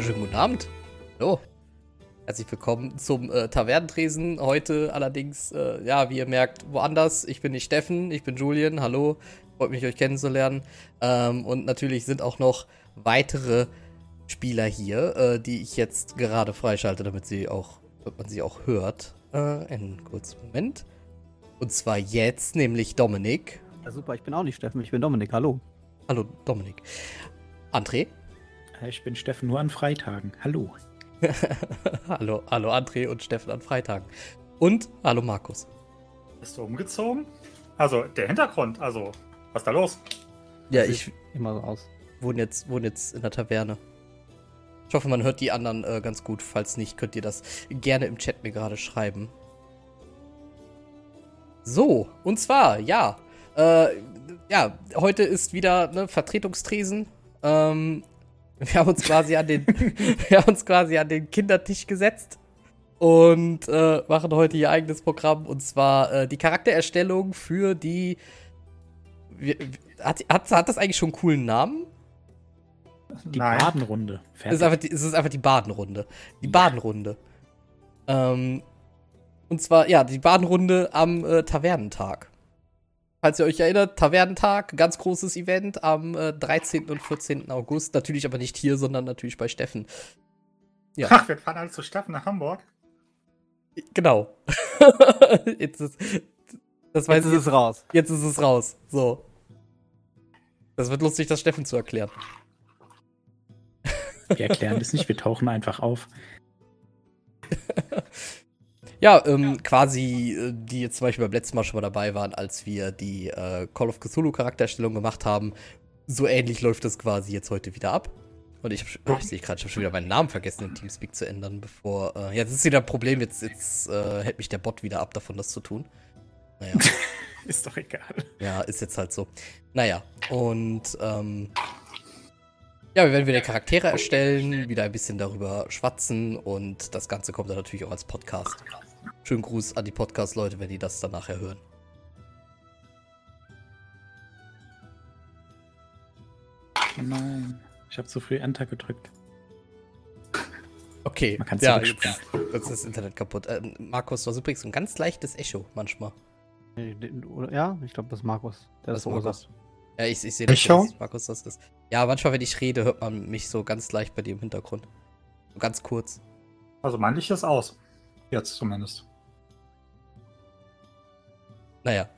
Wunderschönen guten Abend. Hallo. Herzlich willkommen zum äh, Tavernentresen. Heute allerdings, äh, ja, wie ihr merkt, woanders. Ich bin nicht Steffen, ich bin Julian. Hallo. Freut mich, euch kennenzulernen. Ähm, und natürlich sind auch noch weitere Spieler hier, äh, die ich jetzt gerade freischalte, damit sie auch, damit man sie auch hört. Äh, einen kurzen Moment. Und zwar jetzt, nämlich Dominik. Ja, super, ich bin auch nicht Steffen, ich bin Dominik, hallo. Hallo, Dominik. André. Ich bin Steffen nur an Freitagen. Hallo. hallo, hallo André und Steffen an Freitagen. Und hallo Markus. Bist du umgezogen? Also, der Hintergrund, also, was ist da los? Ja, ich immer so aus. Wohne jetzt, wohne jetzt in der Taverne. Ich hoffe, man hört die anderen äh, ganz gut. Falls nicht, könnt ihr das gerne im Chat mir gerade schreiben. So, und zwar, ja. Äh, ja, heute ist wieder ne, Vertretungstresen. Ähm, wir haben uns quasi an den, wir haben uns quasi an den Kindertisch gesetzt und äh, machen heute ihr eigenes Programm und zwar äh, die Charaktererstellung für die. Wie, hat, hat, hat das eigentlich schon einen coolen Namen? Die Nein. Badenrunde. Es ist, einfach die, es ist einfach die Badenrunde. Die ja. Badenrunde. Ähm, und zwar, ja, die Badenrunde am äh, Tavernentag. Falls ihr euch erinnert, Tavernentag, ganz großes Event am äh, 13. und 14. August. Natürlich aber nicht hier, sondern natürlich bei Steffen. Ja. Ach, wir fahren alle zu Steffen nach Hamburg. Genau. jetzt ist, das weiß jetzt ist es raus. Jetzt ist es raus. So. Das wird lustig, das Steffen zu erklären. Wir erklären es nicht, wir tauchen einfach auf. Ja, ähm, quasi, äh, die jetzt zum Beispiel beim letzten Mal schon mal dabei waren, als wir die äh, Call of Cthulhu Charakterstellung gemacht haben. So ähnlich läuft das quasi jetzt heute wieder ab. Und ich, hab, ich sehe gerade, ich habe schon wieder meinen Namen vergessen, in Teamspeak zu ändern, bevor. Äh, jetzt ist wieder ein Problem, jetzt, jetzt äh, hält mich der Bot wieder ab davon, das zu tun. Naja. ist doch egal. Ja, ist jetzt halt so. Naja, und ähm, ja, wir werden wieder Charaktere erstellen, wieder ein bisschen darüber schwatzen und das Ganze kommt dann natürlich auch als Podcast. Schönen Gruß an die Podcast-Leute, wenn die das dann nachher hören. Nein, ich habe zu früh Enter gedrückt. Okay, man kann ja, jetzt, jetzt ist das Internet kaputt. Äh, Markus, du hast übrigens ein ganz leichtes Echo manchmal. Ja, ich glaube, das ist Markus. Der das ist Markus. Ja, ich, ich sehe das, dass Markus das ist. Ja, manchmal, wenn ich rede, hört man mich so ganz leicht bei dir im Hintergrund. So ganz kurz. Also mein Licht ist aus. Jetzt zumindest. Naja,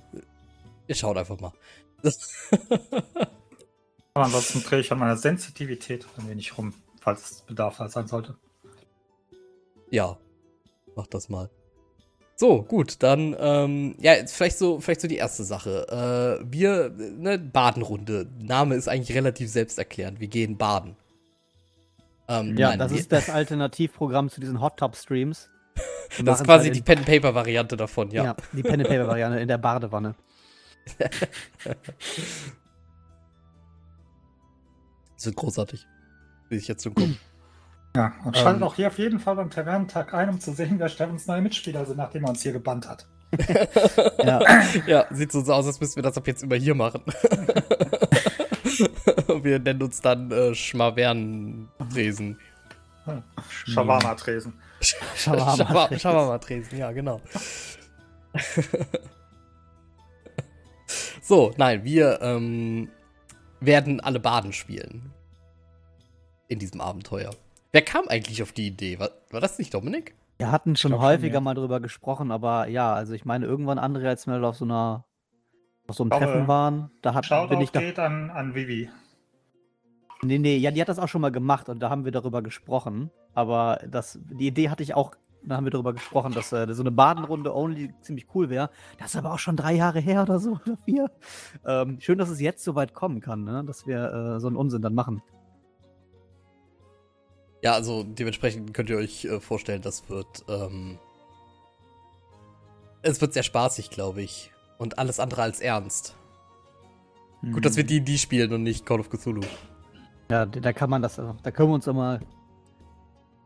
ihr schaut einfach mal. Aber ansonsten drehe ich an meiner Sensitivität ein wenig rum, falls es Bedarf sein sollte. Ja, mach das mal. So, gut, dann, ähm, ja, vielleicht so, vielleicht so die erste Sache. Äh, wir, ne, Badenrunde. Name ist eigentlich relativ selbsterklärend. Wir gehen baden. Ähm, ja, nein, das ist das Alternativprogramm zu diesen Hot Top Streams. das ist quasi die Pen and Paper Variante davon, ja. Ja, die Pen and Paper Variante in der Badewanne. das wird großartig. Will ich jetzt so gucken. Ja, und schaltet ähm, auch hier auf jeden Fall beim Tavernentag ein, um zu sehen, wer Steffens neue Mitspieler sind, nachdem er uns hier gebannt hat. ja. ja, sieht so aus, als müssten wir das ab jetzt immer hier machen. wir nennen uns dann äh, Schmavern-Tresen. Hm. Shawarma-Tresen. Shawarma-Tresen, ja, genau. so, nein, wir ähm, werden alle Baden spielen. In diesem Abenteuer. Wer kam eigentlich auf die Idee? War, war das nicht Dominik? Wir hatten schon häufiger schon, mal drüber gesprochen, aber ja, also ich meine, irgendwann andere, als wir auf so einer auf so einem Treffen waren, da hat, bin ich da, geht an, an Vivi. Nee, nee, ja, die hat das auch schon mal gemacht und da haben wir darüber gesprochen. Aber das, die Idee hatte ich auch, da haben wir darüber gesprochen, dass äh, so eine Badenrunde only ziemlich cool wäre. Das ist aber auch schon drei Jahre her oder so, oder vier. Ähm, schön, dass es jetzt so weit kommen kann, ne? dass wir äh, so einen Unsinn dann machen. Ja, also dementsprechend könnt ihr euch äh, vorstellen, das wird. Ähm, es wird sehr spaßig, glaube ich. Und alles andere als ernst. Hm. Gut, dass wir die, die spielen und nicht Call of Cthulhu. Ja, da kann man das, da können wir uns immer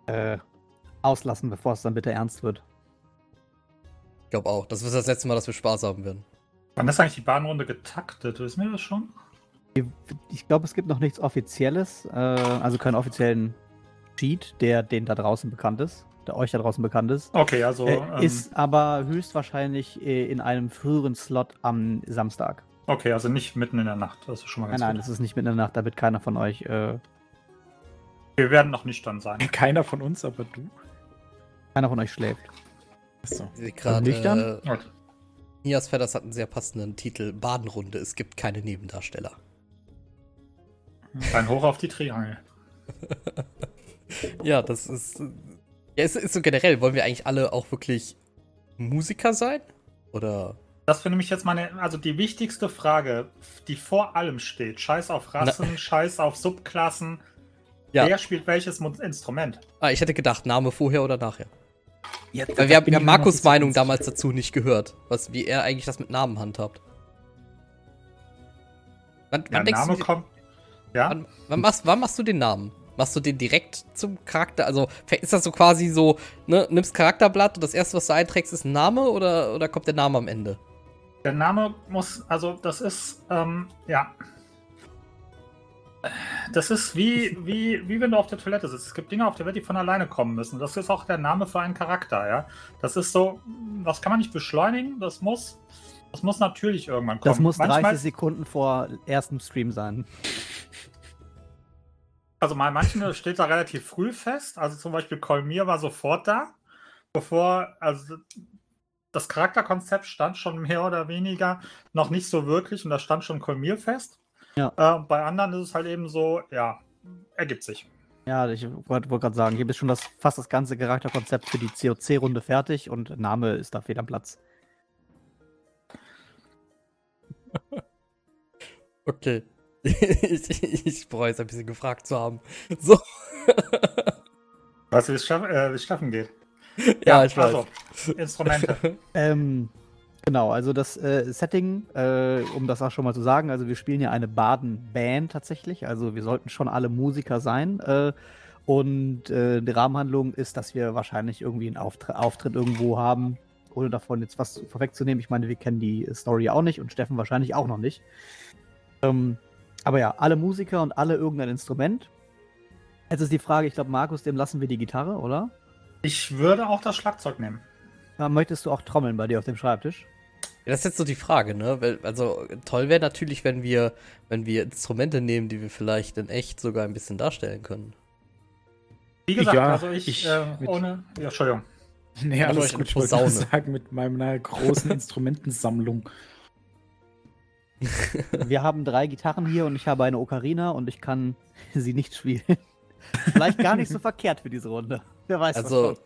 äh, auslassen, bevor es dann bitte ernst wird. Ich glaube auch. Das ist das letzte Mal, dass wir Spaß haben werden. Wann ist eigentlich die Bahnrunde getaktet? Wissen wir das schon? Ich glaube, es gibt noch nichts Offizielles, äh, also keinen offiziellen Cheat, der den da draußen bekannt ist, der euch da draußen bekannt ist. Okay, also. Äh, ähm, ist aber höchstwahrscheinlich äh, in einem früheren Slot am Samstag. Okay, also nicht mitten in der Nacht. Das ist schon mal Nein, ganz nein, gut. das ist nicht mitten in der Nacht, da wird keiner von euch, äh, Wir werden noch nüchtern sein. Keiner von uns, aber du. keiner von euch schläft. Achso. Ich sehe gerade, nüchtern? äh, Gut. Nias Fedders hat einen sehr passenden Titel: Badenrunde. Es gibt keine Nebendarsteller. Ein Hoch auf die Triangel. Ja, das ist. äh, Ja, es ist so generell. Wollen wir eigentlich alle auch wirklich Musiker sein? Oder. Das finde ich jetzt meine, also die wichtigste Frage, die vor allem steht. Scheiß auf Rassen, Scheiß auf Subklassen. Ja. Wer spielt welches Instrument? Ah, ich hätte gedacht, Name vorher oder nachher. Ja, Weil wir haben, haben Markus' Meinung damals dazu nicht gehört, was, wie er eigentlich das mit Namen handhabt. Wann, Der wann denkst Name du, kommt. Ja, wann, wann, machst, wann machst du den Namen? Machst du den direkt zum Charakter? Also ist das so quasi so, ne, nimmst Charakterblatt und das erste, was du einträgst, ist ein Name oder, oder kommt der Name am Ende? Der Name muss, also das ist, ähm, ja. Das ist wie, wie, wie wenn du auf der Toilette sitzt. Es gibt Dinge auf der Welt, die von alleine kommen müssen. Das ist auch der Name für einen Charakter, ja. Das ist so, das kann man nicht beschleunigen, das muss, das muss natürlich irgendwann kommen. Das muss 30 Manchmal- Sekunden vor erstem Stream sein. Also bei manchen steht da relativ früh fest. Also zum Beispiel Kolmir war sofort da, bevor, also das Charakterkonzept stand schon mehr oder weniger noch nicht so wirklich und da stand schon Kolmir fest. Ja. Äh, bei anderen ist es halt eben so, ja, ergibt sich. Ja, ich wollte wollt gerade sagen, hier ist schon das, fast das ganze Charakterkonzept für die COC-Runde fertig und Name ist da fehl am Platz. Okay. ich, ich bereue es ein bisschen gefragt zu haben. So. Weißt du, wie es Steff, äh, wie es Steffen geht? Ja, ich weiß. Also, Instrumente. Ähm, genau, also das äh, Setting, äh, um das auch schon mal zu sagen, also wir spielen ja eine Baden-Band tatsächlich, also wir sollten schon alle Musiker sein. Äh, und äh, die Rahmenhandlung ist, dass wir wahrscheinlich irgendwie einen Auftr Auftritt irgendwo haben, ohne davon jetzt was vorwegzunehmen. Ich meine, wir kennen die Story auch nicht und Steffen wahrscheinlich auch noch nicht. Ähm, aber ja, alle Musiker und alle irgendein Instrument. Jetzt ist die Frage, ich glaube, Markus, dem lassen wir die Gitarre, oder? Ich würde auch das Schlagzeug nehmen. Ja, möchtest du auch trommeln bei dir auf dem Schreibtisch? Ja, das ist jetzt so die Frage, ne? Also toll wäre natürlich, wenn wir, wenn wir Instrumente nehmen, die wir vielleicht in echt sogar ein bisschen darstellen können. Wie gesagt, Ja, also ich, ich äh, ohne. Ja, Entschuldigung. Nee, Also alles gut. Ich wollte sagen, mit meiner großen Instrumentensammlung. Wir haben drei Gitarren hier und ich habe eine Ocarina und ich kann sie nicht spielen. Vielleicht gar nicht so verkehrt für diese Runde. Wer weiß Also,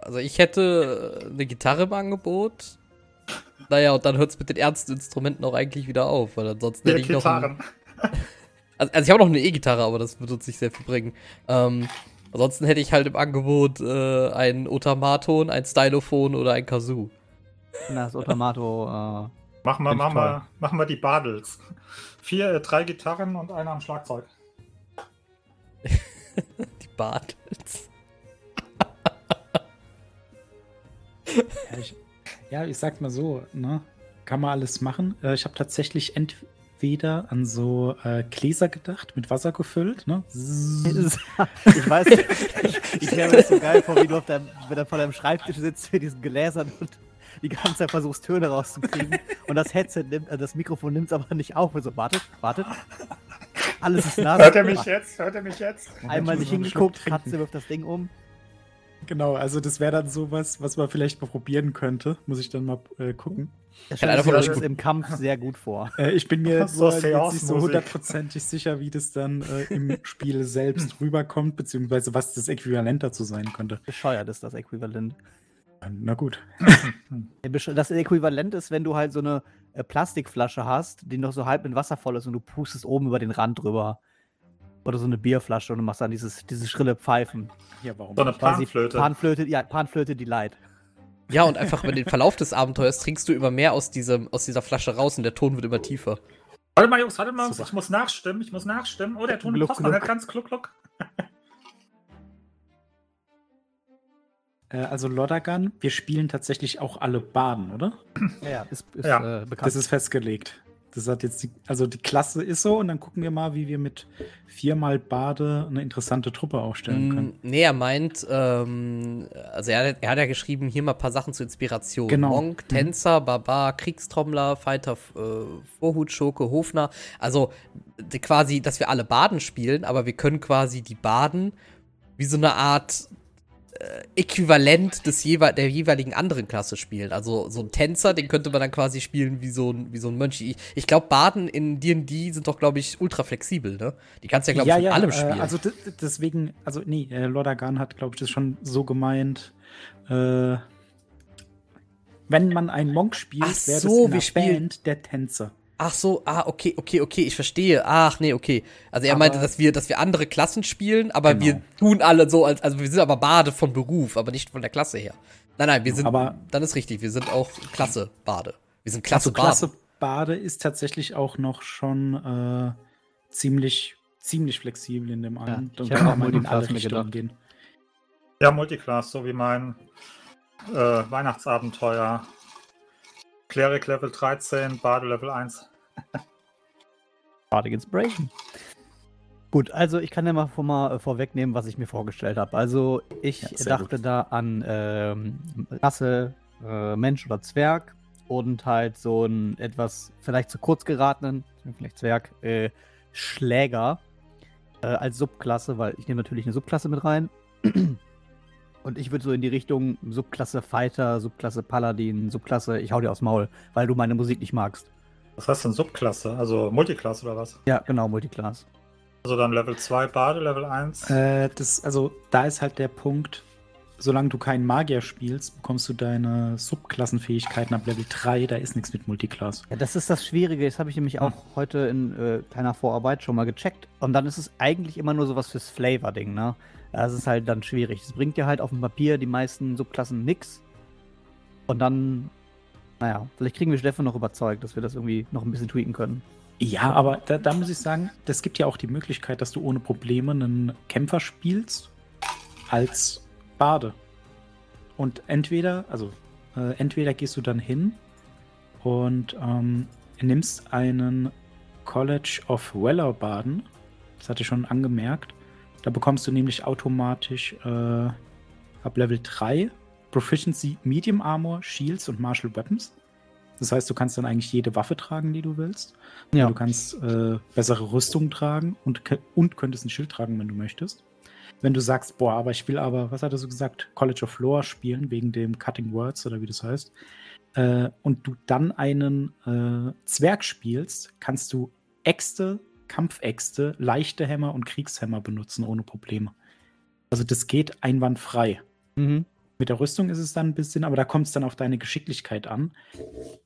also ich hätte äh, eine Gitarre im Angebot. Naja, und dann hört es mit den ernsten Instrumenten auch eigentlich wieder auf, weil ansonsten hätte ich noch. Ein, Gitarren. also, also ich habe noch eine E-Gitarre, aber das wird uns nicht sehr viel bringen. Ähm, ansonsten hätte ich halt im Angebot äh, ein Otamaton, ein Stylophon oder ein Kazoo. Na, das Automato. Äh, Machen wir, Find ich machen toll. wir, machen wir die Badels. Vier, äh, drei Gitarren und einer am Schlagzeug. Die Bartels. Ja, ich, ja, ich sag mal so, ne? Kann man alles machen. Äh, ich habe tatsächlich entweder an so äh, Gläser gedacht, mit Wasser gefüllt, ne? ich weiß, ich, ich stelle mir das so geil vor, wie du auf deinem, wenn du vor deinem Schreibtisch sitzt mit diesen Gläsern und die ganze Zeit versuchst, Töne rauszukriegen. Und das Headset nimmt, äh, das Mikrofon nimmt es aber nicht auf. Und so, wartet, wartet. Alles ist nah. Hört er mich jetzt? Hört er mich jetzt? Einmal Ich nicht hingeguckt. Katze wirft das Ding um. Genau, also das wäre dann sowas, was man vielleicht mal probieren könnte. Muss ich dann mal äh, gucken. Das stellt das im Kampf sehr gut vor. Äh, ich bin mir So jetzt nicht so hundertprozentig sicher, wie das dann äh, im Spiel selbst rüberkommt, beziehungsweise was das Äquivalent dazu sein könnte. Bescheuert ist das Äquivalent. Na gut. Das Äquivalent ist, wenn du halt so eine äh, Plastikflasche hast, die noch so halb mit Wasser voll ist und du pustest oben über den Rand drüber. Oder so eine Bierflasche und du machst dann dieses, dieses schrille Pfeifen. Ja, warum? So eine Panflöte. Panflöte, ja, Panflöte Delight. Ja, und einfach über den Verlauf des Abenteuers trinkst du immer mehr aus, diesem, aus dieser Flasche raus und der Ton wird immer tiefer. Warte mal, Jungs, warte mal. Super. Ich muss nachstimmen. Ich muss nachstimmen. Oh, der Ton Gluck, passt noch ganz. Gluck, gluck. Äh, also Lodagan, wir spielen tatsächlich auch alle Baden, oder? Ja, ja, ist, ist Ja, äh, bekannt. Das ist festgelegt. Hat jetzt die, also die Klasse ist so und dann gucken wir mal, wie wir mit viermal Bade eine interessante Truppe aufstellen können. Mm, Nee, er meint, ähm, also er, er hat ja geschrieben, hier mal ein paar Sachen zur Inspiration. Genau. Monk, Mhm. Tänzer, Barbar, Kriegstrommler, Fighter, äh, Vorhutschurke, Hofner. Also quasi, dass wir alle Baden spielen, aber wir können quasi die Baden wie so eine Art Äquivalent des jeweil der jeweiligen anderen Klasse spielen. Also so ein Tänzer, den könnte man dann quasi spielen wie so ein, wie so ein Mönch. Ich, ich glaube, Baden in D&D sind doch, glaube ich, ultra flexibel, ne? Die kannst du ja, glaube ich, mit allem äh, spielen. Also d- d- deswegen, also nee, äh, Lordagan hat, glaube ich, das schon so gemeint. Äh, wenn man einen Monk spielt, wäre so, das in der Band der Tänzer. Ach so, ah, okay, okay, okay, ich verstehe. Ach, nee, okay. Also er Aber- meinte, dass wir, dass wir andere Klassen spielen, aber Genau. wir tun alle so, als, also wir sind aber Bade von Beruf, aber nicht von der Klasse her. Nein, nein, wir sind, Aber- dann ist richtig, wir sind auch Klasse Bade. Wir sind Also Klasse Klasse Bade. Bade ist tatsächlich auch noch schon äh, ziemlich, ziemlich flexibel in dem einen. ich Da hab kann auch man in alle Richtungen gedacht. gehen. Ja, Multiclass, so wie mein äh, Weihnachtsabenteuer. Cleric Level 13, Bade Level 1. Bardic Inspiration. Gut, also ich kann ja mal, vor, mal äh, vorwegnehmen, was ich mir vorgestellt habe. Also ich Ja, dachte da an ähm, Rasse, äh, Mensch oder Zwerg und halt so ein etwas vielleicht zu kurz geratenen, vielleicht Zwerg, äh, Schläger äh, als Subklasse, weil ich nehme natürlich eine Subklasse mit rein. Und ich würde so in die Richtung Subklasse Fighter, Subklasse Paladin, Subklasse, ich hau dir aufs Maul, weil du meine Musik nicht magst. Was heißt denn Subklasse? Also Multiclass oder was? Ja, genau, Multiclass. Also dann Level 2 Bade, Level 1. Äh, das, also da ist halt der Punkt, solange du keinen Magier spielst, bekommst du deine Subklassenfähigkeiten ab Level 3, da ist nichts mit Multiclass. Ja, das ist das Schwierige. Das habe ich nämlich auch heute in äh, kleiner Vorarbeit schon mal gecheckt. Und dann ist es eigentlich immer nur sowas fürs Flavor-Ding, ne? Das ist halt dann schwierig. Es bringt dir halt auf dem Papier die meisten Subklassen nix. Und dann, naja, vielleicht kriegen wir Steffen noch überzeugt, dass wir das irgendwie noch ein bisschen tweaken können. Ja, aber da, da muss ich sagen, das gibt ja auch die Möglichkeit, dass du ohne Probleme einen Kämpfer spielst als Bade. Und entweder, also äh, entweder gehst du dann hin und ähm, nimmst einen College of Weller Baden. Das hatte ich schon angemerkt. Da bekommst du nämlich automatisch äh, ab Level 3 Proficiency Medium Armor, Shields und Martial Weapons. Das heißt, du kannst dann eigentlich jede Waffe tragen, die du willst. Ja. Du kannst äh, bessere Rüstung tragen und, und könntest ein Schild tragen, wenn du möchtest. Wenn du sagst, boah, aber ich will aber, was hat er so gesagt, College of Lore spielen, wegen dem Cutting Words oder wie das heißt, äh, und du dann einen äh, Zwerg spielst, kannst du Äxte, Kampfäxte, leichte Hämmer und Kriegshämmer benutzen ohne Probleme. Also das geht einwandfrei. Mhm. Mit der Rüstung ist es dann ein bisschen, aber da kommt es dann auf deine Geschicklichkeit an.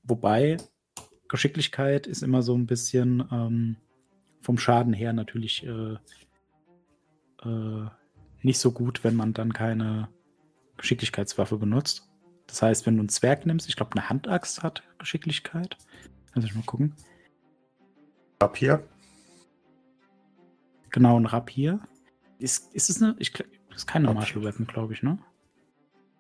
Wobei Geschicklichkeit ist immer so ein bisschen ähm, vom Schaden her natürlich äh, äh, nicht so gut, wenn man dann keine Geschicklichkeitswaffe benutzt. Das heißt, wenn du einen Zwerg nimmst, ich glaube, eine Handaxt hat Geschicklichkeit. Lass ich mal gucken. Papier. Genau, ein Rapier. Ist, ist es eine. Ich, ist keine Rapier. Martial Weapon, glaube ich, ne?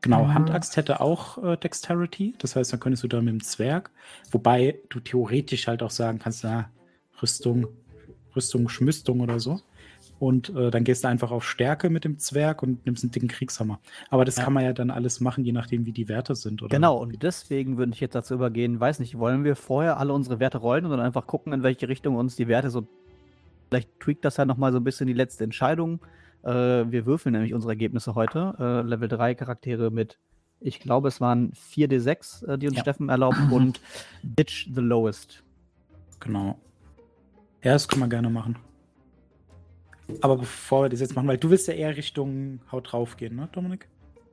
Genau, Mhm. Handaxt hätte auch äh, Dexterity. Das heißt, dann könntest du da mit dem Zwerg. Wobei du theoretisch halt auch sagen kannst, na, Rüstung, Rüstung, Schmüstung oder so. Und äh, dann gehst du einfach auf Stärke mit dem Zwerg und nimmst einen dicken Kriegshammer. Aber das Ja. kann man ja dann alles machen, je nachdem, wie die Werte sind, oder? Genau, und deswegen würde ich jetzt dazu übergehen, weiß nicht, wollen wir vorher alle unsere Werte rollen und dann einfach gucken, in welche Richtung uns die Werte so. Vielleicht tweakt das ja nochmal so ein bisschen die letzte Entscheidung. Äh, wir würfeln nämlich unsere Ergebnisse heute. Äh, Level 3 Charaktere mit, ich glaube, es waren 4d6, äh, die uns Ja. Steffen erlaubt und Ditch the Lowest. Genau. Ja, das können wir gerne machen. Aber bevor wir das jetzt machen, weil du willst ja eher Richtung Haut drauf gehen, ne, Dominik?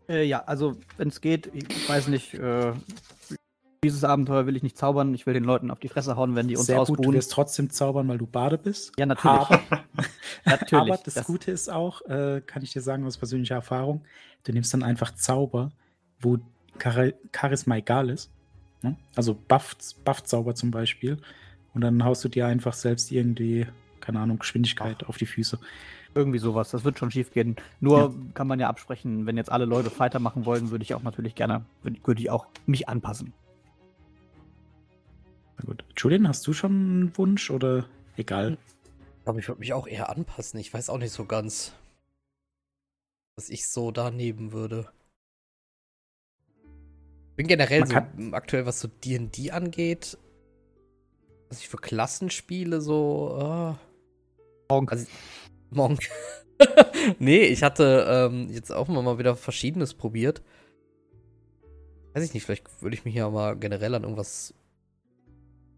Äh, ja, also, wenn es geht, ich weiß nicht, äh, dieses Abenteuer will ich nicht zaubern. Ich will den Leuten auf die Fresse hauen, wenn die uns Sehr gut, du ausbuhen. wirst trotzdem zaubern, weil du Bade bist. Ja, natürlich. Aber, Natürlich, aber das, das- Gute ist auch, äh, kann ich dir sagen aus persönlicher Erfahrung, du nimmst dann einfach Zauber, wo Char Charisma egal ist. Ne? Also Buff- Buff-Zauber zum Beispiel. Und dann haust du dir einfach selbst irgendwie, keine Ahnung, Geschwindigkeit auf die Füße. Irgendwie sowas, das wird schon schief gehen. Nur kann man ja absprechen, wenn jetzt alle Leute Fighter machen wollen, würde ich auch natürlich gerne, würde würd ich auch mich anpassen. Na gut. Julian, hast du schon einen Wunsch oder egal? Ich glaube, ich würde mich auch eher anpassen. Ich weiß auch nicht so ganz, was ich so da nehmen würde. Ich bin generell so aktuell, was so D&D angeht, was ich für Klassen spiele, so, ah, Monk. Also, Monk. nee, ich hatte ähm, jetzt auch mal wieder Verschiedenes probiert. Weiß ich nicht, vielleicht würde ich mich ja mal generell an irgendwas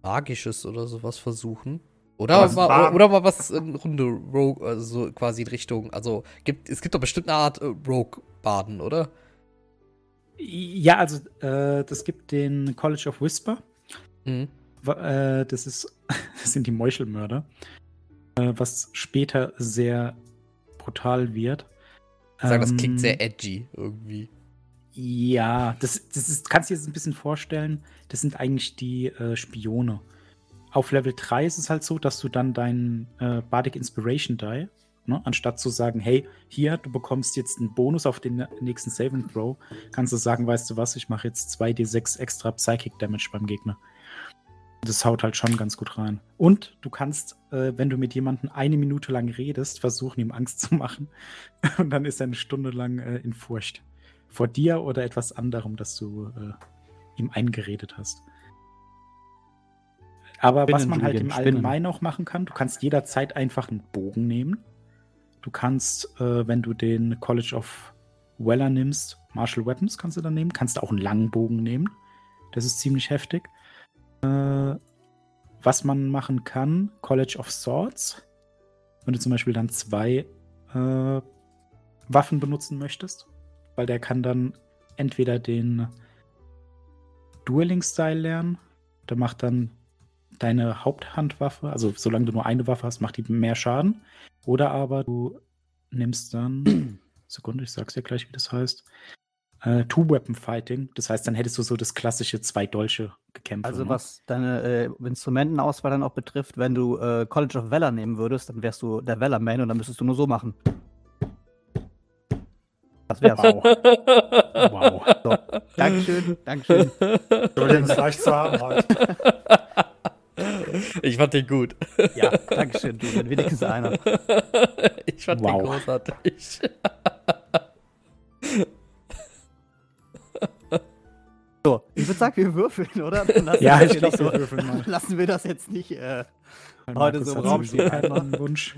Magisches oder sowas versuchen. Oder, mal, oder mal was in Runde Rogue, also so quasi in Richtung. Also gibt, es gibt doch bestimmt eine Art äh, Rogue-Baden, oder? Ja, also äh, das gibt den College of Whisper. Mhm. Äh, das, ist, das sind die Meuchelmörder, äh, was später sehr brutal wird. Ich sag, das Ähm, klingt sehr edgy irgendwie. Ja, das, das ist, kannst du dir jetzt ein bisschen vorstellen, das sind eigentlich die äh, Spione. Auf Level 3 ist es halt so, dass du dann deinen äh, Bardic Inspiration Die, ne, anstatt zu sagen, hey, hier, du bekommst jetzt einen Bonus auf den nächsten Saving Throw, kannst du sagen, weißt du was, ich mache jetzt 2d6 extra Psychic Damage beim Gegner. Das haut halt schon ganz gut rein. Und du kannst, äh, wenn du mit jemandem eine Minute lang redest, versuchen, ihm Angst zu machen. Und dann ist er eine Stunde lang äh, in Furcht vor dir oder etwas anderem, das du äh, ihm eingeredet hast. Aber was Spinnen, man halt Julian, im Spinnen. Allgemeinen auch machen kann, du kannst jederzeit einfach einen Bogen nehmen. Du kannst, äh, wenn du den College of Weller nimmst, Martial Weapons kannst du dann nehmen, kannst du auch einen langen Bogen nehmen. Das ist ziemlich heftig. Äh, was man machen kann, College of Swords. Wenn du zum Beispiel dann zwei äh, Waffen benutzen möchtest, weil der kann dann entweder den Dueling-Style lernen, der macht dann deine Haupthandwaffe, also solange du nur eine Waffe hast, macht die mehr Schaden. Oder aber du nimmst dann, Sekunde, ich sag's dir gleich, wie das heißt, äh, Two-Weapon-Fighting. Das heißt, dann hättest du so das klassische zwei Dolche gekämpft. Also was deine äh, Instrumentenauswahl dann auch betrifft, wenn du äh, College of Valor nehmen würdest, dann wärst du der Valor-Man und dann müsstest du nur so machen. Das wär's. Wow. wow. Dankeschön, Dankeschön. Julian ist leicht zu haben heute. Ich fand den gut. Ja, Dankeschön, Julian. Wenigstens einer. ich fand Wow. den großartig. So, ich würde sagen, wir würfeln, oder? Ja, ich glaube, nicht wir so, würfeln mal. lassen wir das jetzt nicht. Äh, Heute Markus so im Raum einfach. Wunsch.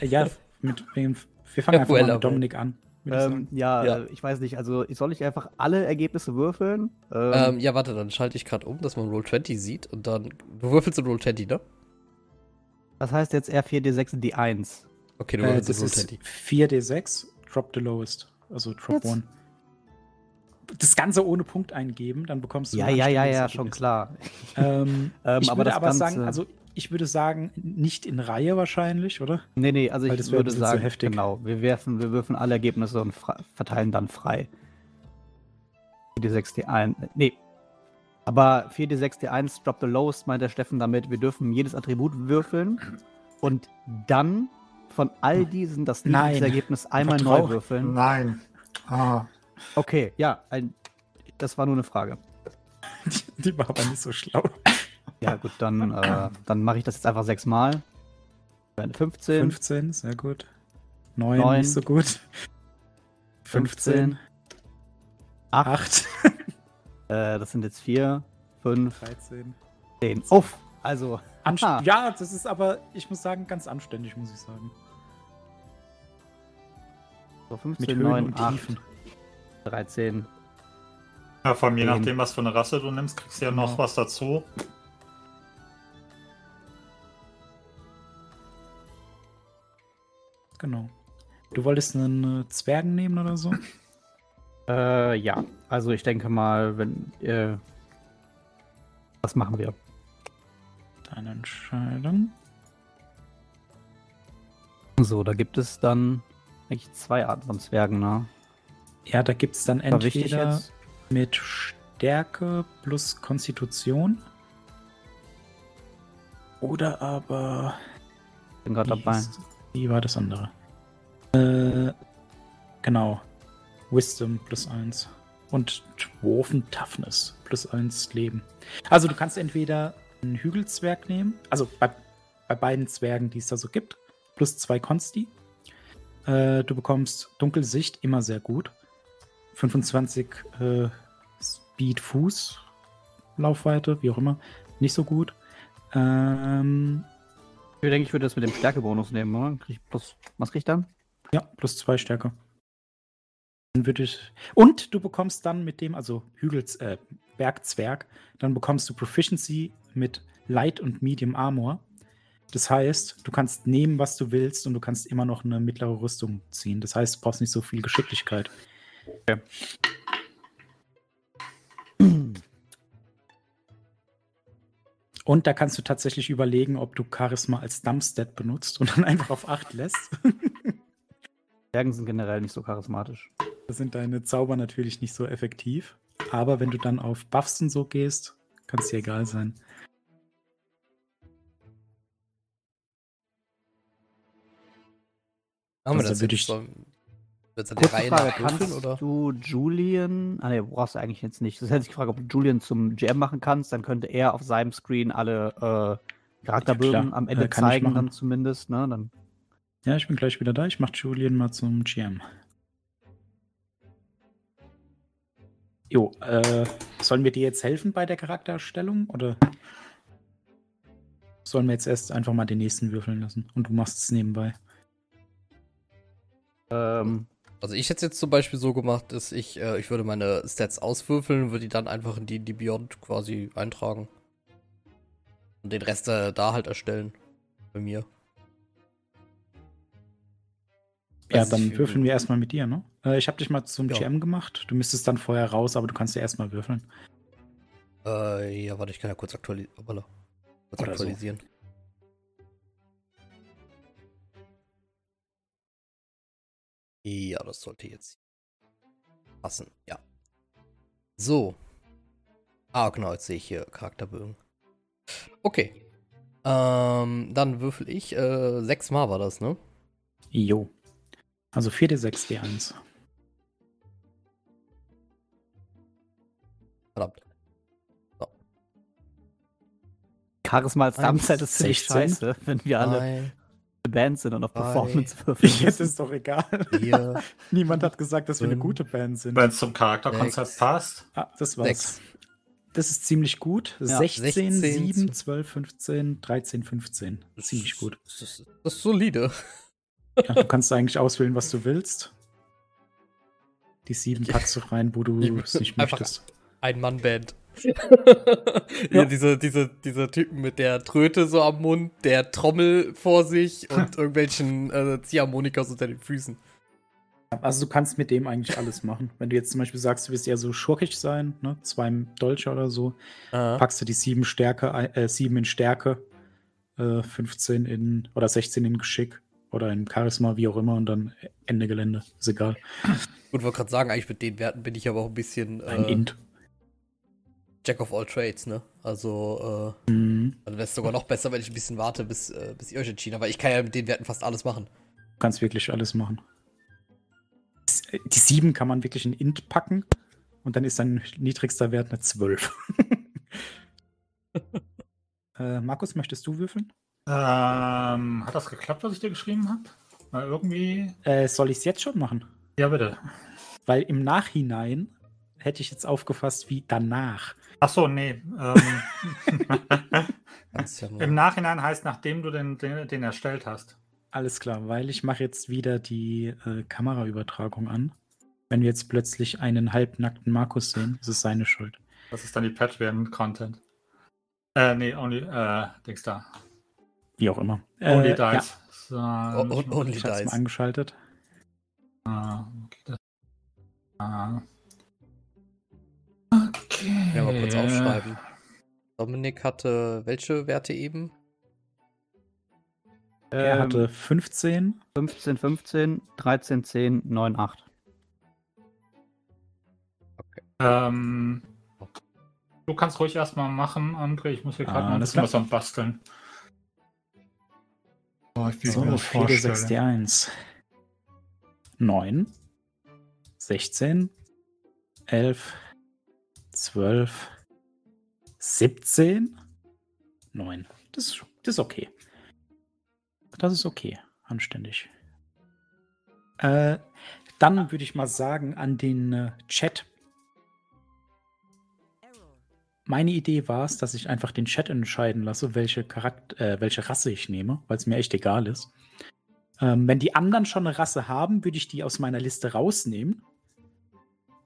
Äh, Ja, mit wem? Wir fangen einfach mal Weller, mit Dominik an. Ähm, ja, Ja. Äh, ich weiß nicht, also soll ich einfach alle Ergebnisse würfeln? Ähm, ähm, ja, warte, dann schalte ich gerade um, dass man Roll 20 sieht und dann. Du würfelst in Roll 20, ne? das heißt jetzt R4D6 D1. Okay, du Äh, würfelst das in Roll ist 20. 4d6, drop the lowest. Also drop Jetzt? one. Das Ganze ohne Punkt eingeben, dann bekommst du. Ja, ja, ja, ja, schon klar. Ähm, Ähm, ich aber würde das aber Ganze- sagen, also ich würde sagen, nicht in Reihe wahrscheinlich, oder? Nee, nee, also Weil ich würde bisschen zu sagen, heftig. genau, wir werfen, wir würfen alle Ergebnisse und verteilen dann frei. 4D6 D1, nee. Aber 4D6 D1 drop the lowest, meint der Steffen damit, wir dürfen jedes Attribut würfeln und dann von all diesen das niedrigste Ergebnis einmal neu würfeln. Nein. Ah, Okay, ja, ein, das war nur eine Frage. Die, die war aber nicht so schlau. Ja, gut, dann, äh, dann mache ich das jetzt einfach sechsmal. Wären 15, 15, sehr gut. 9, Neun. nicht so gut. 15, 8, 8, äh, das sind jetzt 4, 5, 13. 10. Uff, also, Anst Ah. Ja, das ist aber, ich muss sagen, ganz anständig, muss ich sagen. so Mit 15, Höhen 9, und 8, Tiefen. 13. ja, vor allem je nachdem, was für eine Rasse du nimmst, kriegst du ja noch Genau. was dazu. Genau. Du wolltest einen äh, Zwergen nehmen oder so? Äh, ja, also ich denke mal, wenn, äh, was machen wir? Dann entscheiden. So, da gibt es dann eigentlich zwei Arten von Zwergen, ne? Ja, da gibt es dann War entweder mit Stärke plus Konstitution. Oder aber. Bin gerade dabei. Wie war das andere? Äh, genau. Wisdom plus 1. und Dwarfen Toughness. Plus eins Leben. Also du kannst entweder einen Hügelzwerg nehmen, also bei, bei beiden Zwergen, die es da so gibt, plus zwei Konsti. Äh, du bekommst Dunkelsicht, immer sehr gut. 25 äh, Speed, Fuß, Laufweite, wie auch immer. Nicht so gut. Ähm, Ich denke, ich würde das mit dem Stärkebonus nehmen, oder? Krieg ich plus, was krieg ich dann? Ja, plus zwei Stärke. Dann würde ich. Und du bekommst dann mit dem, also Hügels, äh, Bergzwerg, dann bekommst du Proficiency mit Light und Medium Armor. Das heißt, du kannst nehmen, was du willst, und du kannst immer noch eine mittlere Rüstung ziehen. Das heißt, du brauchst nicht so viel Geschicklichkeit. Und da kannst du tatsächlich überlegen, ob du Charisma als Dumpstat benutzt und dann einfach auf 8 lässt. Bergen sind generell nicht so charismatisch. Da sind deine Zauber natürlich nicht so effektiv. Aber wenn du dann auf Buffs und so gehst, kann es dir egal sein. Haben wir Also das würde ich- so? Wird's an der Kurze Reihe Frage, kannst oder? du Julian, ah ne, brauchst du eigentlich jetzt nicht. Das hätte ich gefragt, ob du Julian zum GM machen kannst, dann könnte er auf seinem Screen alle äh, Charakterbögen Ja, am Ende Äh, kann ich zeigen, machen. dann zumindest, ne? Dann Ja, ich bin gleich wieder da. Ich mache Julian mal zum GM. Jo, äh, sollen wir dir jetzt helfen bei der Charaktererstellung oder sollen wir jetzt erst einfach mal den nächsten würfeln lassen und du machst es nebenbei? ähm, Also ich hätte es jetzt zum Beispiel so gemacht, dass ich, äh, ich würde meine Stats auswürfeln und würde die dann einfach in die, die Beyond quasi eintragen. Und den Rest äh, da halt erstellen. Bei mir. Ja, Weiß dann würfeln wir erstmal mit dir, ne? Äh, ich habe dich mal zum Ja. GM gemacht. Du müsstest dann vorher raus, aber du kannst ja erstmal würfeln. Äh, ja, warte, ich kann ja kurz, aktuali Hoppala. kurz Oder so. Ja, das sollte jetzt passen. Ja. So. Ah, genau, jetzt sehe ich hier Charakterbögen. Okay. Ähm, dann würfel ich. Äh, sechsmal war das, ne? Jo. Also 4d6 d1. Verdammt. Charisma als Eins, Dumpset ist ziemlich 16. scheiße, wenn wir alle Band sind und auf Performance würfeln. Jetzt müssen. ist doch egal. vier, Niemand hat gesagt, dass wir eine fünf, gute Band sind. Wenn es zum Charakterkonzept passt. Ah, das war's. sechs. Das ist ziemlich gut. Ja, 16, 16, 7, 12, 15, 13, 15. Ziemlich gut. Das ist, das ist solide. Ja, du kannst eigentlich auswählen, was du willst. Die sieben packst du rein, wo du Ich- es nicht möchtest. Ein-Mann-Band. Ja. ja. diese, diese, diese Typen mit der Tröte so am Mund, der Trommel vor sich und irgendwelchen äh, Ziehharmonikas unter den Füßen. Also du kannst mit dem eigentlich alles machen. Wenn du jetzt zum Beispiel sagst, du willst eher so schurkig sein, ne? zwei Dolche oder so, Ah. packst du die sieben Stärke, äh, sieben in Stärke, äh, 15 in oder 16 in Geschick oder in Charisma, wie auch immer, und dann Ende Gelände. Ist egal. Gut, wollte gerade sagen, eigentlich mit den Werten bin ich aber auch ein bisschen Ein äh, Int. Jack of all Trades, ne? Also, Mhm. äh, dann wäre es sogar noch besser, wenn ich ein bisschen warte, bis, äh, bis ihr euch entschieden habt. Aber ich kann ja mit den Werten fast alles machen. Du kannst wirklich alles machen. S- Die 7 kann man wirklich in Int packen und dann ist dein niedrigster Wert eine 12. äh, Markus, möchtest du würfeln? Ähm, hat das geklappt, was ich dir geschrieben habe? Weil irgendwie. Äh, soll ich es jetzt schon machen? Ja, bitte. Weil im Nachhinein hätte ich jetzt aufgefasst wie danach. Ach so, nee. Ähm, ja. Im Nachhinein heißt, nachdem du den, den, den erstellt hast. Alles klar, weil ich mache jetzt wieder die äh, Kameraübertragung an. Wenn wir jetzt plötzlich einen halbnackten Markus sehen, ist es seine Schuld. Das ist dann die Patreon-Content. Äh, nee, only, äh, Dings da. Wie auch immer. Only Äh, ja, Dice. So, Oh, only ich Dice. mal angeschaltet. Ah, okay. das- Ah. Okay. Ja, mal kurz aufschreiben. Dominik hatte welche Werte eben? Er Ähm, hatte 15. 15, 15, 13, 10, 9, 8. Ähm, du kannst ruhig erstmal machen, André. Ich muss hier gerade Ah, mal ein bisschen was am Basteln. Oh, ich, ich So, mir das 4 6 vorstelle. D1. 9. 16. 11, 12, 17, 9. Das ist, das ist okay. Das ist okay. Anständig. Äh, dann würde ich mal sagen an den äh, Chat. Meine Idee war es, dass ich einfach den Chat entscheiden lasse, welche, Charakter äh, welche Rasse ich nehme, weil es mir echt egal ist. Ähm, wenn die anderen schon eine Rasse haben, würde ich die aus meiner Liste rausnehmen.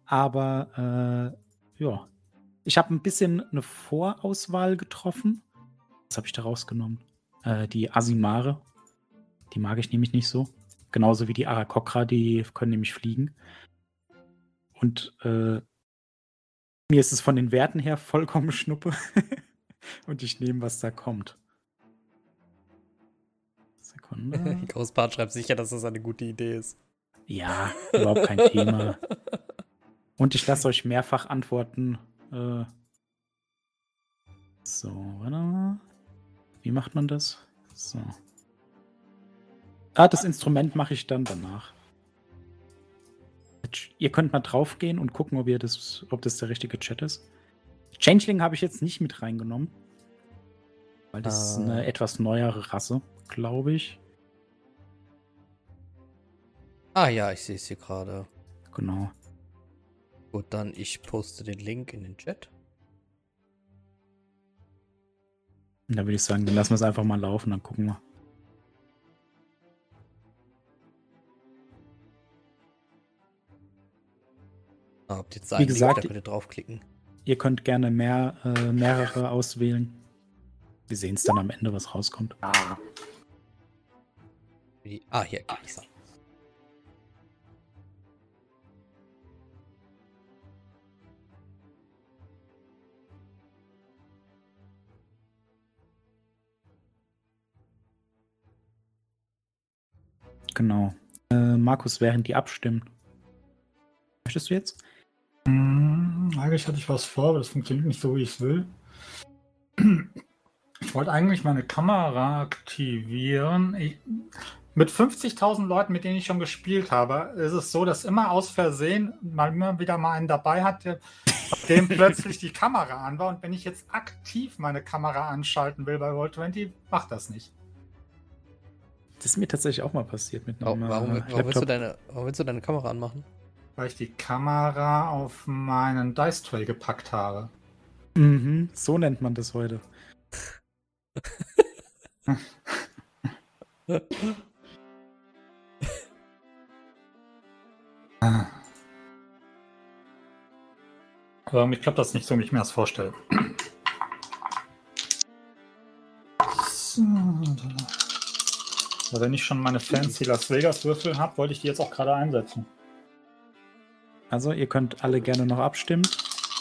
Aber äh, ja, ich habe ein bisschen eine Vorauswahl getroffen. Was habe ich da rausgenommen? Äh, die Asimare. Die mag ich nämlich nicht so. Genauso wie die Arakokra, die können nämlich fliegen. Und äh, mir ist es von den Werten her vollkommen schnuppe. Und ich nehme, was da kommt. Sekunde. Großbart schreibt sicher, dass das eine gute Idee ist. Ja, überhaupt kein Thema. Und ich lasse euch mehrfach antworten. Äh, so, warte mal. Wie macht man das? So. Ah, das Instrument mache ich dann danach. Ihr könnt mal draufgehen und gucken, ob, ihr das, ob das der richtige Chat ist. Changeling habe ich jetzt nicht mit reingenommen. Weil das ah. ist eine ah. etwas neuere Rasse, glaube ich. Ah ja, ich sehe es hier gerade. Genau. Gut, dann ich poste den Link in den Chat. Da würde ich sagen, dann lassen wir es einfach mal laufen, dann gucken wir. Ah, habt jetzt Wie gesagt, Link, da könnt ihr draufklicken. Ihr könnt gerne mehr, äh, mehrere auswählen. Wir sehen es dann am Ende, was rauskommt. Ah. Ah, hier, kann ich Genau. Äh, Markus, während die abstimmen. Möchtest du jetzt? Hm, eigentlich hatte ich was vor, aber das funktioniert nicht so, wie ich es will. Ich wollte eigentlich meine Kamera aktivieren. Ich, mit 50.000 Leuten, mit denen ich schon gespielt habe, ist es so, dass immer aus Versehen mal immer wieder mal einen dabei hatte, dem plötzlich die Kamera an war. Und wenn ich jetzt aktiv meine Kamera anschalten will bei Roll20, macht das nicht. Das ist mir tatsächlich auch mal passiert mit einem warum, warum, willst du deine, warum willst du deine Kamera anmachen? Weil ich die Kamera auf meinen Dice Tray gepackt habe. Mhm, so nennt man das heute. Aber ich glaube, das ist nicht so, wie ich mir das vorstelle. So, aber wenn ich schon meine fancy Las Vegas Würfel habe, wollte ich die jetzt auch gerade einsetzen. Also, ihr könnt alle gerne noch abstimmen.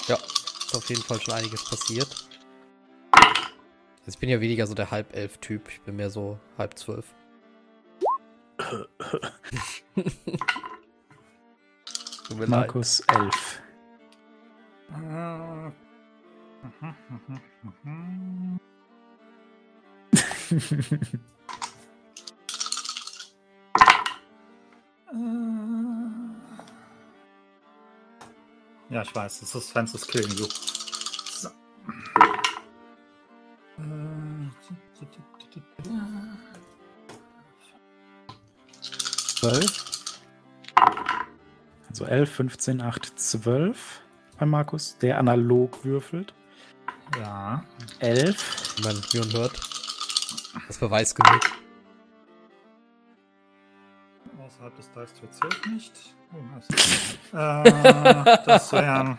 Ja, ist auf jeden Fall schon einiges passiert. Also ich bin ja weniger so der Halb-Elf-Typ. Ich bin mehr so halb zwölf. Markus elf. Ja, ich weiß, das ist Fences Killing You. So. Zwölf. Also 11, 15, 8, 12 bei Markus, der analog würfelt. Ja. 11. Wie man hören hört. Das Beweis genug. Außerhalb des Dice zählt nicht. Oh, nice. äh, das wären.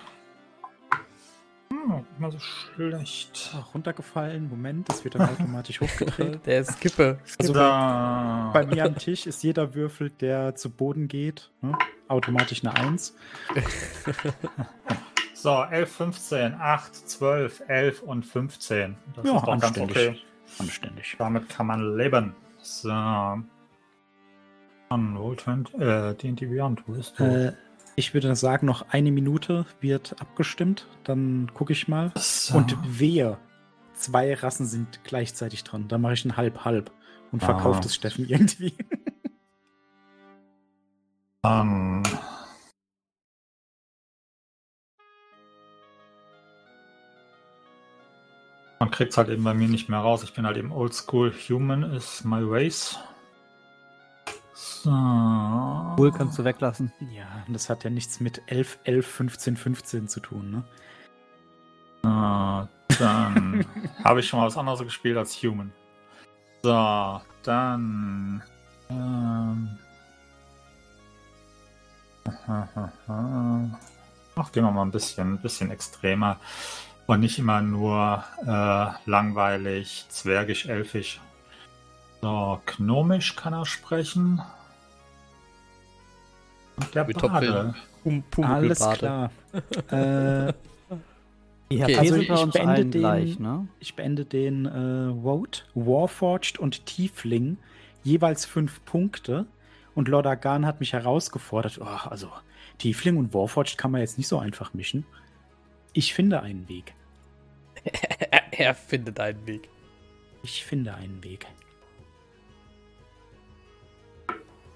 Hm, immer so schlecht. Ach, runtergefallen. Moment, das wird dann automatisch hochgedreht. Der ist Kippe. Also bei, bei, mir am Tisch ist jeder Würfel, der zu Boden geht, ne? automatisch eine 1. so, 11, 15, 8, 12, 11 und 15. Das ja, ist doch ganz okay. Anständig. Damit kann man leben. So. An Roll 20, äh, D&D Beyond, wo ist äh, ich würde sagen, noch eine Minute wird abgestimmt, dann gucke ich mal. So. Und wehe, zwei Rassen sind gleichzeitig dran. Dann mache ich ein Halb-Halb und ah. verkaufe das Steffen irgendwie. Dann. Man kriegt es halt eben bei mir nicht mehr raus. Ich bin halt eben oldschool. Human is my race. So. Cool kannst du weglassen. Ja, das hat ja nichts mit 11, 11, 15, 15 zu tun, ne? So, dann habe ich schon mal was anderes gespielt als Human. So, dann. Ähm, Ach, gehen wir mal ein bisschen, ein bisschen extremer. Und nicht immer nur äh, langweilig, zwergisch, elfisch. So, gnomisch kann er sprechen. Und der Mit Bade. Pum Alles klar. äh, Okay. Also bei ich uns beende den- gleich, ne? ich beende den äh, Vote. Warforged und Tiefling jeweils fünf Punkte. Und Lord Argan hat mich herausgefordert. Oh, also, Tiefling und Warforged kann man jetzt nicht so einfach mischen. Ich finde einen Weg. Er findet einen Weg. Ich finde einen Weg.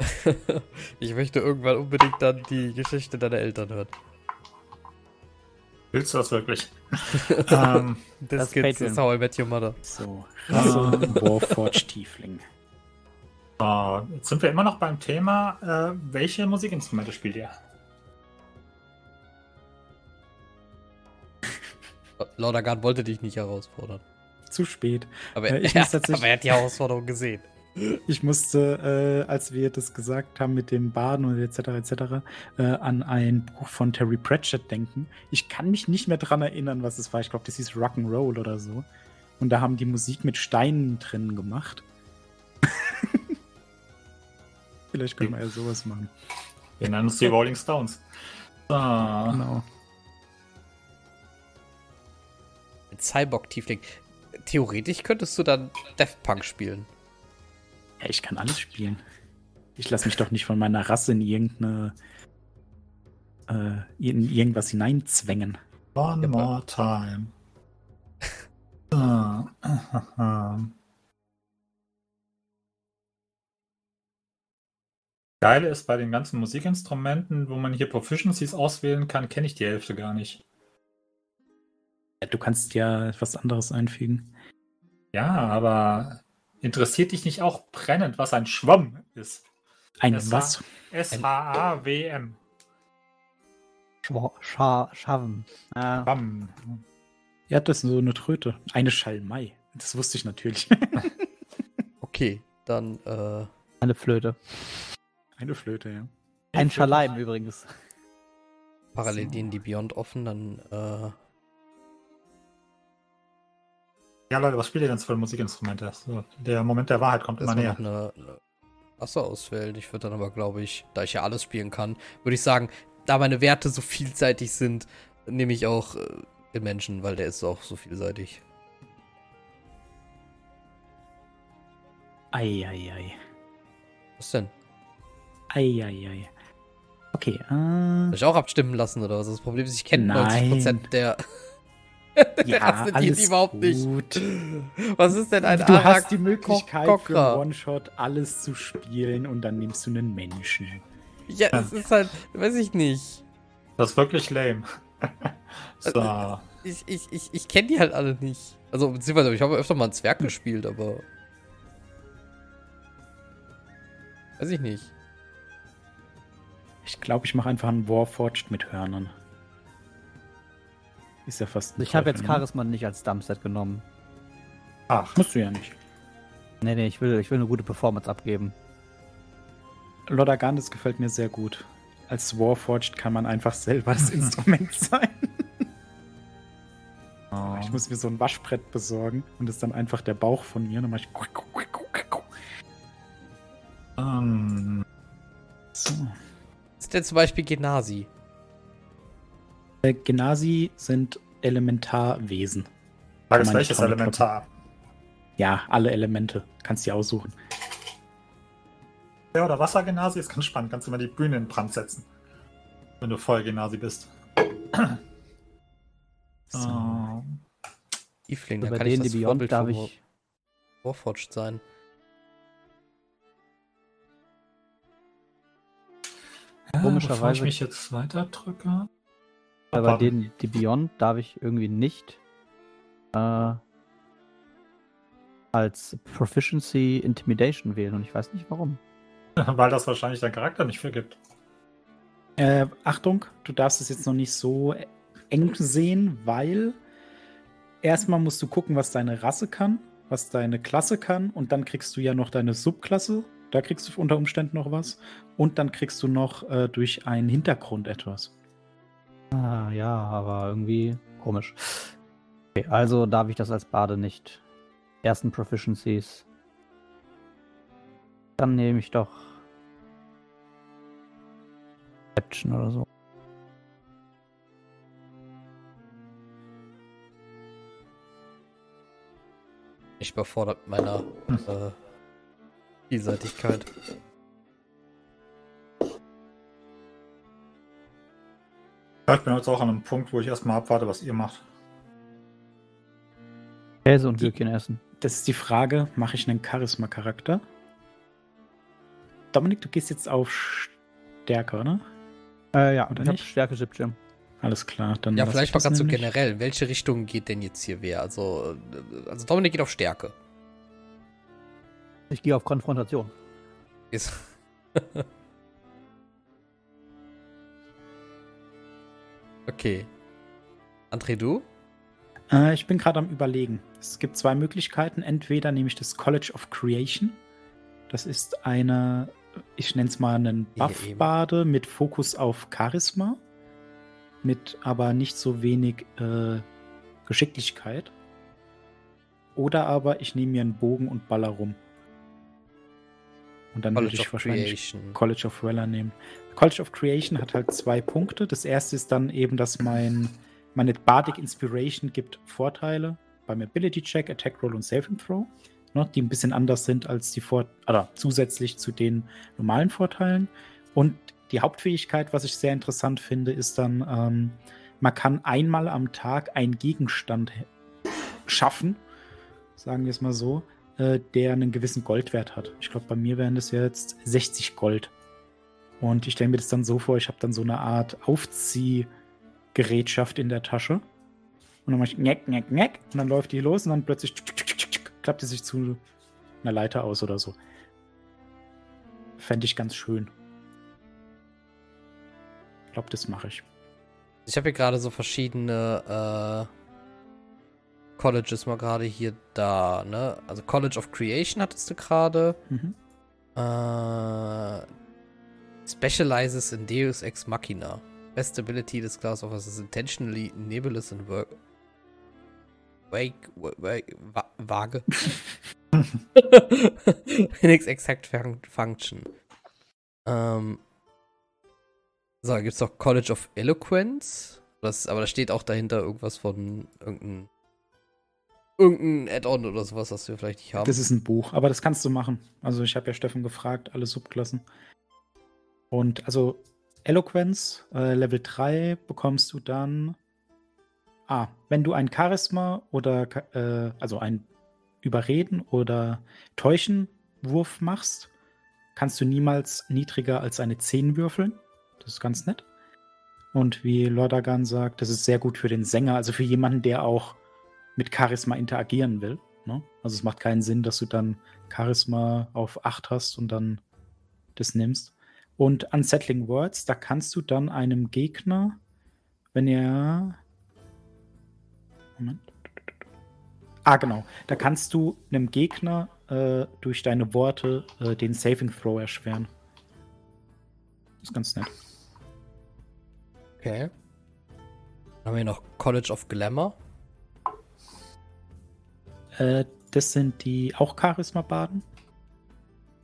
ich möchte irgendwann unbedingt dann die Geschichte deiner Eltern hören. Willst du das wirklich? ähm, Das, Das Kids Patreon. ist How I Met Your Mother. So, Rasse Warforged Tiefling. so, jetzt sind wir immer noch beim Thema. Äh, welche Musikinstrumente spielt ihr? Agan wollte dich nicht herausfordern. Zu spät. Aber, Äh, ich er, muss tatsächlich- aber er hat die Herausforderung gesehen. Ich musste, äh, als wir das gesagt haben mit dem Baden und etc. etc., äh, an ein Buch von Terry Pratchett denken. Ich kann mich nicht mehr dran erinnern, was es war. Ich glaube, das hieß Rock'n'Roll oder so. Und da haben die Musik mit Steinen drin gemacht. Vielleicht können wir ja sowas machen. Wir nennen uns die Rolling Stones. So, Genau. Mit Cyborg Tiefling. Theoretisch könntest du dann Death Punk spielen. Ja, ich kann alles spielen. Ich lasse mich doch nicht von meiner Rasse in irgendeine äh, in irgendwas hineinzwängen. one more time. So. Geile ist bei den ganzen Musikinstrumenten, wo man hier Proficiencies auswählen kann, kenne ich die Hälfte gar nicht. Ja, Du kannst ja etwas anderes einfügen. Ja, aber interessiert dich nicht auch brennend, was ein Schwamm ist? Ein war- was? S-H-A-W-M. Schwa Scha Schaven. Äh, Schwamm. Ja, das ist so eine Tröte. Eine Schalmei. Das wusste ich natürlich. Okay, dann, äh, eine Flöte. eine Flöte, ja. Ein Schaleim übrigens. parallel So. die Beyond offen, dann, äh, Ja, Leute, was spielt ihr denn für Musikinstrumente? So, der Moment der Wahrheit kommt immer näher. eine, eine Rasse auswählen. Ich würde dann aber, glaube ich, da ich ja alles spielen kann, würde ich sagen, da meine Werte so vielseitig sind, nehme ich auch äh, den Menschen, weil der ist auch so vielseitig. Eieiei. Was denn? Eieiei. Okay, Soll äh, ich auch abstimmen lassen oder was? Das Problem ist, ich kenne Nein. 90% der. ja, alles überhaupt nicht. gut. Was ist denn ein Du Arak hast die Möglichkeit für Kokra? einen One-Shot alles zu spielen und dann nimmst du einen Menschen. Ja, es ist halt, weiß ich nicht. Das ist wirklich lame. so. Ich, ich, ich, ich kenne die halt alle nicht. Also, beziehungsweise, ich habe öfter mal einen Zwerg gespielt, aber. Weiß ich nicht. Ich glaube, ich mache einfach einen Warforged mit Hörnern. Ist ja fast ein Ich habe jetzt ne? Charisma nicht als Dumpset genommen. Ach, Musst du ja nicht. Nee, nee, ich will, ich will eine gute Performance abgeben. Lord Arganis gefällt mir sehr gut. Als Warforged kann man einfach selber das Instrument sein. oh. Ich muss mir so ein Waschbrett besorgen und das ist dann einfach der Bauch von mir. Dann mache ich. Ähm, So. Ist denn zum Beispiel Genasi? Äh, Genasi sind Elementarwesen. Frage ist, welches Elementar? Ja, alle Elemente. Kannst du dir aussuchen. Feuer- oder Wassergenasi ist ganz spannend. Kannst du mal die Bühne in Brand setzen. Wenn du Feuergenasi bist. So. Oh. Tiefling, dann kann ich das die Beyond, darf ich. Warforged sein. Ja, Komischerweise- bevor ich mich jetzt weiter drücke. Bei Pardon. denen, die Beyond, darf ich irgendwie nicht äh, als Proficiency Intimidation wählen und ich weiß nicht warum. Weil das wahrscheinlich dein Charakter nicht vergibt. Äh, Achtung, du darfst es jetzt noch nicht so eng sehen, weil erstmal musst du gucken, was deine Rasse kann, was deine Klasse kann und dann kriegst du ja noch deine Subklasse. Da kriegst du unter Umständen noch was. Und dann kriegst du noch äh, durch einen Hintergrund etwas. Ah, ja, aber irgendwie komisch. Okay, also darf ich das als Bade nicht. Ersten Proficiencies. Dann nehme ich doch Action oder so. Ich überfordert meiner äh, Vielseitigkeit. Ich bin jetzt auch an einem Punkt, wo ich erstmal abwarte, was ihr macht. Käse und Gürkchen essen. Das ist die Frage, mache ich einen Charisma-Charakter? Dominik, du gehst jetzt auf Stärke, oder? Äh, ja, Oder ich hab nicht? Stärke 17. Alles klar, dann. Ja, vielleicht ich mal gerade so generell. In welche Richtung geht denn jetzt hier wer? Also, also Dominik geht auf Stärke. Ich gehe auf Konfrontation. Ist okay. André, du? Äh, ich bin gerade am Überlegen. Es gibt zwei Möglichkeiten. Entweder nehme ich das College of Creation. Das ist eine, ich nenne es mal einen Buff-Bade mit Fokus auf Charisma. Mit aber nicht so wenig äh, Geschicklichkeit. Oder aber ich nehme mir einen Bogen und baller rum. Und dann würde College ich of wahrscheinlich Creation. College of Weller nehmen. College of Creation hat halt zwei Punkte. Das erste ist dann eben, dass mein, meine Bardic Inspiration gibt Vorteile beim Ability Check, Attack Roll und Saving Throw, ne, die ein bisschen anders sind als die Vor oder zusätzlich zu den normalen Vorteilen. Und die Hauptfähigkeit, was ich sehr interessant finde, ist dann, ähm, man kann einmal am Tag einen Gegenstand schaffen, sagen wir es mal so, äh, der einen gewissen Goldwert hat. Ich glaube, bei mir wären das jetzt 60 Gold. Und ich stelle mir das dann so vor, ich habe dann so eine Art Aufziehgerätschaft in der Tasche. Und dann mache ich neck, neck, neck. Und dann läuft die los und dann plötzlich tschuk, tschuk, tschuk, klappt die sich zu einer Leiter aus oder so. Fände ich ganz schön. Ich glaube, das mache ich. Ich habe hier gerade so verschiedene äh, Colleges mal gerade hier da, ne? Also College of Creation hattest du gerade. Mhm. Äh, specializes in Deus Ex Machina. Best ability des Class Offers is intentionally nebulous and work. Wake, wake, wa vage. Phoenix exact fun function. Ähm. So, da gibt's noch College of Eloquence. Das, aber da steht auch dahinter irgendwas von irgendein irgendein Add-on oder sowas, was wir vielleicht nicht haben. Das ist ein Buch, aber das kannst du machen. Also ich habe ja Steffen gefragt, alle Subklassen. Und also Eloquence, äh, Level 3 bekommst du dann. Ah, wenn du ein Charisma oder äh, also ein Überreden oder Täuschen-Wurf machst, kannst du niemals niedriger als eine 10 würfeln. Das ist ganz nett. Und wie Lordagan sagt, das ist sehr gut für den Sänger, also für jemanden, der auch mit Charisma interagieren will. Ne? Also es macht keinen Sinn, dass du dann Charisma auf 8 hast und dann das nimmst. Und Unsettling Words, da kannst du dann einem Gegner, wenn er. Moment. Ah, genau. Da kannst du einem Gegner äh, durch deine Worte äh, den Saving Throw erschweren. Das ist ganz nett. Okay. Dann haben wir noch College of Glamour. Äh, das sind die auch Charisma-Baden.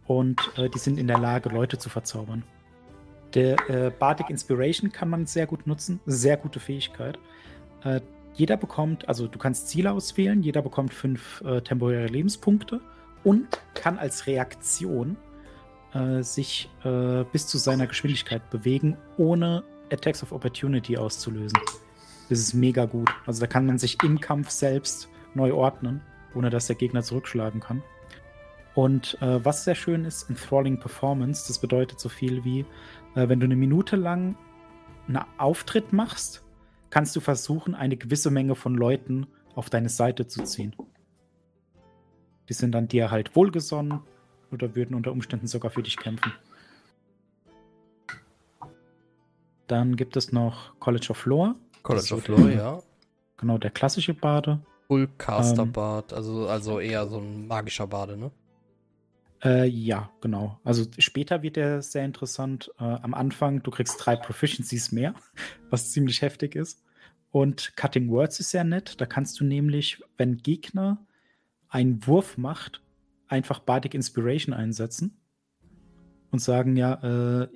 Und äh, die sind in der Lage, Leute zu verzaubern. Der äh, Bardic Inspiration kann man sehr gut nutzen. Sehr gute Fähigkeit. Äh, jeder bekommt, also du kannst Ziele auswählen, jeder bekommt fünf äh, temporäre Lebenspunkte und kann als Reaktion sich bis zu seiner Geschwindigkeit bewegen, ohne Attacks of Opportunity auszulösen. Das ist mega gut. Also da kann man sich im Kampf selbst neu ordnen, ohne dass der Gegner zurückschlagen kann. Und äh, was sehr schön ist, Enthralling Performance, das bedeutet so viel wie, äh, wenn du eine Minute lang einen Auftritt machst, kannst du versuchen, eine gewisse Menge von Leuten auf deine Seite zu ziehen. Die sind dann dir halt wohlgesonnen oder würden unter Umständen sogar für dich kämpfen. Dann gibt es noch College of Lore. College of Lore, ja. Genau, der klassische Bade. Full Caster Ähm. Also, also eher so ein magischer Bade, ne? Äh, ja, genau. Also später wird der sehr interessant. Äh, am Anfang, du kriegst drei Proficiencies mehr, was ziemlich heftig ist. Und Cutting Words ist sehr nett. Da kannst du nämlich, wenn Gegner einen Wurf macht, einfach Bardic Inspiration einsetzen und sagen, ja, äh,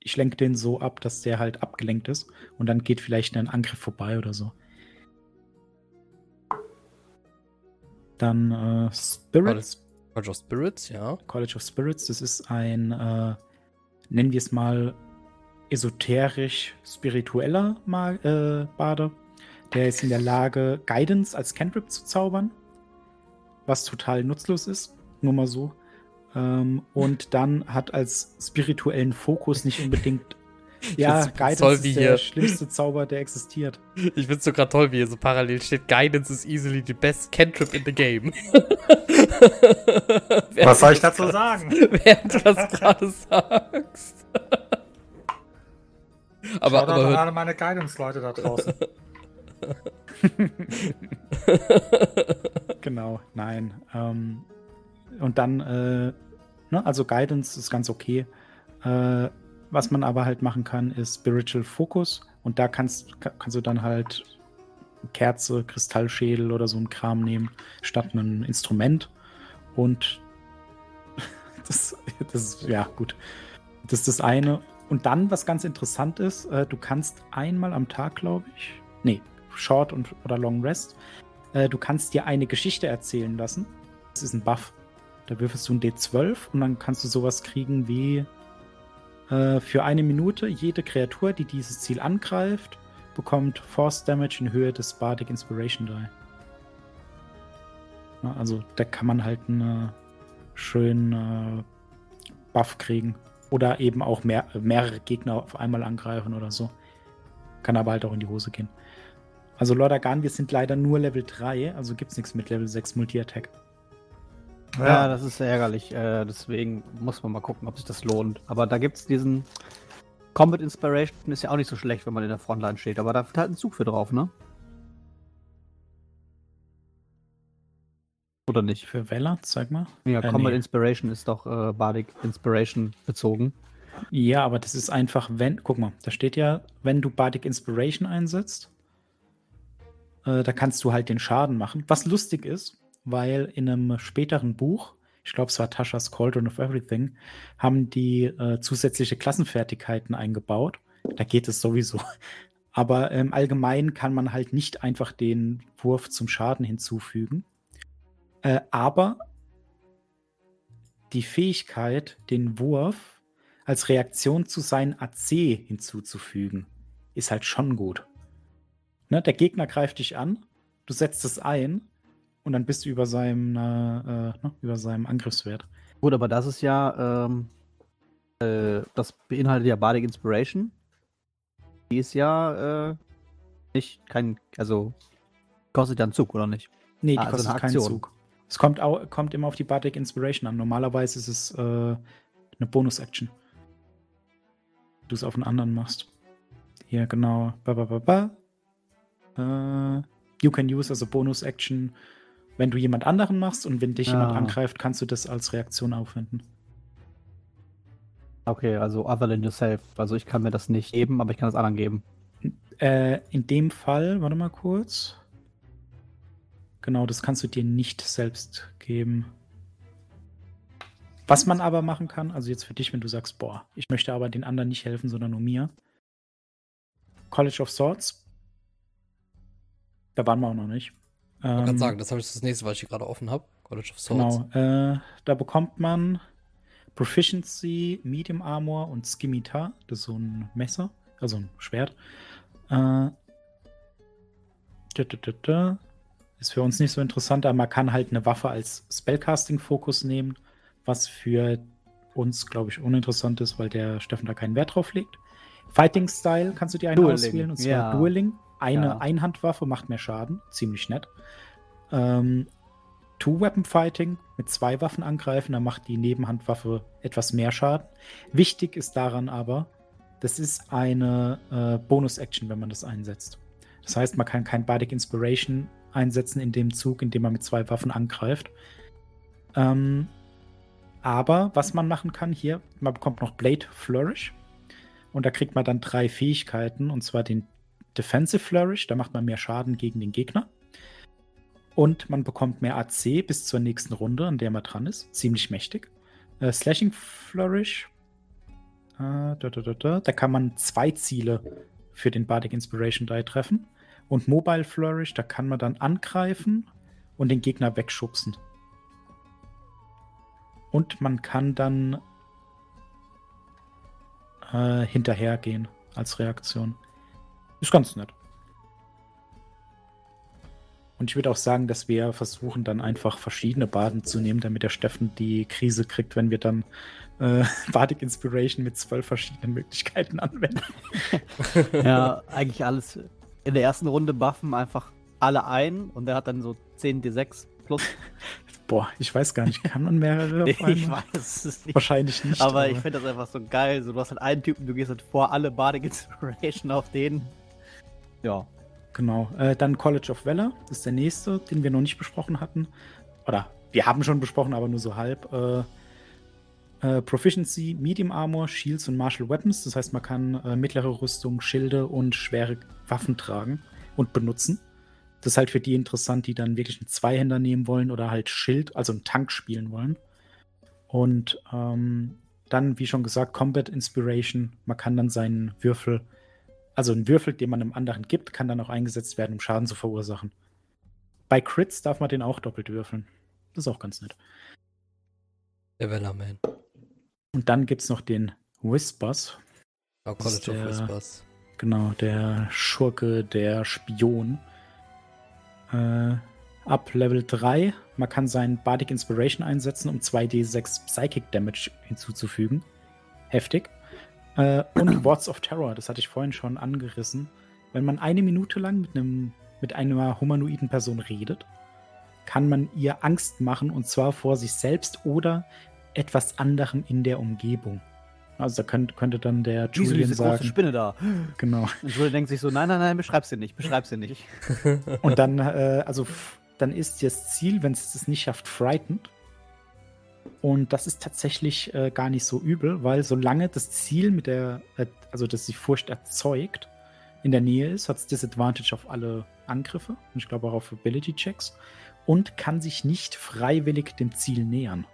ich lenke den so ab, dass der halt abgelenkt ist und dann geht vielleicht ein Angriff vorbei oder so. Dann äh, Spirits. College of Spirits, ja. College of Spirits, das ist ein, äh, nennen wir es mal, esoterisch-spiritueller äh, Bade. Der ist in der Lage, Guidance als Cantrip zu zaubern, was total nutzlos ist, nur mal so. Ähm, und dann hat als spirituellen Fokus nicht unbedingt. Ja, Guidance toll, ist wie der hier- schlimmste Zauber, der existiert. Ich find's so gerade toll, wie hier so parallel steht. Guidance is easily the best cantrip in the game. Was soll ich dazu sagen? Während du das gerade sagst. aber, Shoutout aber hört, alle meine Guidance-Leute da draußen. Genau, nein. Ähm, und dann, äh, ne, also Guidance ist ganz okay. Äh, was man aber halt machen kann, ist Spiritual Focus. Und da kannst, ka- kannst du dann halt Kerze, Kristallschädel oder so ein Kram nehmen, statt ein Instrument. Und das, das ist, ja, gut. Das ist das eine. Und dann, was ganz interessant ist, äh, du kannst einmal am Tag, glaube ich, nee, Short und, oder Long Rest, äh, du kannst dir eine Geschichte erzählen lassen. Das ist ein Buff. Da würfelst du ein D12 und dann kannst du sowas kriegen wie äh, für eine Minute jede Kreatur, die dieses Ziel angreift, bekommt Force Damage in Höhe des Bardic Inspiration Die. Also da kann man halt einen schönen äh, Buff kriegen. Oder eben auch mehr, mehrere Gegner auf einmal angreifen oder so. Kann aber halt auch in die Hose gehen. Also Lord Agan, wir sind leider nur Level 3, also gibt es nichts mit Level 6 Multi-Attack. Ja, das ist sehr ärgerlich. Äh, deswegen muss man mal gucken, ob sich das lohnt. Aber da gibt es diesen Combat Inspiration, ist ja auch nicht so schlecht, wenn man in der Frontline steht. Aber da wird halt ein Zug für drauf, ne? Oder nicht? Für Weller, zeig mal. Ja, Äh, Combat nee. Inspiration ist doch äh, Bardic Inspiration bezogen. Ja, aber das ist einfach, wenn, guck mal, da steht ja, wenn du Bardic Inspiration einsetzt, äh, da kannst du halt den Schaden machen. Was lustig ist, weil in einem späteren Buch, ich glaube, es war Tasha's Cauldron of Everything, haben die äh, zusätzliche Klassenfertigkeiten eingebaut. Da geht es sowieso. Aber im Allgemeinen kann man halt nicht einfach den Wurf zum Schaden hinzufügen. Äh, aber die Fähigkeit, den Wurf als Reaktion zu seinem AC hinzuzufügen, ist halt schon gut. Ne, der Gegner greift dich an, du setzt es ein und dann bist du über seinem, äh, äh, ne, über seinem Angriffswert. Gut, aber das ist ja, ähm, äh, das beinhaltet ja Bardic Inspiration. Die ist ja, äh, nicht, kein, also, kostet ja einen Zug, oder nicht? Nee, die Ah, also kostet eine keinen. Zug. Es kommt, au, kommt immer auf die Bardic Inspiration an. Normalerweise ist es äh, eine Bonus-Action. Du es auf einen anderen machst. Hier, genau. Ba, ba, ba, ba. Äh, you can use as a Bonus-Action, wenn du jemand anderen machst und wenn dich jemand Ah. angreift, kannst du das als Reaktion aufwenden. Okay, also other than yourself. Also ich kann mir das nicht geben, aber ich kann es anderen geben. Äh, in dem Fall, warte mal kurz. Genau, das kannst du dir nicht selbst geben. Was man aber machen kann, also jetzt für dich, wenn du sagst, boah, ich möchte aber den anderen nicht helfen, sondern nur mir. College of Swords. Da waren wir auch noch nicht. Ich wollte Ähm, gerade sagen, das habe ich das nächste, was ich gerade offen habe. College of Swords. Genau. Äh, da bekommt man Proficiency, Medium Armor und Scimitar. Das ist so ein Messer, also ein Schwert. Äh, da, da, da, da. Ist für uns nicht so interessant, aber man kann halt eine Waffe als Spellcasting-Fokus nehmen, was für uns, glaube ich, uninteressant ist, weil der Steffen da keinen Wert drauf legt. Fighting Style kannst du dir einen Dueling, auswählen, und zwar ja. Dueling. Eine Ja. Einhandwaffe macht mehr Schaden, ziemlich nett. Ähm, Two-Weapon-Fighting mit zwei Waffen angreifen, dann macht die Nebenhandwaffe etwas mehr Schaden. Wichtig ist daran aber, das ist eine äh, Bonus-Action, wenn man das einsetzt. Das heißt, man kann kein Bardic Inspiration einsetzen in dem Zug, in dem man mit zwei Waffen angreift. Ähm, aber was man machen kann hier, man bekommt noch Blade Flourish. Und da kriegt man dann drei Fähigkeiten, und zwar den Defensive Flourish, da macht man mehr Schaden gegen den Gegner. Und man bekommt mehr AC bis zur nächsten Runde, an der man dran ist. Ziemlich mächtig. Äh, Slashing Flourish. Äh, da, da, da, da. kann man zwei Ziele für den Bardic Inspiration Die treffen. Und Mobile Flourish, da kann man dann angreifen und den Gegner wegschubsen. Und man kann dann äh, hinterhergehen als Reaktion. Ist ganz nett. Und ich würde auch sagen, dass wir versuchen, dann einfach verschiedene Baden zu nehmen, damit der Steffen die Krise kriegt, wenn wir dann äh, Bardic Inspiration mit zwölf verschiedenen Möglichkeiten anwenden. ja, eigentlich alles. In der ersten Runde buffen einfach alle ein und der hat dann so 10 D6 plus. Boah, ich weiß gar nicht, kann man mehrere auf einmal? Ich weiß es nicht. Wahrscheinlich nicht. Aber, aber. ich finde das einfach so geil. So, du hast halt einen Typen, du gehst halt vor alle Bardic Inspiration auf den. Ja. Genau. Äh, dann College of Valor, ist der nächste, den wir noch nicht besprochen hatten. Oder wir haben schon besprochen, aber nur so halb. Äh, äh, Proficiency, Medium Armor, Shields und Martial Weapons. Das heißt, man kann äh, mittlere Rüstung, Schilde und schwere Waffen tragen und benutzen. Das ist halt für die interessant, die dann wirklich einen Zweihänder nehmen wollen oder halt Schild, also einen Tank spielen wollen. Und ähm, dann, wie schon gesagt, Combat Inspiration. Man kann dann seinen Würfel also ein Würfel, den man einem anderen gibt, kann dann auch eingesetzt werden, um Schaden zu verursachen. Bei Crits darf man den auch doppelt würfeln. Das ist auch ganz nett. Der Wellerman. Und dann gibt es noch den Whispers. Oh, College der, of Whispers. Genau, der Schurke, der Spion. Äh, ab Level 3, man kann seinen Bardic Inspiration einsetzen, um 2d6 Psychic Damage hinzuzufügen. Heftig. Äh, und Words of Terror, das hatte ich vorhin schon angerissen. Wenn man eine Minute lang mit, einem, mit einer humanoiden Person redet, kann man ihr Angst machen und zwar vor sich selbst oder etwas anderem in der Umgebung. Also da könnte, könnte dann der Julian Julian diese sagen. große Spinne da. Genau. Und Julian denkt sich so, nein, nein, nein, beschreib sie nicht, beschreib sie nicht. Und dann, äh, also dann ist das Ziel, wenn es es nicht schafft, frightened. Und das ist tatsächlich äh, gar nicht so übel, weil solange das Ziel mit der, äh, also dass die Furcht erzeugt, in der Nähe ist, hat es Disadvantage auf alle Angriffe und ich glaube auch auf Ability Checks und kann sich nicht freiwillig dem Ziel nähern.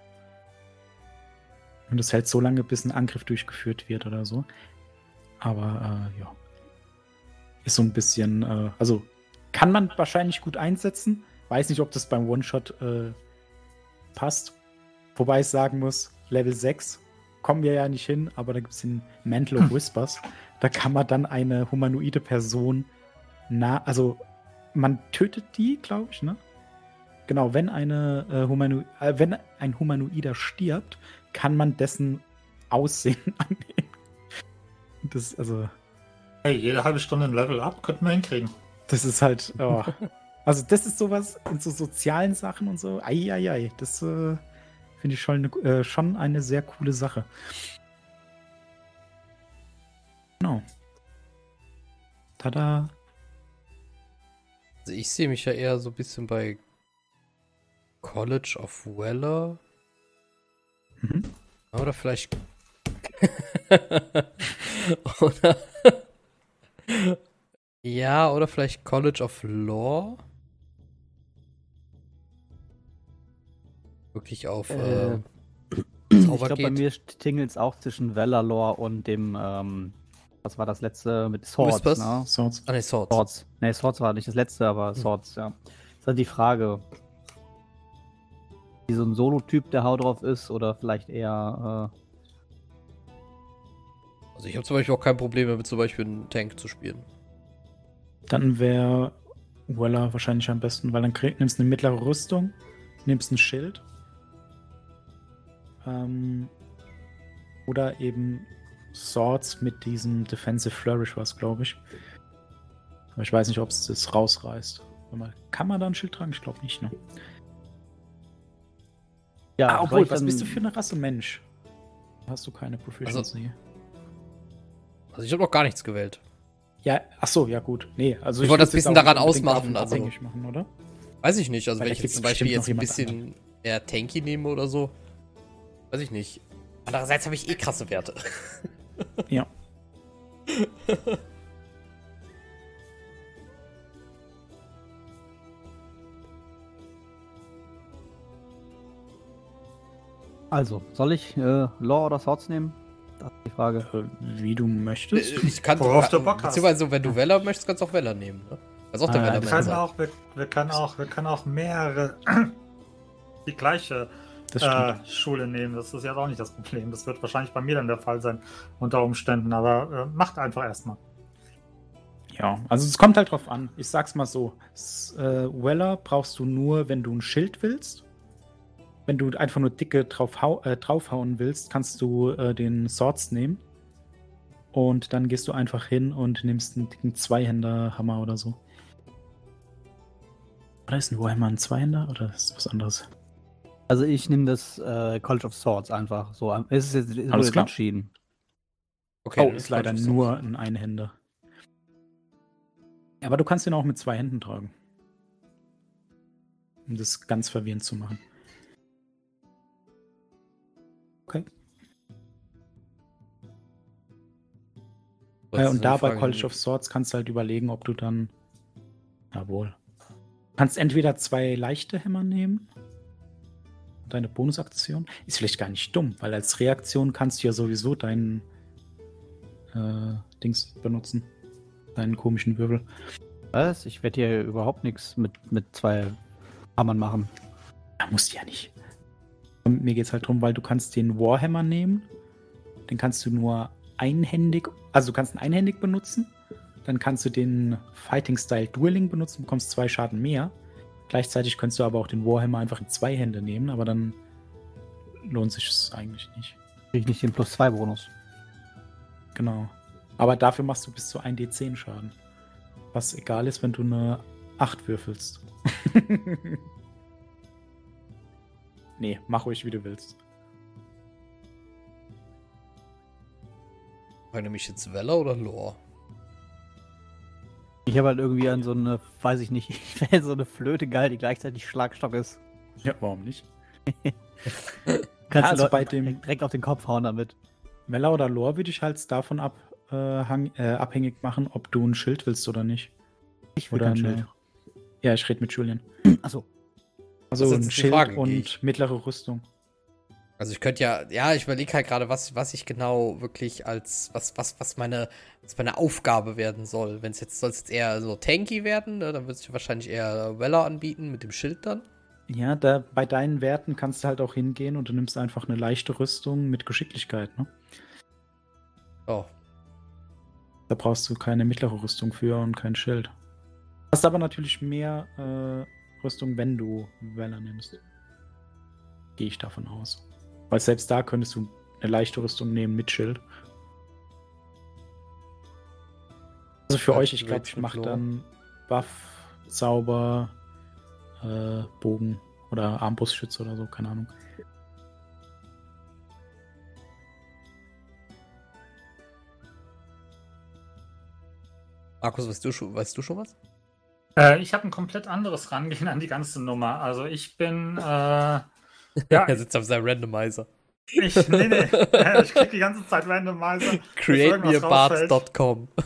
Und das hält so lange, bis ein Angriff durchgeführt wird oder so. Aber äh, ja. Ist so ein bisschen, äh, also kann man wahrscheinlich gut einsetzen. Weiß nicht, ob das beim One-Shot äh, passt. Wobei ich sagen muss, Level 6 kommen wir ja nicht hin, aber da gibt es den Mantle of Whispers. Da kann man dann eine humanoide Person na, also man tötet die, glaube ich, ne? Genau, wenn eine äh, Humano äh, wenn ein Humanoider stirbt, kann man dessen Aussehen annehmen. Das, also. Hey, jede halbe Stunde ein Level up könnten wir hinkriegen. Das ist halt, oh. also das ist sowas in so sozialen Sachen und so. Eieiei, das äh, Finde ich schon eine, äh, schon eine sehr coole Sache. Genau. Tada. Also ich sehe mich ja eher so ein bisschen bei College of Weller. Mhm. Oder vielleicht. oder. ja, oder vielleicht College of Law. Wirklich auf äh, äh, Ich glaube, bei mir tingelt es auch zwischen Valarlore und dem, ähm, was war das letzte mit Swords, Whispers? ne? Swords. Ah, ne, Swords. Swords. Ne, Swords war nicht das letzte, aber hm. Swords, ja. ist halt die Frage, wie so ein Solo-Typ, der Hau drauf ist, oder vielleicht eher, äh, also ich habe zum Beispiel auch kein Problem damit, zum Beispiel einen Tank zu spielen. Dann wäre Weller wahrscheinlich am besten, weil dann nimmst du eine mittlere Rüstung, nimmst ein Schild ähm, oder eben Swords mit diesem Defensive Flourish was, glaube ich. Aber ich weiß nicht, ob es das rausreißt. Kann man da ein Schild tragen? Ich glaube nicht, ne? Ja, ah, obwohl, ich was bist du für eine Rasse Mensch? Hast du keine Proficiency? Also ich habe noch gar nichts gewählt. ja, ach so, ja gut. Nee, also Ich wollte das bisschen daran ausmachen, also- machen, oder? Weiß ich nicht. Also Weil wenn ich jetzt zum Beispiel jetzt ein bisschen eher tanky nehme oder so. Weiß ich nicht. Andererseits habe ich eh krasse Werte. Ja. Also, soll ich äh, Law oder Swords nehmen? Das ist die Frage. Äh, Wie du möchtest. Ich kann Worauf du kann- Bock hast. Beziehungsweise, wenn du Weller möchtest, kannst du auch Weller nehmen. Ne? Kannst auch der Ah, Weller das Wir sein. auch, wir, wir, können auch, wir können auch mehrere die gleiche äh. Schule nehmen. Das ist ja auch nicht das Problem. Das wird wahrscheinlich bei mir dann der Fall sein, unter Umständen. Aber äh, macht einfach erstmal. Ja, also es kommt halt drauf an. Ich sag's mal so. S äh, Weller brauchst du nur, wenn du ein Schild willst. Wenn du einfach nur dicke drauf äh, draufhauen willst, kannst du äh, den Swords nehmen. Und dann gehst du einfach hin und nimmst einen dicken Zweihänder-Hammer oder so. Oder ist ein Warhammer ein Zweihänder oder ist das was anderes? Also ich nehme das äh, College of Swords einfach. So, es ist jetzt es Alles klar. entschieden. Okay, oh, ist leider nur ein Einhänder. Aber du kannst ihn auch mit zwei Händen tragen. Um das ganz verwirrend zu machen. Okay. Äh, und da bei? College of Swords kannst du halt überlegen, ob du dann. Jawohl. Du kannst entweder zwei leichte Hämmer nehmen. Deine Bonusaktion. Ist vielleicht gar nicht dumm, weil als Reaktion kannst du ja sowieso deinen äh, Dings benutzen. Deinen komischen Wirbel. Was? Ich werde hier überhaupt nichts mit, mit zwei Hammern machen. Ja, musst du ja nicht. Und mir geht es halt darum, weil du kannst den Warhammer nehmen. Den kannst du nur einhändig, also du kannst ihn einhändig benutzen. Dann kannst du den Fighting Style Dueling benutzen, bekommst zwei Schaden mehr. Gleichzeitig kannst du aber auch den Warhammer einfach in zwei Hände nehmen, aber dann lohnt sich es eigentlich nicht. Krieg ich nicht den plus zwei Bonus. Genau. Aber dafür machst du bis zu 1d10 Schaden. Was egal ist, wenn du eine 8 würfelst. nee, mach ruhig, wie du willst. Meine mich jetzt Weller oder Lore? Ich habe halt irgendwie an so eine, weiß ich nicht, ich wäre so eine Flöte geil, die gleichzeitig Schlagstock ist. Ja, warum nicht? Kannst Also du bei dem- direkt auf den Kopf hauen damit. Mella oder Lore würde ich halt davon ab, äh, hang, äh, abhängig machen, ob du ein Schild willst oder nicht. Ich will Oder eine- Schild. Ja, ich rede mit Julian. Achso. Also ein Schild Frage, und mittlere Rüstung. Also ich könnte ja, ja, ich überlege halt gerade, was, was ich genau wirklich als, was, was, was meine, was meine Aufgabe werden soll. Wenn es jetzt, soll es jetzt eher so tanky werden, ne, dann würde ich wahrscheinlich eher Weller anbieten mit dem Schild dann. Ja, da bei deinen Werten kannst du halt auch hingehen und du nimmst einfach eine leichte Rüstung mit Geschicklichkeit. Ne? Oh, Da brauchst du keine mittlere Rüstung für und kein Schild. Hast aber natürlich mehr äh, Rüstung, wenn du Weller nimmst. Gehe ich davon aus. Weil selbst da könntest du eine leichte Rüstung nehmen mit Schild. Also für Ja, euch, ich glaube, ich mache dann Buff, Zauber, äh, Bogen oder Armbrustschütze oder so, keine Ahnung. Markus, weißt du, schon- weißt du schon was? Äh, ich habe ein komplett anderes Rangehen an die ganze Nummer. Also ich bin. Äh, ja, er sitzt auf seinem Randomizer. ich, nee, nee. ich krieg die ganze Zeit Randomizer. CreateMeABart.com.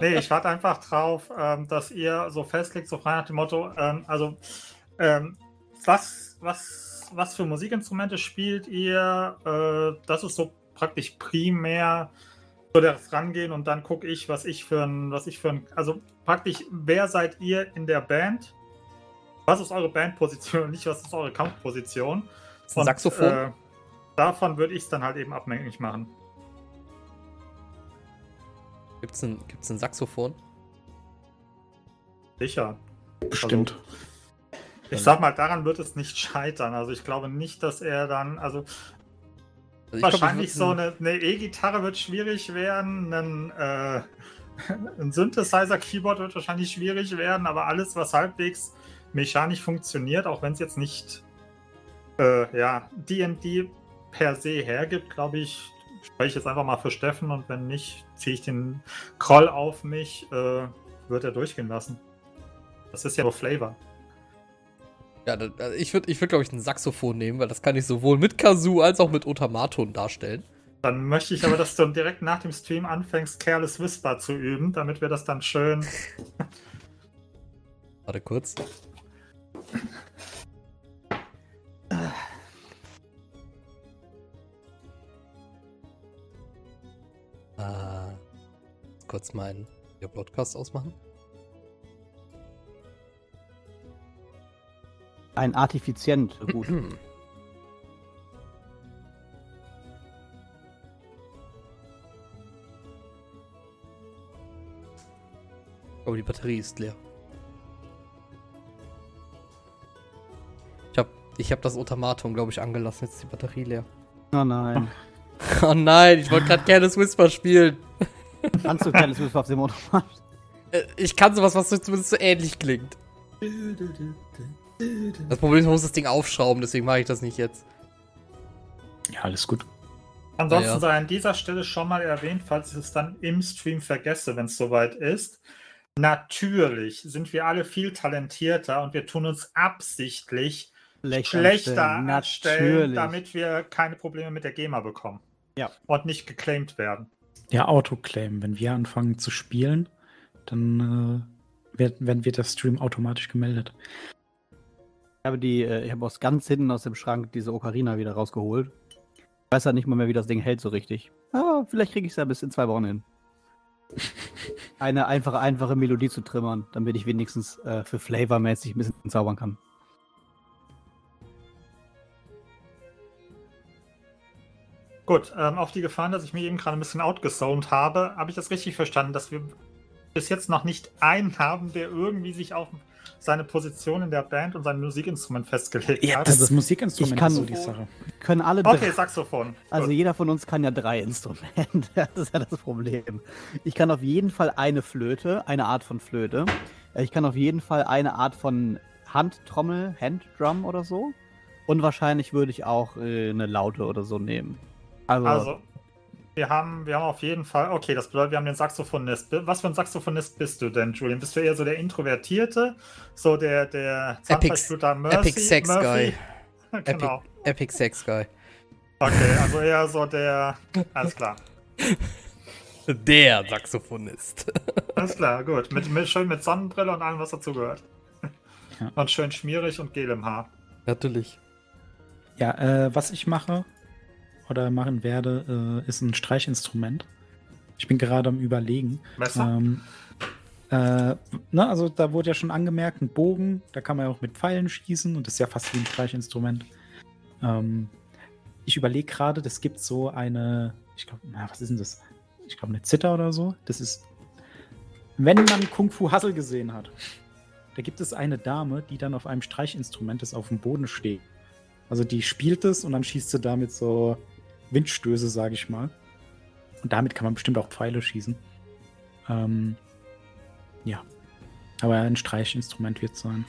Nee, ich warte einfach drauf, ähm, dass ihr so festlegt, so frei nach dem Motto, ähm, also ähm, was, was, was für Musikinstrumente spielt ihr? Äh, das ist so praktisch primär so das Rangehen und dann gucke ich, was ich für ein, was ich für ein, also praktisch, wer seid ihr in der Band? Was ist eure Bandposition, nicht was ist eure Kampfposition? Ist ein Saxophon? Äh, davon würde ich es dann halt eben abhängig machen. Gibt's ein, gibt's ein Saxophon? Sicher. Bestimmt. Ich sag mal, daran wird es nicht scheitern. Also ich glaube nicht, dass er dann, also Also ich wahrscheinlich glaub, so eine E-Gitarre wird schwierig werden, ein, äh, ein Synthesizer-Keyboard wird wahrscheinlich schwierig werden, aber alles, was halbwegs mechanisch funktioniert, auch wenn es jetzt nicht äh, ja, D&D per se hergibt, glaube ich, spreche ich jetzt einfach mal für Steffen und wenn nicht, ziehe ich den Kroll auf mich, äh, wird er durchgehen lassen. Das ist ja nur Flavor. Ja, ich würde, ich würd, glaube ich, ein Saxophon nehmen, weil das kann ich sowohl mit Kazoo als auch mit Otamaton darstellen. Dann möchte ich aber, dass du direkt nach dem Stream anfängst, Careless Whisper zu üben, damit wir das dann schön. Warte kurz. Äh, kurz meinen Podcast ausmachen. Ein Artifizient, gut. Aber die Batterie ist leer. Ich habe das Automaton, glaube ich, angelassen. Jetzt ist die Batterie leer. Oh nein. Oh nein, ich wollte gerade Careless Whisper spielen. Kannst du Careless Whisper auf dem Automat? Äh, Ich kann sowas, was so zumindest so ähnlich klingt. Das Problem ist, man muss das Ding aufschrauben, deswegen mache ich das nicht jetzt. Ja, alles gut. Ansonsten Ja, ja. sei an dieser Stelle schon mal erwähnt, falls ich es dann im Stream vergesse, wenn es soweit ist. Natürlich sind wir alle viel talentierter und wir tun uns absichtlich schlechter anstellen, damit wir keine Probleme mit der GEMA bekommen. Ja. Und nicht geclaimed werden. Ja, Autoclaim. Wenn wir anfangen zu spielen, dann äh, wird, werden wir das Stream automatisch gemeldet. Ich habe die, äh, ich habe aus ganz hinten aus dem Schrank diese Ocarina wieder rausgeholt. Ich weiß ja nicht mal mehr, wie das Ding hält so richtig. Aber vielleicht kriege ich es ja bis in zwei Wochen hin. Eine einfache, einfache Melodie zu trimmern, damit ich wenigstens äh, für Flavormäßig ein bisschen zaubern kann. Gut, ähm, auf die Gefahren, dass ich mich eben gerade ein bisschen outgezoned habe, habe ich das richtig verstanden, dass wir bis jetzt noch nicht einen haben, der irgendwie sich auf seine Position in der Band und sein Musikinstrument festgelegt Ja, hat. das ist Musikinstrument, ich kann- ist so die Sache. Können alle okay, Saxophon. Also Gut. jeder von uns kann ja drei Instrumente. Das ist ja das Problem. Ich kann auf jeden Fall eine Flöte, eine Art von Flöte. Äh, Ich kann auf jeden Fall eine Art von Handtrommel, Handdrum oder so. Und wahrscheinlich würde ich auch äh, eine Laute oder so nehmen. Also, Also, wir haben, wir haben auf jeden Fall, okay, das bedeutet, wir haben den Saxophonist. Was für ein Saxophonist bist du denn, Julian? Bist du eher so der Introvertierte, so der, der Zahnfleischbluter Mercy? Epic Sex Murphy? Epic, genau. Epic Sex Guy. Okay, also eher so der, alles klar. Der Saxophonist. Alles klar, gut. Mit, mit, schön mit Sonnenbrille und allem, was dazugehört. Ja. Und schön schmierig und gel im Haar. Natürlich. Ja, äh, was ich mache oder machen werde, äh, ist ein Streichinstrument. Ich bin gerade am Überlegen. Messer? Ähm, äh, ne, also da wurde ja schon angemerkt, ein Bogen, da kann man ja auch mit Pfeilen schießen und das ist ja fast wie ein Streichinstrument. Ähm, ich überlege gerade, das gibt so eine, ich glaube, na, was ist denn das? Ich glaube, eine Zither oder so. Das ist, wenn man Kung Fu Hustle gesehen hat, da gibt es eine Dame, die dann auf einem Streichinstrument, das auf dem Boden steht. Also die spielt es und dann schießt sie damit so Windstöße, sage ich mal. Und damit kann man bestimmt auch Pfeile schießen. Ähm, ja. Aber ein Streichinstrument wird es sein.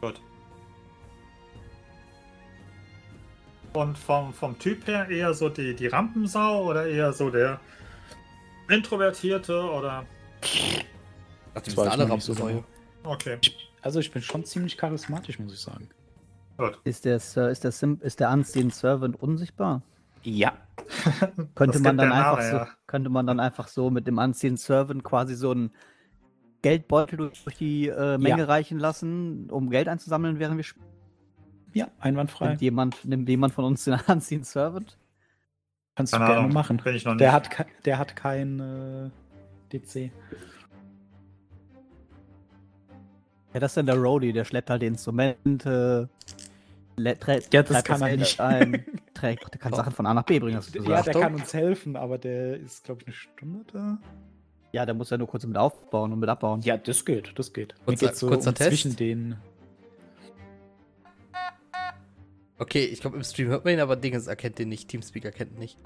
Gut. Und vom, vom Typ her eher so die, die Rampensau oder eher so der Introvertierte oder. Ach, die Das sind weiß alle man nicht so genau. Okay, Also ich bin schon ziemlich charismatisch, muss ich sagen. Ist der, ist der, Sim, ist der Unseen Servant unsichtbar? Ja. Könnte man dann einfach Name, so, ja. könnte man dann einfach so mit dem Unseen Servant quasi so einen Geldbeutel durch die äh, Menge Ja. reichen lassen, um Geld einzusammeln, während wir spielen? Ja, einwandfrei. Nimmt jemand, nimmt jemand von uns den Unseen Servant? Kannst du Keine gerne Ahnung, machen. Bin ich noch nicht. Der hat, der hat kein äh, DC. Ja, das ist dann der Roadie, der schleppt halt die Instrumente, Ja, das kann er nicht. ein, trägt, der kann. Sachen von A nach B bringen, hast du Ja, der kann uns helfen, aber der ist, glaube ich, eine Stunde da. Ja, der muss ja nur kurz mit aufbauen und mit abbauen. Ja, das geht, das geht. Kurzer- so kurzer um Test. zwischen den. Okay, ich glaube, im Stream hört man ihn, aber Dingens erkennt den nicht. Teamspeak erkennt ihn nicht.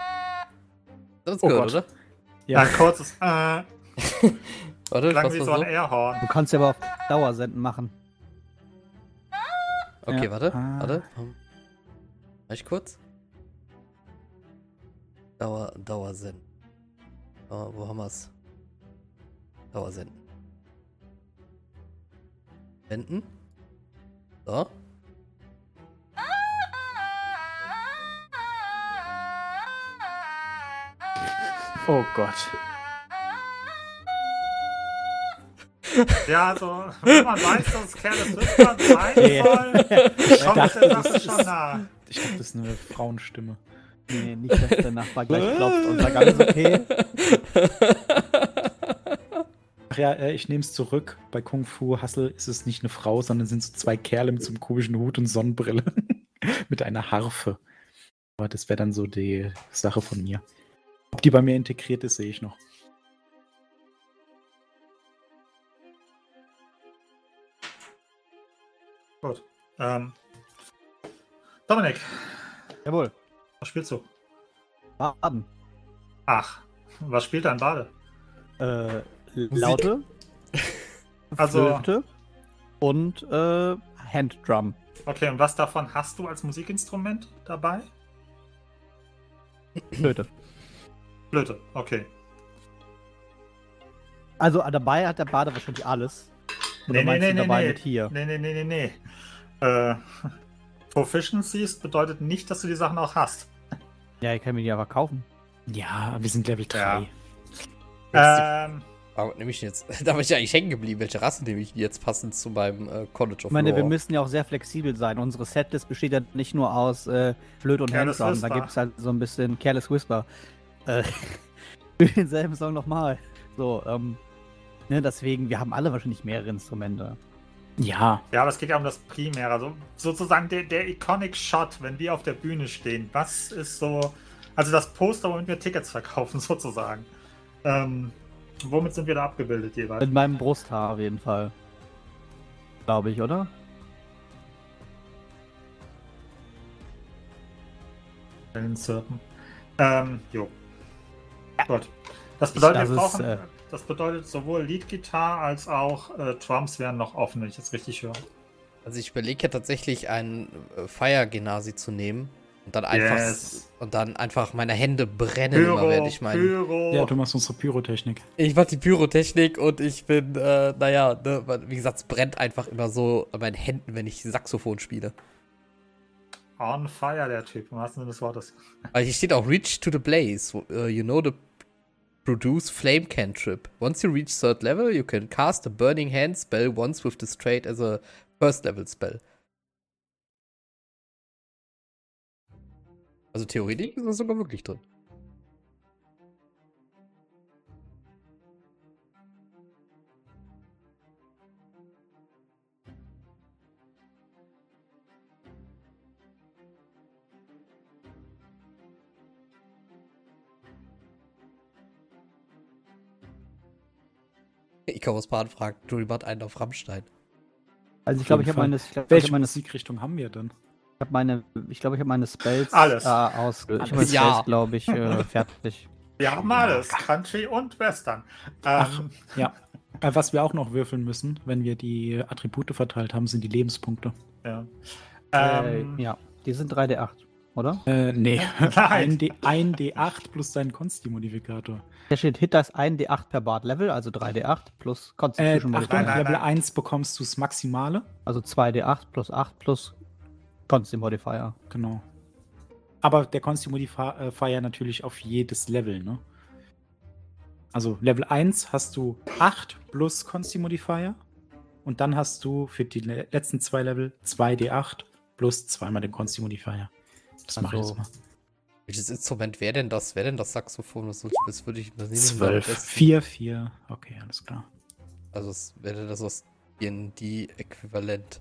Das ist Oh gehört, Gott. oder? Ja, ein kurzes. Äh, Warte, klang wie so ein so? Airhorn. Du kannst ja aber auf Dauersenden machen. Okay, Ja. warte, Ah. warte. Hm. Mach ich kurz? Dauer, Dauersenden. Oh, wo haben wir's? Dauersenden. Senden. So. Oh Gott. Ja, also, wenn man weiß, dass es Careless Whisper sein Ja. soll, kommt dachte, der das Sache ist- schon nah. Ich dachte, das ist eine Frauenstimme. Nee, nicht, dass der Nachbar gleich klopft und sagt, alles okay. Ach ja, äh, ich nehme es zurück. Bei Kung Fu Hustle ist es nicht eine Frau, sondern sind so zwei Kerle mit so einem komischen Hut und Sonnenbrille. mit einer Harfe. Aber das wäre dann so die Sache von mir. Ob die bei mir integriert ist, sehe ich noch. Gut. Ähm, Dominik, Jawohl. was spielst du? Baden. Ach, was spielt dein Bade? Äh, Laute. Also- Flöte und äh, Handdrum. Okay, und was davon hast du als Musikinstrument dabei? Flöte. Flöte, okay. Also dabei hat der Bade wahrscheinlich alles. Oder meinst du dabei mit hier? Nee, nee, nee, nee, nee. Äh, Proficiencies bedeutet nicht, dass du die Sachen auch hast. Ja, ich kann mir die aber kaufen. Ja, wir sind Level 3. Ähm, Ja. Aber nehme ich jetzt, da bin ich eigentlich hängen geblieben. Welche Rasse nehme ich jetzt passend zu meinem äh, College of Ich meine, wir Law? müssen ja auch sehr flexibel sein. Unsere Setlist besteht ja nicht nur aus äh, Flöte und Handdrum. Da gibt es halt so ein bisschen Careless Whisper. Äh, für denselben Song nochmal. So, ähm, ne, deswegen, wir haben alle wahrscheinlich mehrere Instrumente. Ja, ja, aber es geht ja um das Primäre. Also sozusagen der, der Iconic Shot, wenn wir auf der Bühne stehen. Was ist so. Also das Poster, womit wir Tickets verkaufen, sozusagen. Ähm, womit sind wir da abgebildet jeweils? Mit meinem Brusthaar auf jeden Fall. Glaube ich, oder? Den Zirpen. Ähm, jo. Gut. Das bedeutet, das wir ist, brauchen. äh, das bedeutet, sowohl Lead-Gitarre als auch äh, Drums wären noch offen, wenn ich das richtig höre. Also ich überlege ja tatsächlich ein äh, Fire Genasi zu nehmen und dann einfach Yes. und dann einfach meine Hände brennen immer, während ich meine. Pyro. ja, du machst unsere Pyrotechnik. Ich mach die Pyrotechnik und ich bin, äh, naja, ne, wie gesagt, es brennt einfach immer so an meinen Händen, wenn ich Saxophon spiele. On fire, der Typ, im wahrsten Sinne des Wortes. Weil hier steht auch Reach to the Blaze. äh, you know the produce flame cantrip. Once you reach third level, you can cast a burning hand spell once with this trait as a first level spell. Also theoretisch ist das sogar wirklich drin. Icarus Pan fragt, Julibert einen auf Rammstein. Also ich glaube, ich habe meine, ich glaub, ich Welche hab meine, ich Musikrichtung haben wir denn? hab meine, ich glaube, ich habe meine Spells Alles. Äh, aus, ich habe meine Alles. Ja. Spells, glaube ich, äh, fertig. Wir haben alles, Country und Western. Ach. Ähm, Ja. Äh, Was wir auch noch würfeln müssen, wenn wir die Attribute verteilt haben, sind die Lebenspunkte. ja. Äh, Ähm, ja, die sind 3D8, oder? Äh, nee. Nein. Ein, D, ein D8 plus dein Consti-Modifikator. Da steht Hit das 1D8 per Bard Level, also 3D8 plus Äh, Constitution Modifier. nein, Level nein. 1 bekommst du das Maximale. Also 2D8 plus 8 plus Constitution Modifier. Genau. Aber der Consti-Modifier natürlich auf jedes Level, ne? Also Level 1 hast du 8 plus Consti-Modifier. Und dann hast du für die le letzten zwei Level 2D8 plus zweimal den Consti-Modifier. Das mache ich Also jetzt mal. Welches Instrument wäre denn das? Wäre denn das Saxophon? Das, das würde ich am 12. besten. 4, 4. Okay, alles klar. Also es wäre das das D&D-Äquivalent.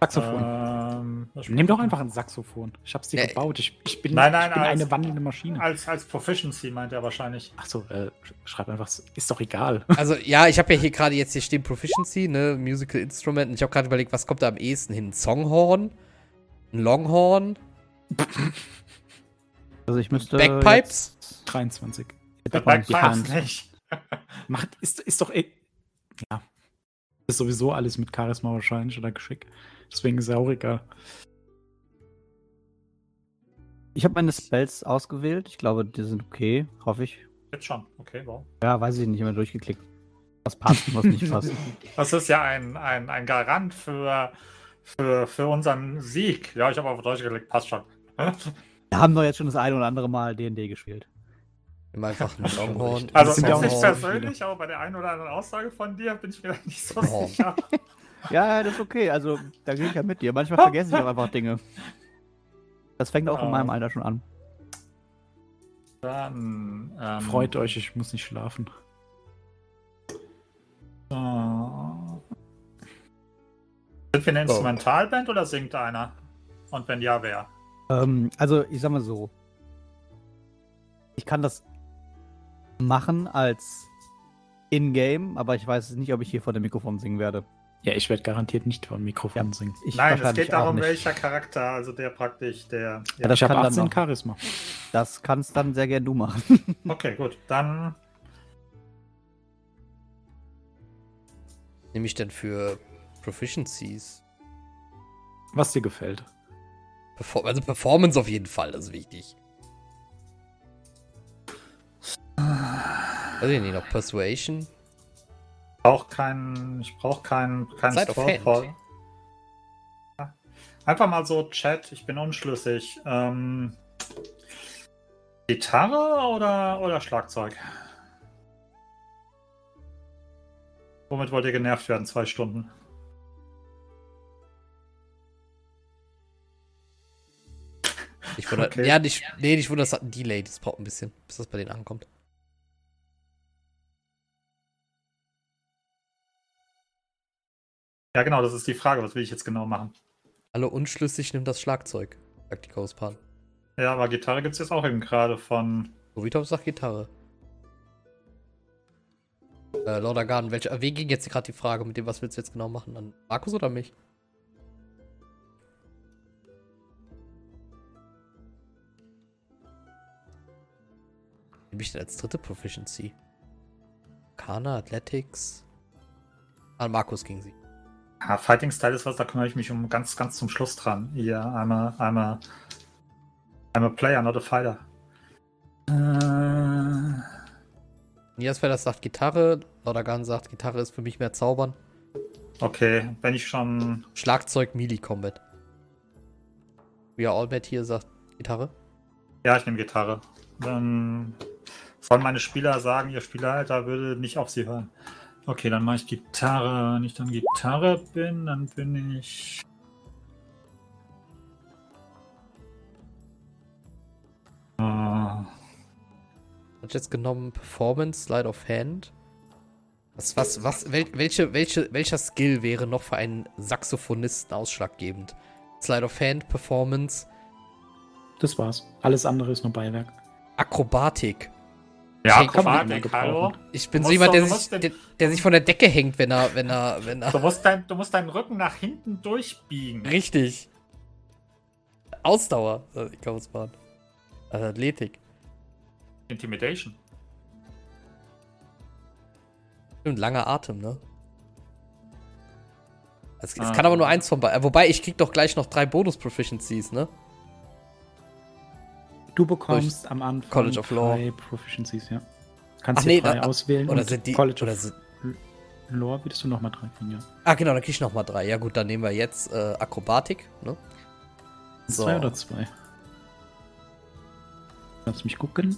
Saxophon. ähm, was Nimm doch einfach ein Saxophon. Ich hab's dir Ja, gebaut. Ich, ich bin, Nein, nein, ich bin als- eine wandelnde Maschine. als, als Proficiency meint er wahrscheinlich. Achso, äh, schreib einfach, ist doch egal. Also ja, ich habe ja hier gerade jetzt hier stehen Proficiency, ne, Musical Instrument. Und ich habe gerade überlegt, was kommt da am ehesten hin? Ein Songhorn? Ein Longhorn? Also ich müsste. Jetzt- 23. Bagpipes Bagpipes Hand. nicht. Macht, ist, ist doch. eh- Ja. ist sowieso alles mit Charisma wahrscheinlich oder Geschick. Deswegen ist er auch egal. Ich habe meine Spells ausgewählt. Ich glaube, die sind okay, hoffe ich. Jetzt schon. Okay, wow. Ja, weiß ich nicht, immer durchgeklickt. Was passt und was nicht passt. Das ist ja ein, ein, ein Garant für, für, für unseren Sieg. Ja, ich habe auf Deutsch geklickt, passt schon. Wir haben doch jetzt schon das eine oder andere Mal D&D gespielt. Nimm einfach einen Longhorn. Also noch persönlich, aber bei der einen oder anderen Aussage von dir bin ich mir da nicht so Oh. sicher. Ja, das ist okay. Also, da gehe ich ja mit dir. Manchmal vergesse ich auch einfach Dinge. Das fängt auch in Ah. meinem Alter schon an. Dann ähm, Freut euch, ich muss nicht schlafen. So. Sind wir eine Instrumentalband oder singt einer? Und wenn ja, wer? Ähm, also, ich sag mal so. Ich kann das machen als In-Game, aber ich weiß nicht, ob ich hier vor dem Mikrofon singen werde. Ja, ich werde garantiert nicht vom Mikrofon Ja. singen. Ich Nein, es geht darum, welcher Charakter, also der praktisch, der. Ja, Ja. das ich habe kann dann 18 noch. Charisma. Das kannst dann sehr gern du machen. Okay, gut. Dann Nehme ich denn für Proficiencies? Was dir gefällt. Perfor also Performance auf jeden Fall, das ist wichtig. Weiß ich nicht, noch Persuasion? brauche keinen. Ich brauche keinen kein Sleight of Hand. Strollfall. Ja. Einfach mal so, Chat, ich bin unschlüssig. Ähm, Gitarre oder, oder Schlagzeug? Womit wollt ihr genervt werden? Zwei Stunden. Ich wundere, Okay. Ja, nicht, nee, ich wundere, das hat ein Delay. Das braucht ein bisschen, bis das bei denen ankommt. Ja, genau, das ist die Frage. Was will ich jetzt genau machen? Alle unschlüssig nimmt das Schlagzeug, sagt die Ghostpan. Ja, aber Gitarre gibt es jetzt auch eben gerade von. Novitov sagt Gitarre. Äh, Lord Garden, welche, wen ging jetzt gerade die Frage mit dem, was willst du jetzt genau machen? An Markus oder mich? Nehme ich denn als dritte Proficiency? Kana, Athletics. An Markus ging sie. Ja, Fighting Style ist was, da kümmere ich mich um ganz, ganz zum Schluss dran. Hier, einmal, einmal. I'm a player, not a fighter. Äh, Niasfelder sagt Gitarre, Lordagan sagt, Gitarre ist für mich mehr Zaubern. okay, wenn ich schon. Schlagzeug, Melee Combat. We are all bad hier sagt Gitarre. Ja, ich nehme Gitarre. Dann sollen meine Spieler sagen, ihr Spieleralter würde nicht auf sie hören. Okay, dann mache ich Gitarre. Wenn ich dann Gitarre bin, dann bin ich. Ah, Hat jetzt genommen Performance, Slide of Hand. Was, was, was, wel, welche, welche, welcher Skill wäre noch für einen Saxophonisten ausschlaggebend? Slide of Hand, Performance, Das war's. Alles andere ist nur Beiwerk. Akrobatik. Ja, Hey, nicht Akrobatik, hallo. Ich bin so jemand, der sich, den- der, der sich von der Decke hängt, wenn er, wenn er, wenn er. Du musst, dein, du musst deinen Rücken nach hinten durchbiegen. Richtig. Ausdauer, sagt die Ghostbahn. Also Athletik. Intimidation. Stimmt, langer Atem, ne? Es, es Ah. kann aber nur eins von beiden. Wobei, ich krieg doch gleich noch drei Bonus-Proficiencies, ne? Du bekommst am Anfang College of Law. drei Proficiencies, ja. Kannst hier nee, frei da- auswählen. Oder sind die. College oder of sind, Law würdest du nochmal drei kriegen, ja. ah, genau, dann krieg ich nochmal drei. Ja, gut, dann nehmen wir jetzt äh, Akrobatik, ne? So. Zwei oder zwei? Lass mich gucken.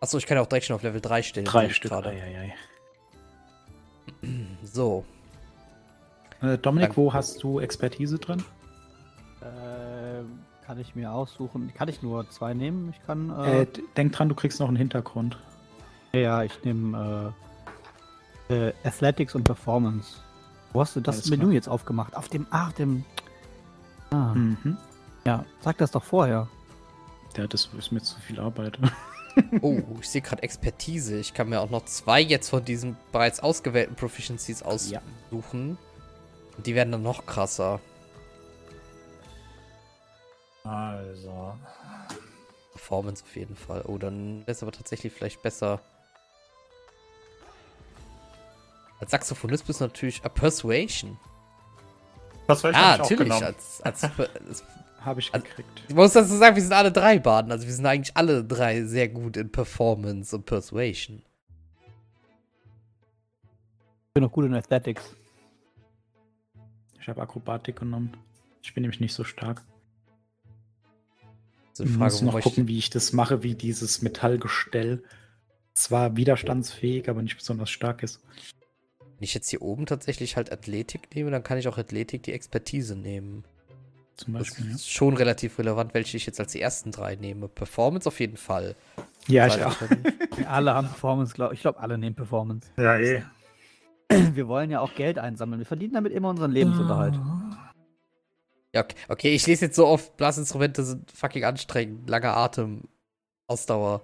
Achso, ich kann ja auch direkt schon auf Level 3 stellen. Drei Stück. Gerade. Ei, ei, So. Äh, Dominik, wo hast du Expertise drin? Ähm, kann ich mir aussuchen. Kann ich nur zwei nehmen? Ich kann. Äh, Äh, denk dran, du kriegst noch einen Hintergrund. ja, ich nehme äh, äh, Athletics und Performance. Wo hast du das Alles Menü klar. jetzt aufgemacht? Auf dem. Ach, dem. Ah, Mhm. ja. Sag das doch vorher. Ja, das ist mir zu viel Arbeit. Oh, ich sehe gerade Expertise. Ich kann mir auch noch zwei jetzt von diesen bereits ausgewählten Proficiencies Ja. aussuchen. Und die werden dann noch krasser. Also. Performance auf jeden Fall. Oh, dann wäre es aber tatsächlich vielleicht besser. Als Saxophonist bist du natürlich. Äh, Persuasion. Ich Ah, auch natürlich. Als, als, als, Habe ich Also- gekriegt. ich muss dazu sagen, wir sind alle drei Baden. Also wir sind eigentlich alle drei sehr gut in Performance und Persuasion. Ich bin noch gut in Athletics. Ich habe Akrobatik genommen. Ich bin nämlich nicht so stark. So Ich die muss Frage, noch wo ich, gucken, wie ich das mache, wie dieses Metallgestell zwar widerstandsfähig, aber nicht besonders stark ist. wenn ich jetzt hier oben tatsächlich halt Athletik nehme, dann kann ich auch Athletik die Expertise nehmen. Zum Das Beispiel. ist schon relativ relevant, welche ich jetzt als die ersten drei nehme. Performance auf jeden Fall. Ja, ja ich auch. Wir alle haben Performance, glaube ich. Ich glaube, alle nehmen Performance. Ja, eh. Wir wollen ja auch Geld einsammeln. Wir verdienen damit immer unseren Lebensunterhalt. Ja, okay. okay, ich lese jetzt so oft, Blasinstrumente sind fucking anstrengend, langer Atem, Ausdauer.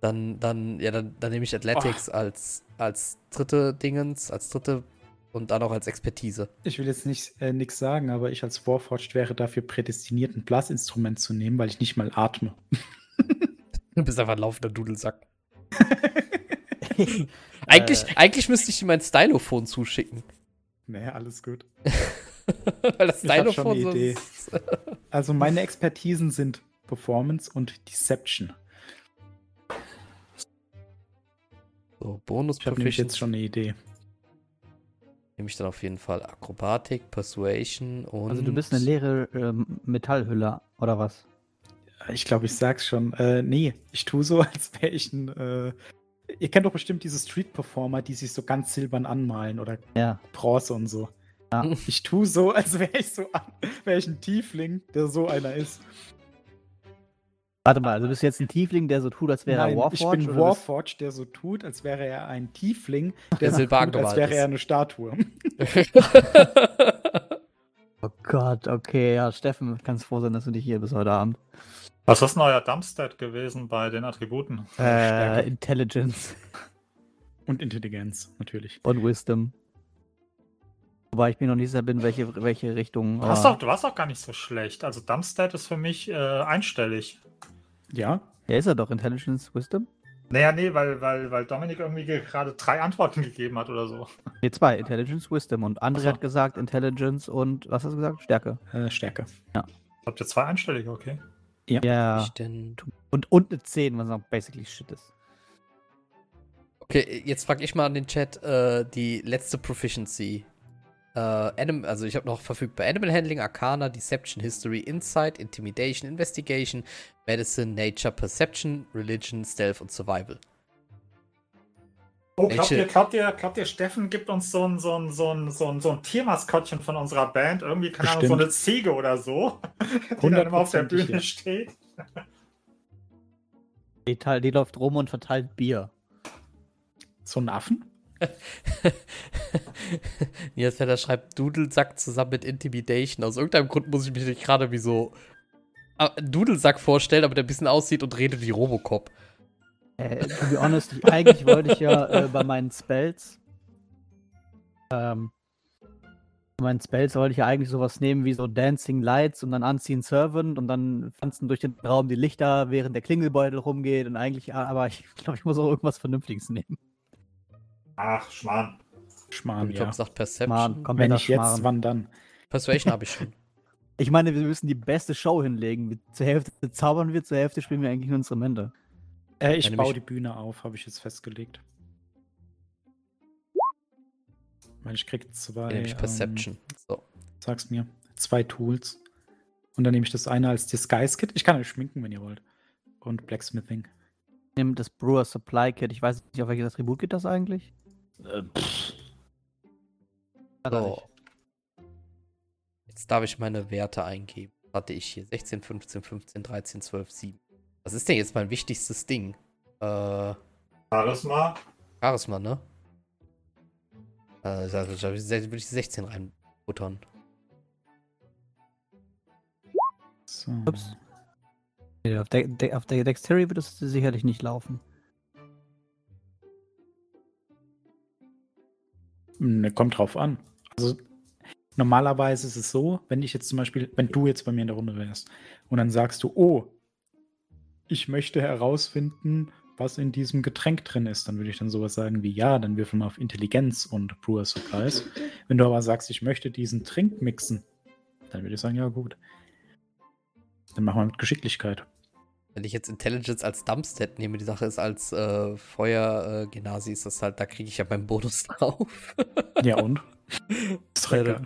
Dann, dann, ja, dann, dann nehme ich Athletics als, als dritte Dingens, als dritte und dann auch als Expertise. Ich will jetzt nicht äh, nichts sagen, aber ich als Warforged wäre dafür prädestiniert, ein Blasinstrument zu nehmen, weil ich nicht mal atme. Du bist einfach ein laufender Dudelsack. Eigentlich, eigentlich müsste ich dir mein Stylophon zuschicken. naja, alles gut. Weil das Ich hab schon eine. Idee. Also meine Expertisen sind Performance und Deception. So, Bonus Ich habe jetzt schon eine Idee. nehme ich dann auf jeden Fall Akrobatik, Persuasion und. Also du bist eine leere ähm, Metallhülle, oder was? Ich glaube, ich sag's schon. Äh, nee, ich tue so, als wäre ich ein. Äh, ihr kennt doch bestimmt diese Street-Performer, die sich so ganz silbern anmalen oder Ja. Bronze und so. Ja. Ich tue so, als wäre ich so an, wäre ich ein Tiefling, der so einer ist. Warte mal, also bist du jetzt ein Tiefling, der so tut, als wäre Nein, er Warforged? ich bin bist- Warforged, der so tut, als wäre er ein Tiefling, Der der so tut, als wäre er eine Statue. Oh Gott, okay, ja, Steffen, kannst froh sein, dass du dich hier bis heute Abend. Was ist denn euer Dumpstat gewesen bei den Attributen? Äh. Intelligence Und Intelligenz, natürlich. und Wisdom. Wobei ich mir noch nicht sicher bin, welche, welche Richtung. Du warst, aber- doch, du warst doch gar nicht so schlecht. Also Dumpstat ist für mich äh, einstellig. Ja, Ja, ist er doch, Intelligence, Wisdom? Naja, nee, weil, weil, weil Dominik irgendwie ge- gerade drei Antworten gegeben hat oder so. Ne, zwei, Intelligence, Wisdom. Und André so. hat gesagt Intelligence und, was hast du gesagt? Stärke. äh, Stärke. Habt ihr zwei einstellige, okay? Ja. Denn? Und, und eine 10, was auch basically shit ist. Okay, jetzt frage ich mal an den Chat äh, die letzte Proficiency. Äh, Anim also ich habe noch verfügbar Animal Handling, Arcana, Deception, History, Insight, Intimidation, Investigation, Medicine, Nature, Perception, Religion, Stealth und Survival. Oh, glaubt ihr, glaubt ihr, glaubt ihr, Steffen gibt uns so ein, so ein, so ein, so ein, so ein Tiermaskottchen von unserer Band? Irgendwie, keine Ahnung, so eine Ziege oder so, die dann immer auf der Bühne ja. steht. Die, die läuft rum und verteilt Bier. So ein Affen? Nils Feller schreibt Dudelsack zusammen mit Intimidation. Aus irgendeinem Grund muss ich mich nicht gerade wie so äh, Dudelsack vorstellen, aber der ein bisschen aussieht und redet wie Robocop. Äh, to be honest, ich, eigentlich wollte ich ja äh, bei meinen Spells. Ähm, bei meinen Spells wollte ich ja eigentlich sowas nehmen wie so Dancing Lights und dann Anziehen Servant und dann tanzen durch den Raum die Lichter, während der Klingelbeutel rumgeht und eigentlich, aber ich glaube, ich muss auch irgendwas Vernünftiges nehmen. Ach, Schmarrn. Schmarrn, ich ja. glaube, sagt Perception. Mann, Wenn kompletter nicht jetzt, Schmarrn. wann dann? Persuasion habe ich schon. Ich meine, wir müssen die beste Show hinlegen. Wir- Zur Hälfte zaubern wir, zur Hälfte spielen wir eigentlich nur Instrumente. Äh, ich Ja, baue die Bühne auf, habe ich jetzt festgelegt. Weil ich krieg zwei. Nämlich ähm, Perception. So. sag's mir. Zwei Tools. Und dann nehme ich das eine als Disguise Kit. Ich kann euch schminken, wenn ihr wollt. Und Blacksmithing. Nimm das Brewer Supply Kit. Ich weiß nicht, auf welches Attribut geht das eigentlich? Äh, So. Jetzt darf ich meine Werte eingeben. Hatte ich hier 16, 15, 15, 13, 12, 7. Was ist denn jetzt mein wichtigstes Ding? Äh, Charisma. Charisma, ne? Äh, da würde ich 16 reinbuttern. so. Ups. Auf der, De auf der Dexterity wird es sicherlich nicht laufen. Ne, kommt drauf an. Also normalerweise ist es so, wenn ich jetzt zum Beispiel, wenn du jetzt bei mir in der Runde wärst und dann sagst du, oh, ich möchte herausfinden, was in diesem Getränk drin ist. Dann würde ich dann sowas sagen wie, ja, dann würfel mal auf Intelligenz und Brewer Supplies. Wenn du aber sagst, ich möchte diesen Trink mixen, dann würde ich sagen, ja gut. Dann machen wir mit Geschicklichkeit. Wenn ich jetzt Intelligence als Dumpstat nehme, die Sache ist als äh, Feuer-Genasi, ist das halt, da kriege ich ja meinen Bonus drauf. Ja und? Ist Ja.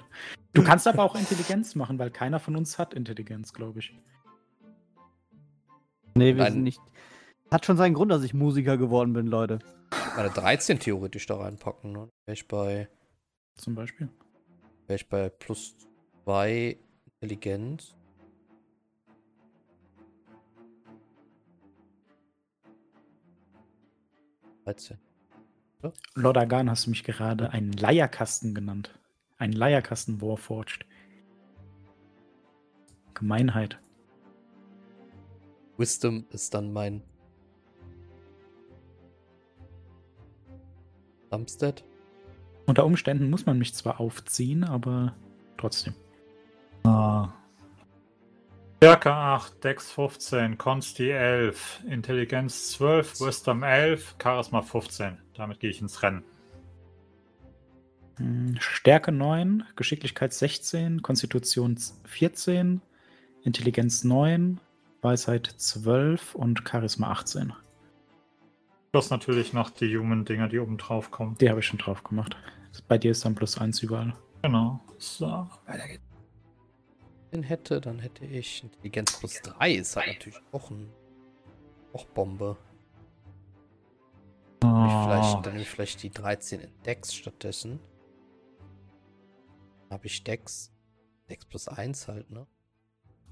Du kannst aber auch Intelligenz machen, weil keiner von uns hat Intelligenz, glaube ich. Nee, wir Nein. sind nicht. Hat schon seinen Grund, dass ich Musiker geworden bin, Leute. Meine 13 theoretisch da reinpacken, ne? Wäre ich bei, Zum Beispiel. wär ich bei plus 2 Intelligenz. Dreizehn. Lord Agan hast du mich gerade einen Leierkasten genannt. Ein Leierkasten Warforged. Gemeinheit. Wisdom ist dann mein Dumpstead. Unter Umständen muss man mich zwar aufziehen, aber trotzdem. Ah. Stärke 8, Dex 15, Consti 11, Intelligenz 12, Wisdom 11, Charisma 15. Damit gehe ich ins Rennen. Hm, Stärke 9, Geschicklichkeit 16, Konstitution 14, Intelligenz 9, Weisheit 12 und Charisma 18. Plus natürlich noch die Human-Dinger, die oben drauf kommen. Die habe ich schon drauf gemacht. Bei dir ist dann plus 1 überall. Genau. So, weiter geht's. Den hätte, dann hätte ich Intelligenz plus 3 ist halt natürlich auch ein auch Bombe. Dann nehme ich vielleicht, dann ich vielleicht die 13 in Dex stattdessen. Dann habe ich Dex. Dex plus 1 halt, ne?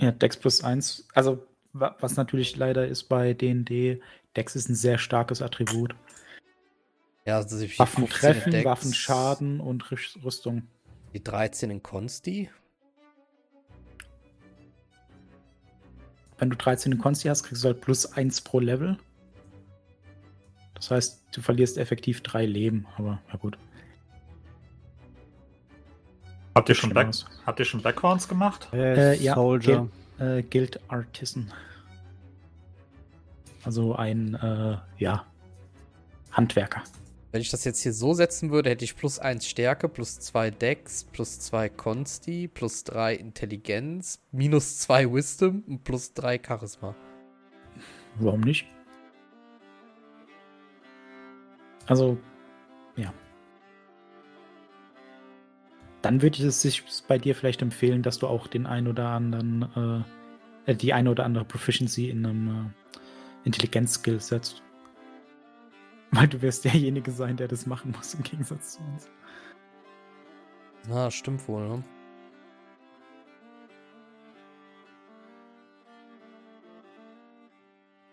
Ja, Dex plus 1. Also, wa- was natürlich leider ist bei D&D, Dex ist ein sehr starkes Attribut. Ja, also ich Waffen 15 in treffen, Dex, Waffen schaden und Rüst- Rüstung. Die 13 in Consti. Wenn du 13 in Konsti hast, kriegst du halt plus 1 pro Level. Das heißt, du verlierst effektiv 3 Leben, aber ja gut. Habt ihr, schon Back aus. habt ihr schon Backgrounds gemacht? Äh, ja, Soldier. Äh, Guild Artisan. Also ein, äh, ja, Handwerker. Wenn ich das jetzt hier so setzen würde, hätte ich plus 1 Stärke, plus 2 Dex, plus 2 Consti, plus 3 Intelligenz, minus 2 Wisdom und plus 3 Charisma. Warum nicht? Also, ja. Dann würde ich es sich bei dir vielleicht empfehlen, dass du auch den ein oder anderen, äh, äh, die eine oder andere Proficiency in einem äh, Intelligenz-Skill setzt. Weil du wirst derjenige sein, der das machen muss, im Gegensatz zu uns. Na, stimmt wohl, ne?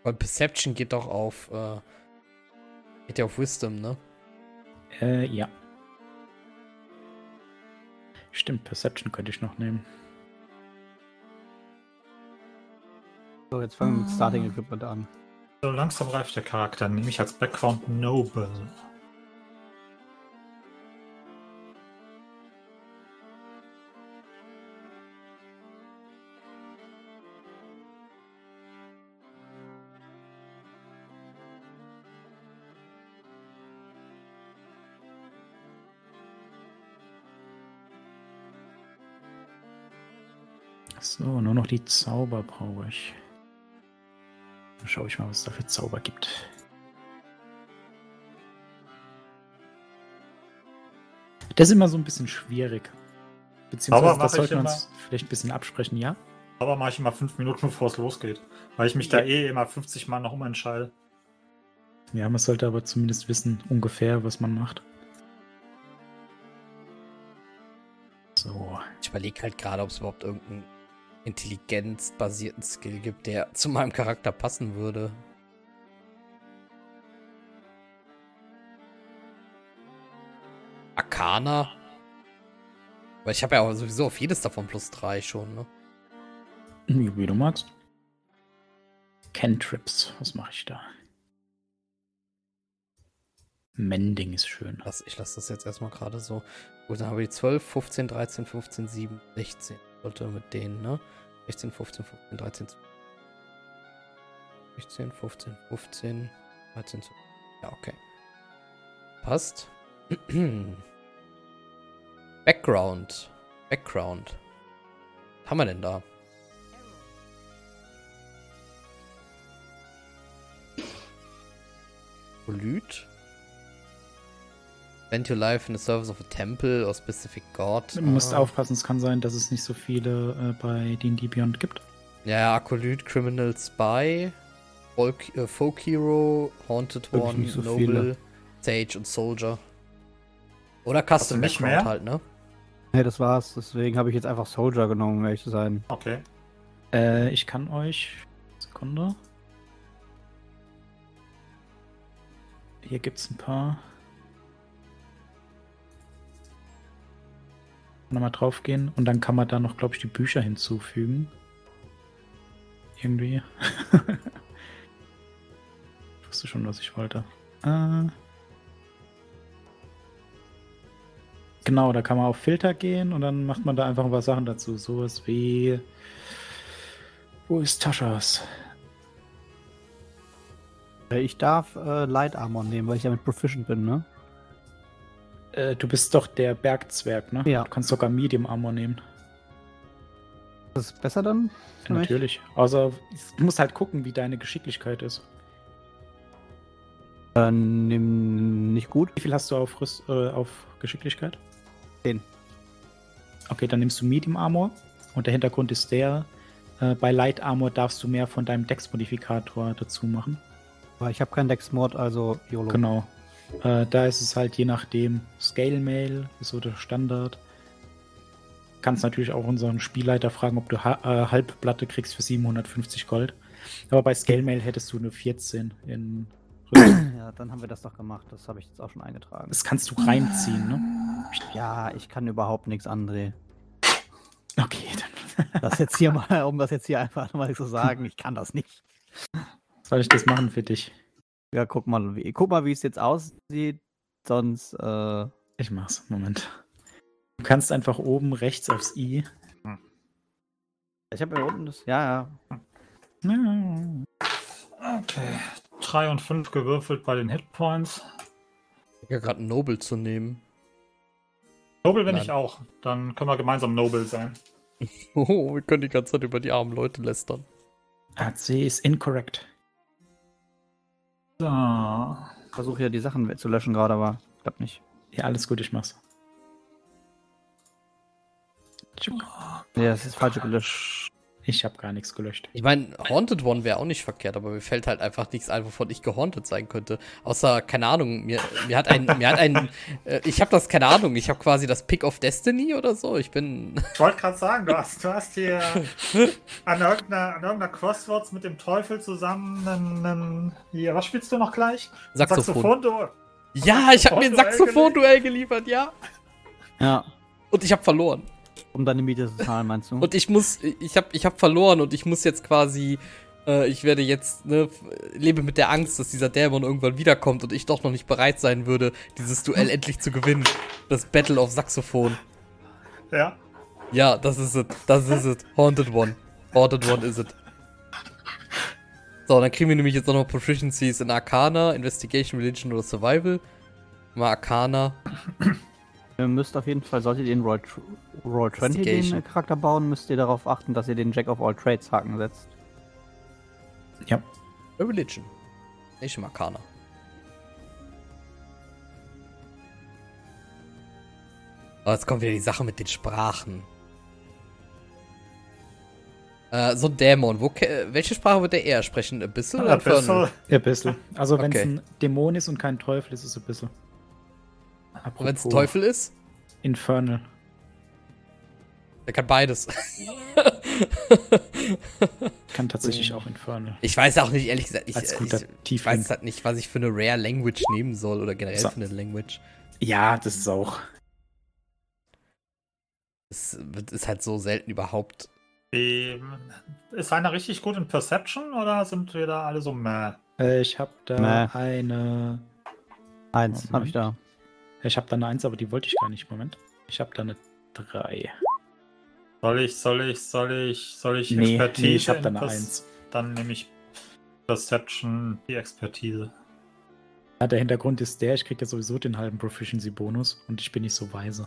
Weil Perception geht doch auf, äh, geht ja auf Wisdom, ne? Äh, ja. Stimmt, Perception könnte ich noch nehmen. So, jetzt fangen wir mit Starting Equipment an. So langsam reift der Charakter. Nehme ich als Background Noble. So, nur noch die Zauber brauche ich. Dann schaue ich mal, was es da für Zauber gibt. Das ist immer so ein bisschen schwierig. Beziehungsweise das sollten wir uns vielleicht ein bisschen absprechen, ja? Aber mache ich immer fünf Minuten, bevor es losgeht. Weil ich mich da eh immer 50 Mal noch umentscheide. Ja, man sollte aber zumindest wissen, ungefähr, was man macht. So. Ich überlege halt gerade, ob es überhaupt irgendeinen intelligenzbasierten Skill gibt, der zu meinem Charakter passen würde. Arcana. Weil ich habe ja auch sowieso auf jedes davon plus 3 schon, ne? Wie, wie du magst. Cantrips, was mache ich da? Mending ist schön. Ich lasse das jetzt erstmal gerade so. Gut, dann haben wir die 12, 15, 13, 15, 7, 16. Sollte mit denen, ne? 16, 15, 15, 13, 16, 15, 15, 13 zu. Ja, okay. Passt. Background. Background. Was haben wir denn da? Polyt. Spend your life in the service of a temple or specific god. Du musst Ah. aufpassen, es kann sein, dass es nicht so viele äh, bei D&D Beyond gibt. Ja, Akolyt, Criminal Spy, Folk, äh, Folk Hero, Haunted Wirklich One, so Noble, viele. Sage und Soldier. Oder Custom Background mehr? halt, ne? Nee, das war's. Deswegen habe ich jetzt einfach Soldier genommen, um ehrlich zu sein. Okay. Äh, ich kann euch. Sekunde. Hier gibt's ein paar. Nochmal draufgehen und dann kann man da noch, glaube ich, die Bücher hinzufügen. Irgendwie. ich wusste schon, was ich wollte. Äh. Genau, da kann man auf Filter gehen und dann macht man da einfach ein paar Sachen dazu. Sowas wie. Wo ist Taschas? Äh, Ich darf äh, Light Armor nehmen, weil ich damit proficient bin, ne? Äh, du bist doch der Bergzwerg, ne? Ja. Du kannst sogar Medium Armor nehmen. Das ist besser dann? Ja, natürlich. Außer du musst halt gucken, wie deine Geschicklichkeit ist. Äh, nimm nicht gut. Wie viel hast du auf, Rüst, äh, auf Geschicklichkeit? Zehn. Okay, dann nimmst du Medium Armor. Und der Hintergrund ist der, äh, bei Light Armor darfst du mehr von deinem Dex-Modifikator dazu machen. Aber ich habe keinen Dex-Mod, also YOLO. Genau. Äh, da ist es halt je nachdem Scale Mail, ist so der Standard. Kannst natürlich auch unseren Spielleiter fragen, ob du ha äh, Halbplatte kriegst für 750 Gold. Aber bei Scale Mail hättest du eine 14 in. Ja, dann haben wir das doch gemacht. Das habe ich jetzt auch schon eingetragen. Das kannst du reinziehen, ne? Ja, ich kann überhaupt nichts, André. Okay, dann Das jetzt hier mal, um das jetzt hier einfach mal zu sagen, ich kann das nicht. soll ich das machen für dich. Ja, guck mal, wie, guck mal, wie es jetzt aussieht. Sonst, äh, Ich mach's. Moment. Du kannst einfach oben rechts aufs I. ich habe hier unten das, ja, ja. Okay. 3 und 5 gewürfelt bei den Hitpoints. Ich habe gerade Noble zu nehmen. Noble bin Nein. ich auch. Dann können wir gemeinsam Noble sein. Oh, wir können die ganze Zeit über die armen Leute lästern. AC ist incorrect. So. Versuche ja die Sachen zu löschen gerade, aber klappt nicht. Ja, alles gut, ich mach's. Nee, das ist falsch gelöscht. Ich habe gar nichts gelöscht. Ich meine, Haunted One wäre auch nicht verkehrt, aber mir fällt halt einfach nichts ein, wovon ich gehaunted sein könnte. Außer, keine Ahnung, mir, mir hat ein, mir hat ein, äh, ich habe das, keine Ahnung, ich habe quasi das Pick of Destiny oder so. Ich bin, Ich wollte gerade sagen, du hast, du hast hier an irgendeiner, an irgendeiner Crossroads mit dem Teufel zusammen einen, einen hier, was spielst du noch gleich? Saxophon. du. Ja, ich habe mir ein Saxophon-Duell geliefert, ja. Ja, Und ich habe verloren. Um deine Miete zu zahlen, meinst du? Und ich muss, ich habe ich hab verloren und ich muss jetzt quasi, äh, ich werde jetzt, ne, lebe mit der Angst, dass dieser Dämon irgendwann wiederkommt und ich doch noch nicht bereit sein würde, dieses Duell endlich zu gewinnen. Das Battle of Saxophon. Ja. Ja, das ist es. Das ist es. Haunted One. Haunted One ist es. So, dann kriegen wir nämlich jetzt noch Proficiencies in Arcana, Investigation, Religion oder Survival. Mal Arcana. Ihr müsst auf jeden Fall, solltet ihr in Roll, Roll 20 den äh, Charakter bauen, müsst ihr darauf achten, dass ihr den Jack of All Trades Haken setzt. Ja. Religion. Nicht im Arcana. Oh, jetzt kommt wieder die Sache mit den Sprachen. Äh, so ein Dämon. Wo, welche Sprache wird der eher sprechen? Abyssal oder? Abyssal. Ein bisschen. Also wenn es Okay. ein Dämon ist und kein Teufel, ist es ein Und wenn es Teufel ist? Infernal. Der kann beides. Kann tatsächlich auch Infernal. Ich weiß auch nicht, ehrlich gesagt, ich, Als äh, guter ich weiß halt nicht, was ich für eine Rare Language nehmen soll oder generell So. für eine Language. Ja, das ist auch. Es ist halt so selten überhaupt. Ähm, Ist einer richtig gut in Perception oder sind wir da alle so meh? Äh, ich habe da Mäh. eine. Eins Moment. habe ich da. Ich habe da eine 1, aber die wollte ich gar nicht. Moment. Ich habe da eine 3. Soll ich, soll ich, soll ich, soll ich Nee, nee, ich habe da eine Pers- 1. Dann nehme ich Perception, die Expertise. Ja, der Hintergrund ist der, ich krieg ja sowieso den halben Proficiency-Bonus und ich bin nicht so weise.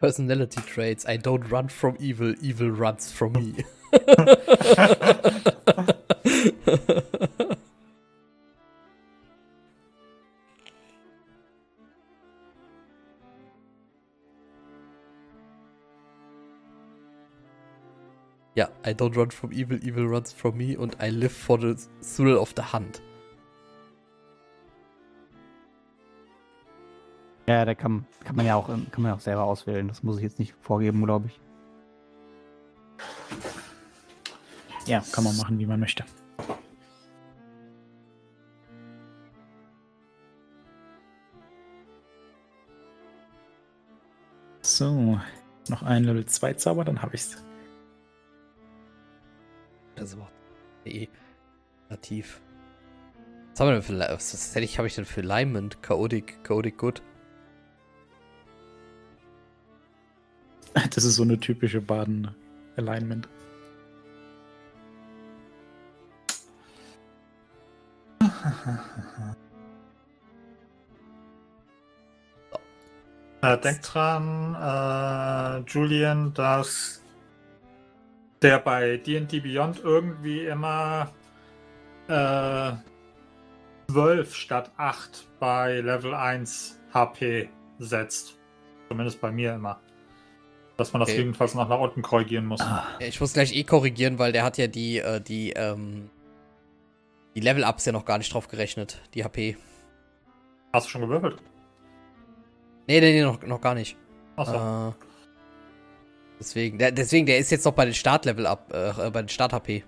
Personality traits. I don't run from evil, evil runs from me. ja, I don't run from evil, evil runs from me und I live for the thrill of the hunt. Ja, da kann, kann man ja auch, kann man ja auch selber auswählen. Das muss ich jetzt nicht vorgeben, glaube ich. Ja, kann man machen, wie man möchte. So, noch ein Level 2 Zauber, dann habe ich's. Das war eh nativ. Was haben wir denn für, was, was hätte ich, habe ich denn für Alignment? Chaotic, Chaotic Good. Das ist so eine typische Baden-Alignment. Äh, denk dran, äh, Julian, dass der bei D&D Beyond irgendwie immer äh, 12 statt 8 bei Level 1 HP setzt. Zumindest bei mir immer. Dass man das Okay. jedenfalls noch nach unten korrigieren muss. Ich muss gleich eh korrigieren, weil der hat ja die, äh, die, ähm, die Level-Ups ja noch gar nicht drauf gerechnet, die HP. Hast du schon gewürfelt? Nee, nee, nee, noch, noch gar nicht. Achso. Äh, deswegen, der, deswegen, der ist jetzt noch bei den Start-Level-Up, äh, bei den Start-HP.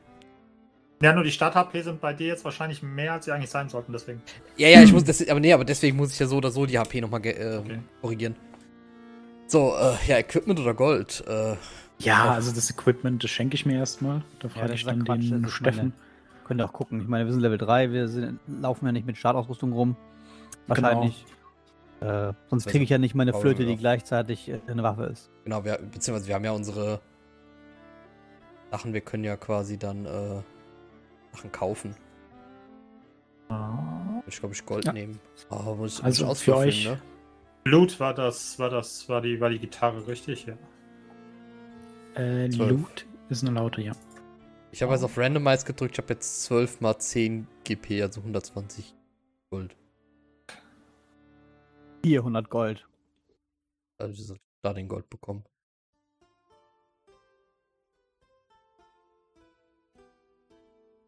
Ja, nur die Start-HP sind bei dir jetzt wahrscheinlich mehr, als sie eigentlich sein sollten, deswegen. Ja, ja, ich muss, das, aber nee, aber deswegen muss ich ja so oder so die HP nochmal äh, Okay. korrigieren. So, äh, ja, Equipment oder Gold? Äh, Ja, Auf- also das Equipment, das schenke ich mir erstmal. Da frage das ich ja dann Quatsch, den Steffen. Könnt ihr auch gucken. Ich meine, wir sind Level 3, wir sind, laufen ja nicht mit Startausrüstung rum. Wahrscheinlich. Äh, sonst kriege ich ja nicht meine Flöte, die gleichzeitig äh, eine Waffe ist. genau, wir, beziehungsweise wir haben ja unsere Sachen, wir können ja quasi dann äh, Sachen kaufen. Ich glaube, ich Gold Ja. nehmen. Oh, muss ich Also muss für euch- Ne? Blut war das, war das, war die, war die Gitarre, richtig? Ja. Äh. Loot ist eine Laute, ja. Ich habe jetzt auf Randomize gedrückt, ich habe jetzt 12 mal 10 GP, also 120 Gold. 400 Gold. Also da den Gold bekommen.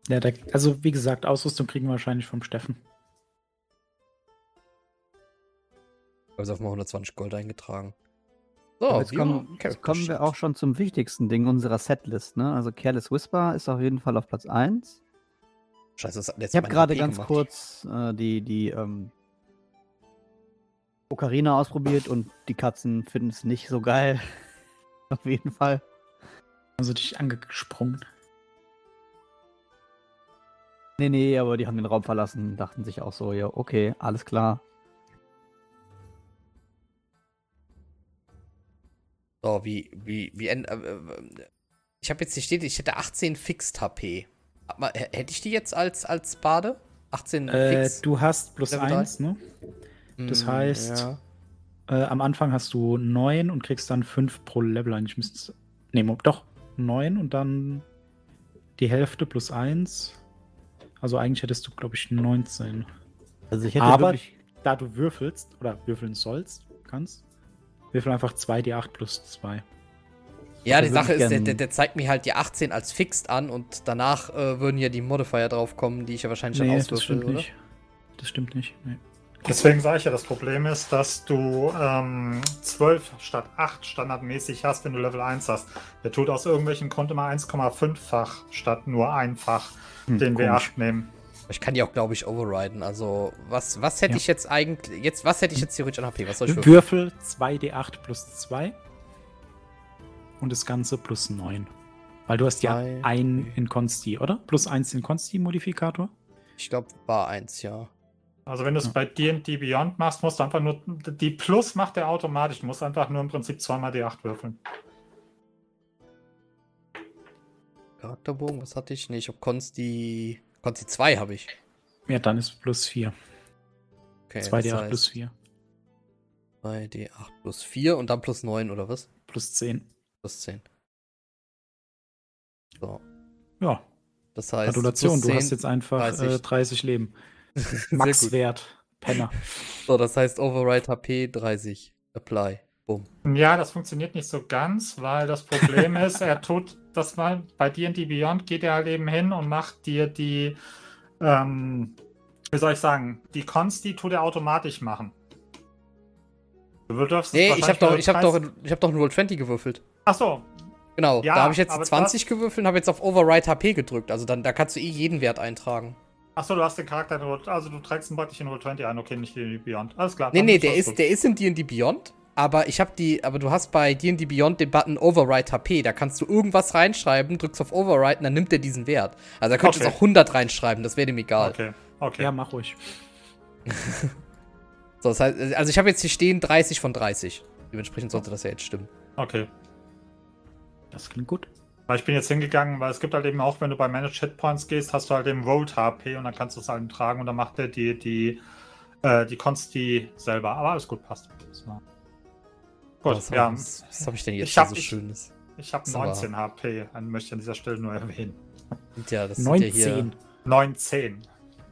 ja da, also wie gesagt, Ausrüstung kriegen wir wahrscheinlich vom Steffen. Ich habe auf mal 120 Gold eingetragen. So, Aber jetzt kommen, jetzt Character kommen wir auch schon zum wichtigsten Ding unserer Setlist. Ne? Also Careless Whisper ist auf jeden Fall auf Platz 1. Scheiße, das hat jetzt Ich habe gerade ganz gemacht. kurz äh, die, die ähm, Ocarina ausprobiert und die Katzen finden es nicht so geil. auf jeden Fall. Also dich angesprungen. Nee, nee, aber die haben den Raum verlassen, dachten sich auch so, ja, okay, alles klar. So, wie, wie, wie, äh, äh, ich habe jetzt hier steht, ich hätte 18 Fixed HP. Hätte ich die jetzt als, als Bade? 18 Äh, Fix? du hast plus Level drei? 1, ne? das Hm, heißt- Ja. Äh, am Anfang hast du 9 und kriegst dann 5 pro Level. Eigentlich müsstest Nee, mo- doch, 9 und dann die Hälfte plus 1. Also eigentlich hättest du, glaube ich, 19. Also ich hätte Aber- wirklich, Da du würfelst oder würfeln sollst, kannst, würfel einfach 2d8 plus 2. Ja, die würde Sache ist, der, der, zeigt mir halt die 18 als Fixed an und danach äh, würden ja die Modifier draufkommen, die ich ja wahrscheinlich dann Nee, das auswürfel, stimmt oder? nicht. Das stimmt nicht. Nee. Deswegen sage ich ja, das Problem ist, dass du ähm, 12 statt 8 standardmäßig hast, wenn du Level 1 hast. Der tut aus irgendwelchen Grund immer 1,5-fach statt nur einfach Hm, den komisch. W8 nehmen. Ich kann die auch, glaube ich, overriden. Also, was, was hätte Ja. ich jetzt eigentlich. Jetzt, was hätte ich jetzt theoretisch an HP? Was soll ich würfeln? Würfel 2d8 plus 2 und das Ganze plus 9. Weil du hast ja Zwei. ein in Consti, oder? Plus 1 in Consti-Modifikator. Ich glaube, war eins, ja. Also wenn du es Ja. bei D&D Beyond machst, musst du einfach nur, die Plus macht er automatisch, du musst einfach nur im Prinzip zweimal D8 würfeln. Charakterbogen, was hatte ich? Nee, ich hab Konsti. Konsti 2 habe ich. Ja, dann ist plus 4. Okay, 2d8 das plus heißt 4. 2d8 plus 4 und dann plus 9 oder was? Plus 10. Plus 10. So. Ja, Das heißt. Gratulation, plus du hast 10 jetzt einfach 30. 30, äh, 30 Leben. Maxwert. Penner. So, das heißt Override HP 30. Apply. Bumm. Ja, das funktioniert nicht so ganz, weil das Problem ist, er tut das mal bei D&D Beyond geht er halt eben hin und macht dir die, ähm, wie soll ich sagen, die Consti tut er automatisch machen. Du dürfst es Nee, ich habe doch, ich hab doch, 30 ich hab doch nur 20 gewürfelt. Ach so, Genau, Ja, da habe ich jetzt aber 20 gewürfelt und habe jetzt auf Override HP gedrückt. Also dann, da kannst du eh jeden Wert eintragen. ach so, du hast den Charakter, in also du trägst ihn praktisch in Roll 20 ein, okay, nicht D&D Beyond. Alles klar. Nee, nee, der ist, gut. der ist in D&D Beyond, aber ich habe die, aber du hast bei D&D Beyond den Button Override HP, da kannst du irgendwas reinschreiben, drückst auf Override und dann nimmt er diesen Wert. Also da könntest du Okay. auch 100 reinschreiben, das wäre dem egal. Okay, okay. Ja, mach ruhig. So, das heißt, also ich habe jetzt hier stehen 30 von 30. Dementsprechend sollte das ja jetzt stimmen. okay. Das klingt gut. Weil ich bin jetzt hingegangen, weil es gibt halt eben auch, wenn du bei Managed Hitpoints gehst, hast du halt eben Rolled HP und dann kannst du es halt tragen und dann macht er die, die, äh, die Consti selber. Aber alles gut, passt. Das war- Gut, was ja. was, was habe ich denn jetzt Ich hier hab- so ich- Schönes? Ich habe ist aber- 19 HP, dann möchte ich an dieser Stelle nur erwähnen. Ja, das sind ja hier 19. 19.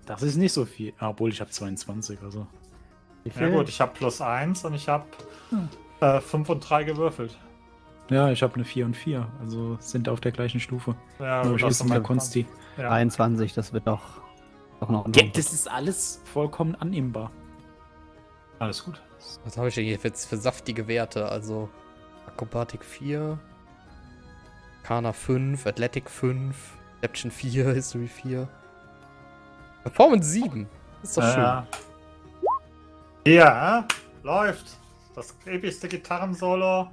Das ist nicht so viel. Obwohl, ich habe 22, also. Ja gut, ich habe plus 1 und ich habe äh, 5 und 3 gewürfelt. Ja, ich habe eine 4 und 4. Also sind auf der gleichen Stufe. Ja, Nur gut, ich das ist der ist Konsti. Ja. 23, das wird doch, doch noch. Ja, das ist alles vollkommen annehmbar. Alles gut. Was habe ich denn hier jetzt für saftige Werte? Also Akrobatik 4, Kana 5, Athletic 5, Deception 4, History 4. Performance 7. Ist doch schön. Ja. Ja, läuft. Das epischste Gitarrensolo.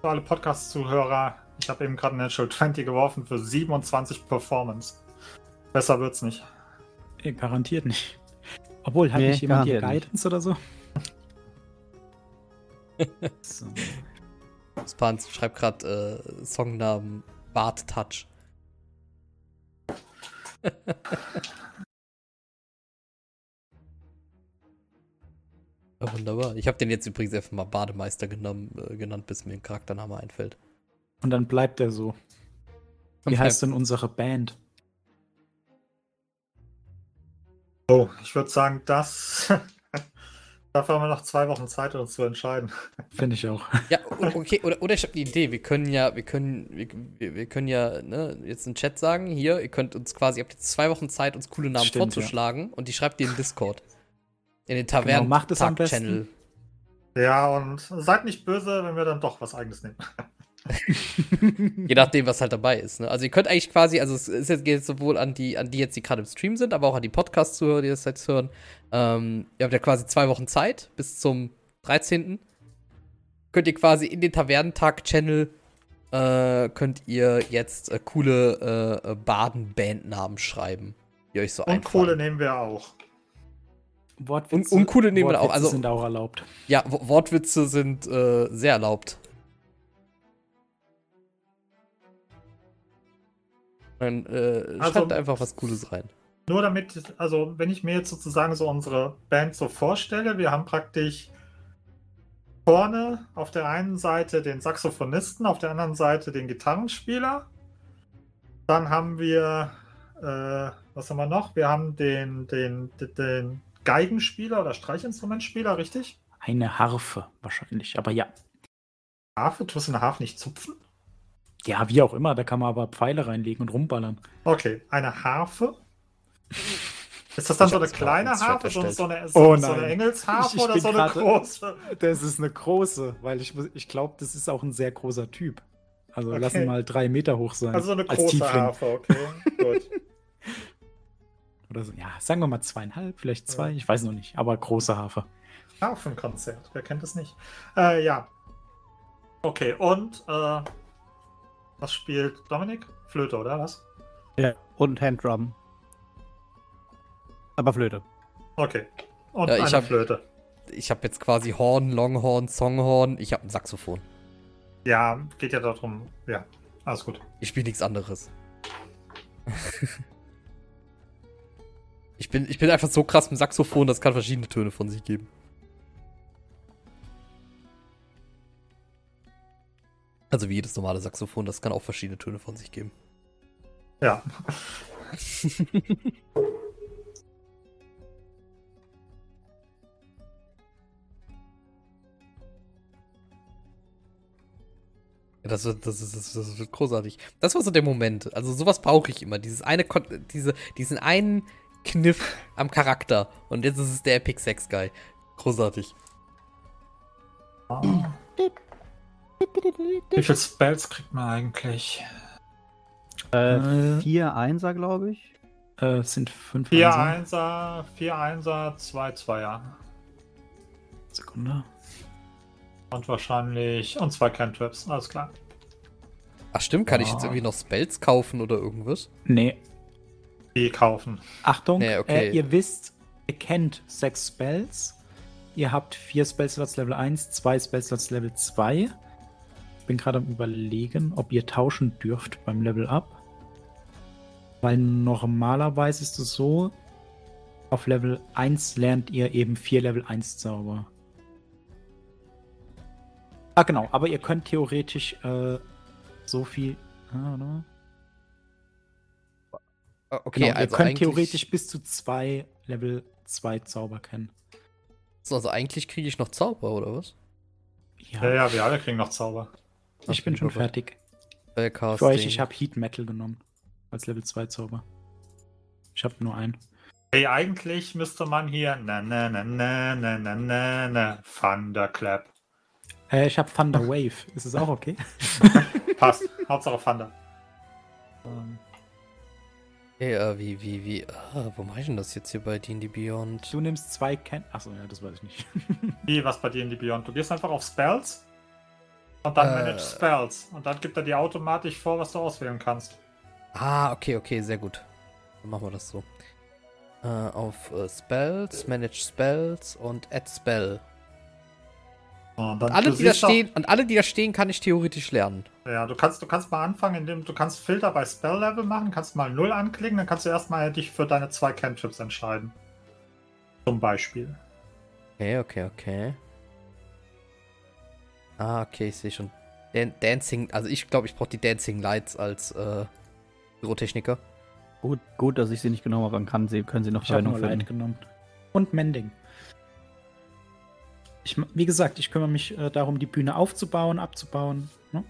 Für alle Podcast-Zuhörer, ich habe eben gerade Natural 20 geworfen für 27 Performance. Besser wird's nicht. Ja, garantiert nicht. Obwohl, hat Nee, nicht jemand hier Guidance oder so? so. Spans schreibt gerade äh, Songnamen Bart Touch. ja, wunderbar. Ich habe den jetzt übrigens einfach mal Bademeister genommen, äh, genannt, bis mir ein Charaktername einfällt. Und dann bleibt er so. Wie heißt denn unsere Band? Oh, ich würde sagen, das. Dafür haben wir noch zwei Wochen Zeit, uns zu entscheiden. Finde ich auch. Ja, okay, oder, oder ich habe eine Idee. Wir können ja, wir können, wir, wir können ja, ne, jetzt im Chat sagen, hier, ihr könnt uns quasi, ihr habt jetzt zwei Wochen Zeit, uns coole Namen Stimmt, vorzuschlagen und die schreibt ihr in Discord. In den Genau, macht es am Tavernen-Channel. Ja, und seid nicht böse, wenn wir dann doch was eigenes nehmen. Je nachdem, was halt dabei ist. Ne? Also ihr könnt eigentlich quasi, also es ist jetzt, geht jetzt sowohl an die, an die jetzt, die gerade im Stream sind, aber auch an die Podcast-Zuhörer, die das jetzt hören. Ähm, ihr habt ja quasi zwei Wochen Zeit bis zum 13. Könnt ihr quasi in den Tavernentag-Channel äh, könnt ihr jetzt äh, coole äh, äh, Baden-Bandnamen schreiben, die euch so Und einfallen. Kohle nehmen wir auch. Wortwitze, Und- und coole nehmen wir auch, Wortwitze also- sind auch erlaubt. Ja, Wo- Wortwitze sind äh, sehr erlaubt. Dann äh, Also- schreibt einfach was Cooles rein. Nur damit, also wenn ich mir jetzt sozusagen so unsere Band so vorstelle, wir haben praktisch vorne auf der einen Seite den Saxophonisten, auf der anderen Seite den Gitarrenspieler. Dann haben wir, äh, was haben wir noch? Wir haben den, den, den, den Geigenspieler oder Streichinstrumentspieler, richtig? Eine Harfe wahrscheinlich. Aber ja. Harfe, tust du eine Harfe nicht zupfen? Ja, wie auch immer. Da kann man aber Pfeile reinlegen und rumballern. Okay, eine Harfe. Ist das dann Ich so eine das kleine Harfe, so, so eine, so, Oh so eine. Engelsharfe Ich- ich oder so eine gerade- große? Das ist eine große, weil ich, muss- ich glaube, das ist auch ein sehr großer Typ. Also Okay. lass ihn mal drei Meter hoch sein. Also so eine große. Harfe, okay. Gut. Oder so. Ja, sagen wir mal zweieinhalb, vielleicht zwei. Ich weiß noch nicht. Aber große Harfe. Harfenkonzert, wer kennt es nicht? Äh, ja. Okay, und äh, was spielt Dominik? Flöte, oder was? Ja. Und Handdrum. Aber Flöte. Okay. Und Ja, ich eine hab- Flöte. Ich habe jetzt quasi Horn, Longhorn, Songhorn, ich habe ein Saxophon. Ja, geht ja darum. Ja, alles gut. Ich spiele nichts anderes. ich, bin, ich bin einfach so krass mit Saxophon, das kann verschiedene Töne von sich geben. Also wie jedes normale Saxophon, das kann auch verschiedene Töne von sich geben. Ja. Ja, das, wird, das, ist, das, das wird großartig. Das war so der Moment. Also sowas brauche ich immer. Dieses eine, diese, diesen einen Kniff am Charakter. Und jetzt ist es der Epic Sex Guy. Großartig. Wie viele Spells kriegt man eigentlich? Äh, vier Einser, glaube ich. Äh, es sind fünf 4 Einser. 1er, 4 1er, 2 2er. Sekunde. Und wahrscheinlich. Und zwei Cantrips, alles klar. Ach stimmt, kann ich Ah. jetzt irgendwie noch Spells kaufen oder irgendwas? Nee, Die kaufen. Achtung, Nee, okay. äh, ihr wisst, ihr kennt sechs Spells. Ihr habt vier Spellslots Level 1, zwei Spellslots Level 2. Ich bin gerade am überlegen, ob ihr tauschen dürft beim Level Up. Weil normalerweise ist es so, auf Level 1 lernt ihr eben vier Level 1 Zauber. Ah, genau, aber ihr könnt theoretisch äh, so viel. Ah, oder? Ah, Okay, Genau, ihr also könnt theoretisch bis zu zwei Level 2 Zauber kennen. Also eigentlich kriege ich noch Zauber, oder was? Ja, ja, wir alle kriegen noch Zauber. Ich Ach, bin schon fertig. Spellcasting. Für euch, ich habe Heat Metal genommen. Als Level 2 Zauber. Ich habe nur einen. Hey, eigentlich müsste man hier. Na, na, na, na, na, na, na, na. Thunderclap. Äh, ich habe Thunder Wave. Ist es auch okay? Passt. Hauptsache Thunder. Ähm, Hey, äh, wie, wie, wie, ah, wo mache ich denn das jetzt hier bei D&D Beyond? du nimmst zwei Ken. Achso, ja, das weiß ich nicht. Wie, was bei dir in die Beyond? Du gehst einfach auf Spells und dann Äh. Manage Spells. Und dann gibt er dir automatisch vor, was du auswählen kannst. Ah, okay, okay, sehr gut. Dann machen wir das so. Äh, auf äh, Spells, Manage Spells und Add Spell. Und dann, Alle, du die da siehst auch- stehen, und alle, die da stehen, kann ich theoretisch lernen. Ja, du kannst, du kannst mal anfangen, indem du kannst Filter bei Spell Level machen, kannst mal 0 anklicken, dann kannst du erstmal dich für deine zwei Cantrips entscheiden. Zum Beispiel. Okay, okay, okay. Ah, okay, ich sehe schon. Dan Dancing, also ich glaube, ich brauche die Dancing Lights als äh, Pyrotechniker. Gut, gut, dass ich sie nicht genommen habe. Dann kann sie, können sie noch Ich habe nur Light genommen. Und Mending. Ich, wie gesagt, ich kümmere mich äh, darum, die Bühne aufzubauen, abzubauen. Ne?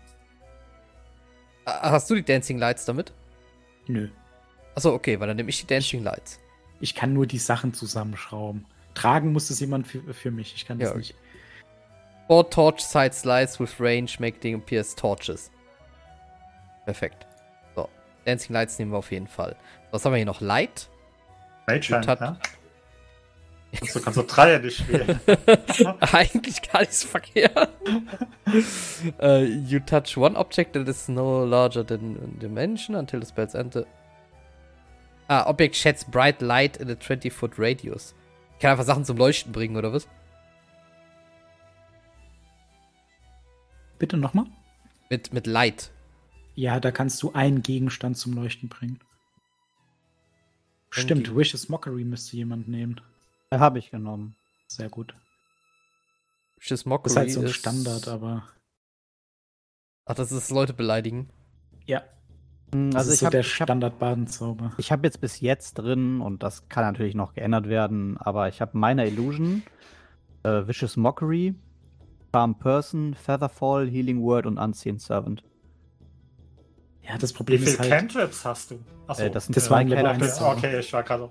Ah, hast du die Dancing Lights damit? Nö. Achso, okay, weil dann nehme ich die Dancing Lights. Ich kann nur die Sachen zusammenschrauben. Tragen muss es jemand für, für mich. Ich kann das Ja, nicht. Four torch side slides with range make them appear as torches. Perfekt. So, Dancing Lights nehmen wir auf jeden Fall. Was haben wir hier noch? Light? Mage Hand, hat- ja? Also kannst du Dreier nicht spielen. Eigentlich gar nicht so verkehrt. uh, you touch one object that is no larger than a dimension until the spell's enter. Ah, Object sheds bright light in a 20-foot radius. Ich kann einfach Sachen zum Leuchten bringen, oder was? Bitte nochmal? Mit, mit Light. Ja, da kannst du einen Gegenstand zum Leuchten bringen. Stimmt, Irgendwie- Wishes Mockery müsste jemand nehmen. Habe ich genommen. Sehr gut. Das Mockery ist halt so ein Standard, aber. Ach, das ist Leute beleidigen. Ja, Hm, das Also ist ich so habe der ich hab, Standard-Badenzauber. ich hab jetzt bis jetzt drin, und das kann natürlich noch geändert werden, aber ich habe Minor Illusion, äh, Vicious Mockery, Farm Person, Featherfall, Healing Word und Unseen Servant. Ja, das Wie Problem viele ist halt. Cantrips hast du? Achso, Äh, das sind Das war ein zwei Level Cantrips. 1 okay, ich war gerade.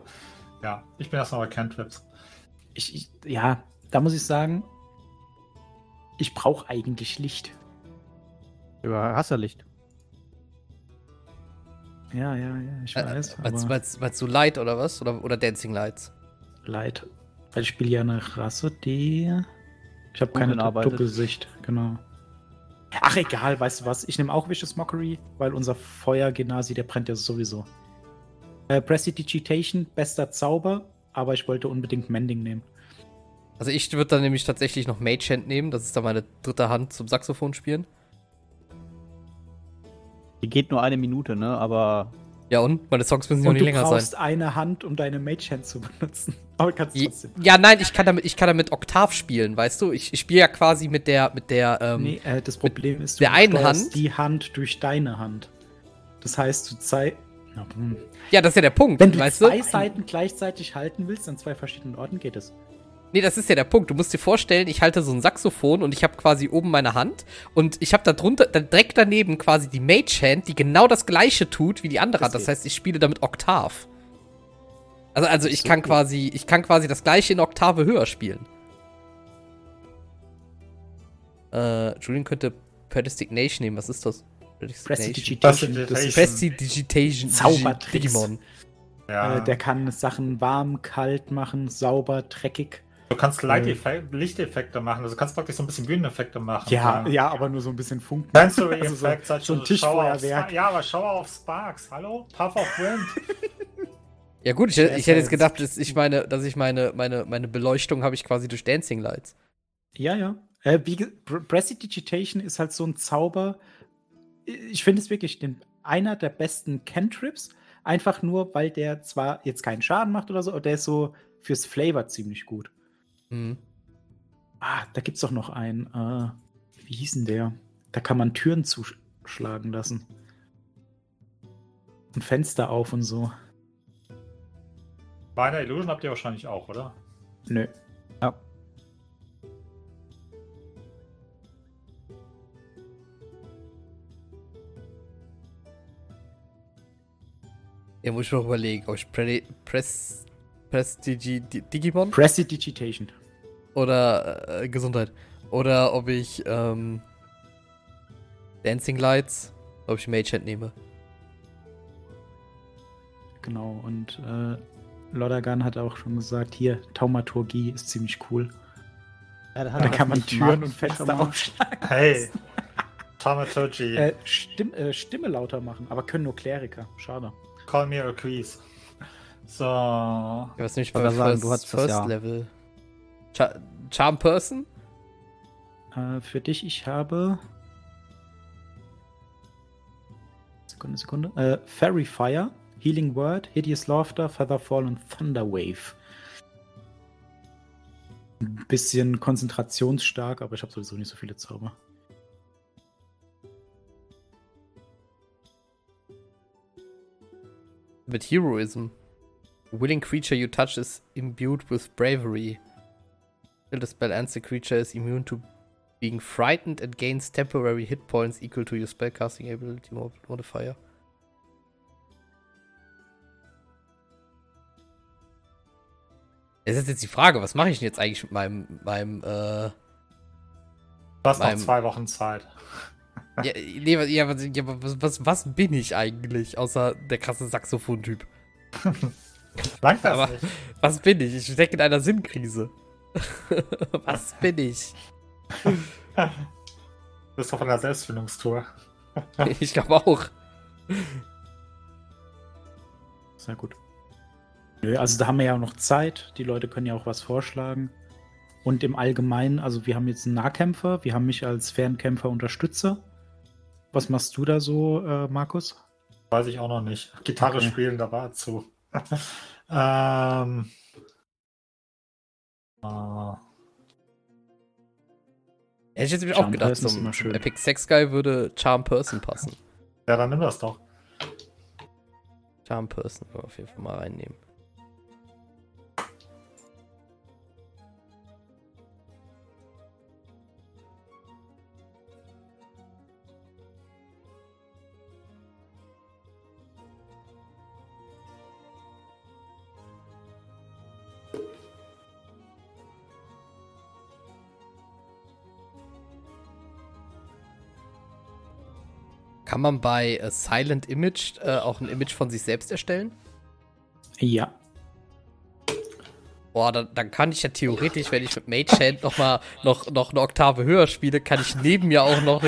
Ja, ich bin erstmal bei Cantrips. Ich, ich, ja, da muss ich sagen, ich brauche eigentlich Licht. Ja, hast ja Licht. Ja, ja, ja, ich Äh, weiß. meinst, aber meinst, meinst du Light oder was? Oder, oder Dancing Lights? leid. Weil ich spiele ja eine Rasse, die. Ich habe keine. Doppelsicht, genau. Ach, egal, weißt du was? Ich nehme auch Vicious Mockery, weil unser Feuer-Genasi, der brennt ja sowieso. Äh, Prestidigitation, bester Zauber, aber ich wollte unbedingt Mending nehmen. Also ich würde dann nämlich tatsächlich noch Mage Hand nehmen. Das ist dann meine dritte Hand zum Saxophon spielen. Die geht nur eine Minute, ne? Aber Ja, und? Meine Songs müssen ja auch Und nicht du länger brauchst sein. eine Hand, um deine Mage Hand zu benutzen. Aber kannst Je- trotzdem. Ja, nein, ich kann damit, ich kann damit Oktav spielen, weißt du? Ich, ich spiele ja quasi mit der, mit der, ähm, nee, äh, das Problem ist, der einen steuerst Hand? die Hand durch deine Hand. Das heißt, du zeigst. ja, das ist ja der Punkt, Wenn du weißt zwei du? Seiten gleichzeitig halten willst, an zwei verschiedenen Orten geht es. Nee, das ist ja der Punkt. Du musst dir vorstellen, ich halte so ein Saxophon und ich habe quasi oben meine Hand und ich habe da drunter, da direkt daneben quasi die Mage Hand, die genau das gleiche tut wie die andere Hand. Das heißt, ich spiele damit Oktav. Also, also ich So kann quasi, ich kann quasi das gleiche in Oktave höher spielen. Äh, Julian könnte Prestidigitation nehmen. Was ist das? Prestidigitation. Prestidigitation. Das ist, Prestidigitation. Zaubertricks. Digimon. Ja. äh, der kann Sachen warm, kalt machen, sauber, dreckig. Du kannst äh, Light Lichteffekte machen. Also du kannst praktisch so ein bisschen Bühneneffekte machen. Ja, ja, aber nur so ein bisschen Funken. Sensory Also so- halt so ein auf Tischfeuerwerk. Ja, aber schau auf Sparks. Hallo? Puff of Wind. Ja gut, ich, ich hätte jetzt gedacht, dass ich meine, dass ich meine, meine, meine Beleuchtung habe ich quasi durch Dancing Lights. Ja, ja. Äh, wie Prestidigitation ist halt so ein Zauber. Ich finde es wirklich den, einer der besten Cantrips. Einfach nur, weil der zwar jetzt keinen Schaden macht oder so, aber der ist so fürs Flavor ziemlich gut. Hm. Ah, da gibt's doch noch einen. Äh, wie hieß denn der? Da kann man Türen zuschlagen lassen. Und Fenster auf und so. Bei einer Illusion habt ihr wahrscheinlich auch, oder? Nö. ja. Ja, muss ich noch überlegen, ob ich Pre Press Prestigi Di- Digimon Prestidigitation. Oder äh, Gesundheit oder ob ich ähm, Dancing Lights, ob ich Mage Hand nehme. Genau. Und äh, Lodagan hat auch schon gesagt, hier, Taumaturgie ist ziemlich cool. Ja, Da kann man Türen und Fenster aufschlagen. Hey. Thaumaturgy. Äh, Stimm, äh, Stimme lauter machen, aber können nur Kleriker. Schade. Call me a quiz. So. Was bei gerade sagen, First, du hast das First ja. Level. Char Charm Person? Äh, für dich, ich habe. Sekunde, Sekunde. Äh, Fairy Fire, Healing Word, Hideous Laughter, Featherfall und Thunder Wave. Ein bisschen konzentrationsstark, aber ich habe sowieso nicht so viele Zauber. Mit Heroism. A willing creature you touch is imbued with bravery. Till the spell ends, the creature is immune to being frightened and gains temporary hit points equal to your spellcasting ability mod- modifier. Es ist jetzt die Frage, was mache ich denn jetzt eigentlich mit meinem, meinem, äh, Du hast noch Beim- zwei Wochen Zeit. ja, nee, was- ja, was, ja, was, was, was bin ich eigentlich, außer der krasse Saxophon-Typ? Langt das Aber- nicht? Was bin ich? Ich stecke in einer Sinnkrise. was bin ich? Du bist doch von der Selbstfindungstour. Ich glaube auch. Sehr gut. Also da haben wir ja auch noch Zeit. Die Leute können ja auch was vorschlagen. Und im Allgemeinen, also wir haben jetzt einen Nahkämpfer, wir haben mich als Fernkämpfer Unterstützer. Was machst du da so, äh, Markus? Weiß ich auch noch nicht. Gitarre Okay. spielen, da war zu. ähm. Hätte ich jetzt nämlich Charm auch gedacht, zum, zum schön. Epic Sex Guy würde Charm Person passen. Ja, dann nimm das doch. Charm Person können wir auf jeden Fall mal reinnehmen. Kann man bei äh, Silent Image äh, auch ein Image von sich selbst erstellen? Ja. Boah, dann, dann kann ich ja theoretisch, wenn ich mit Mage Hand noch mal noch, noch eine Oktave höher spiele, kann ich neben mir auch noch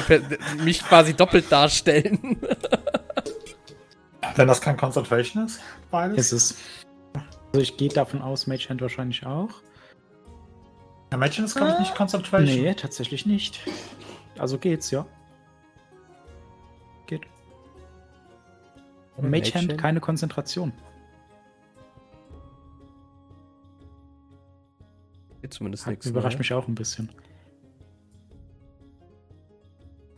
mich quasi doppelt darstellen. Wenn das kein Concentration ist, beides. Ist es. Also ich gehe davon aus, Mage Hand wahrscheinlich auch. Ja, Mädchen ist, glaube ich, nicht Concentration. Nee, tatsächlich nicht. Also geht's, ja. Mage Hand, Hand? keine Konzentration. Geht zumindest nichts. überrascht ne? mich auch ein bisschen.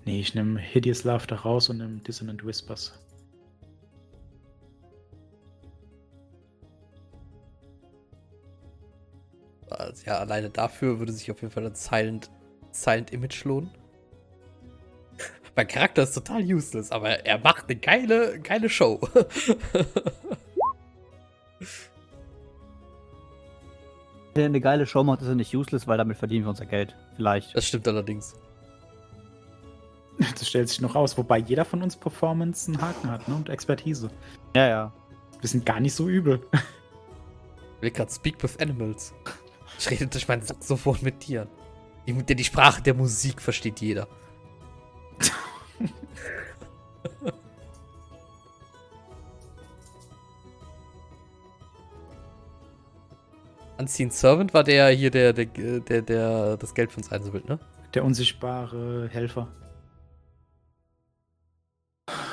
Nee, ich nehme Hideous Laughter raus und nehme Dissonant Whispers. Also, ja, alleine dafür würde sich auf jeden Fall ein Silent, Silent Image lohnen. Mein Charakter ist total useless, aber er macht eine geile, geile Show. Wenn er eine geile Show macht, ist er nicht useless, weil damit verdienen wir unser Geld. Vielleicht. Das stimmt allerdings. Das stellt sich noch aus, wobei jeder von uns Performance einen Haken hat ne? und Expertise. Ja, ja. Wir sind gar nicht so übel. Ich will gerade Speak with Animals. Ich rede durch mein Saxophon mit Tieren. Die, die Sprache der Musik versteht jeder. Unseen Servant war der hier, der, der, der, der das Geld für uns einsammelt, ne? Der unsichtbare Helfer.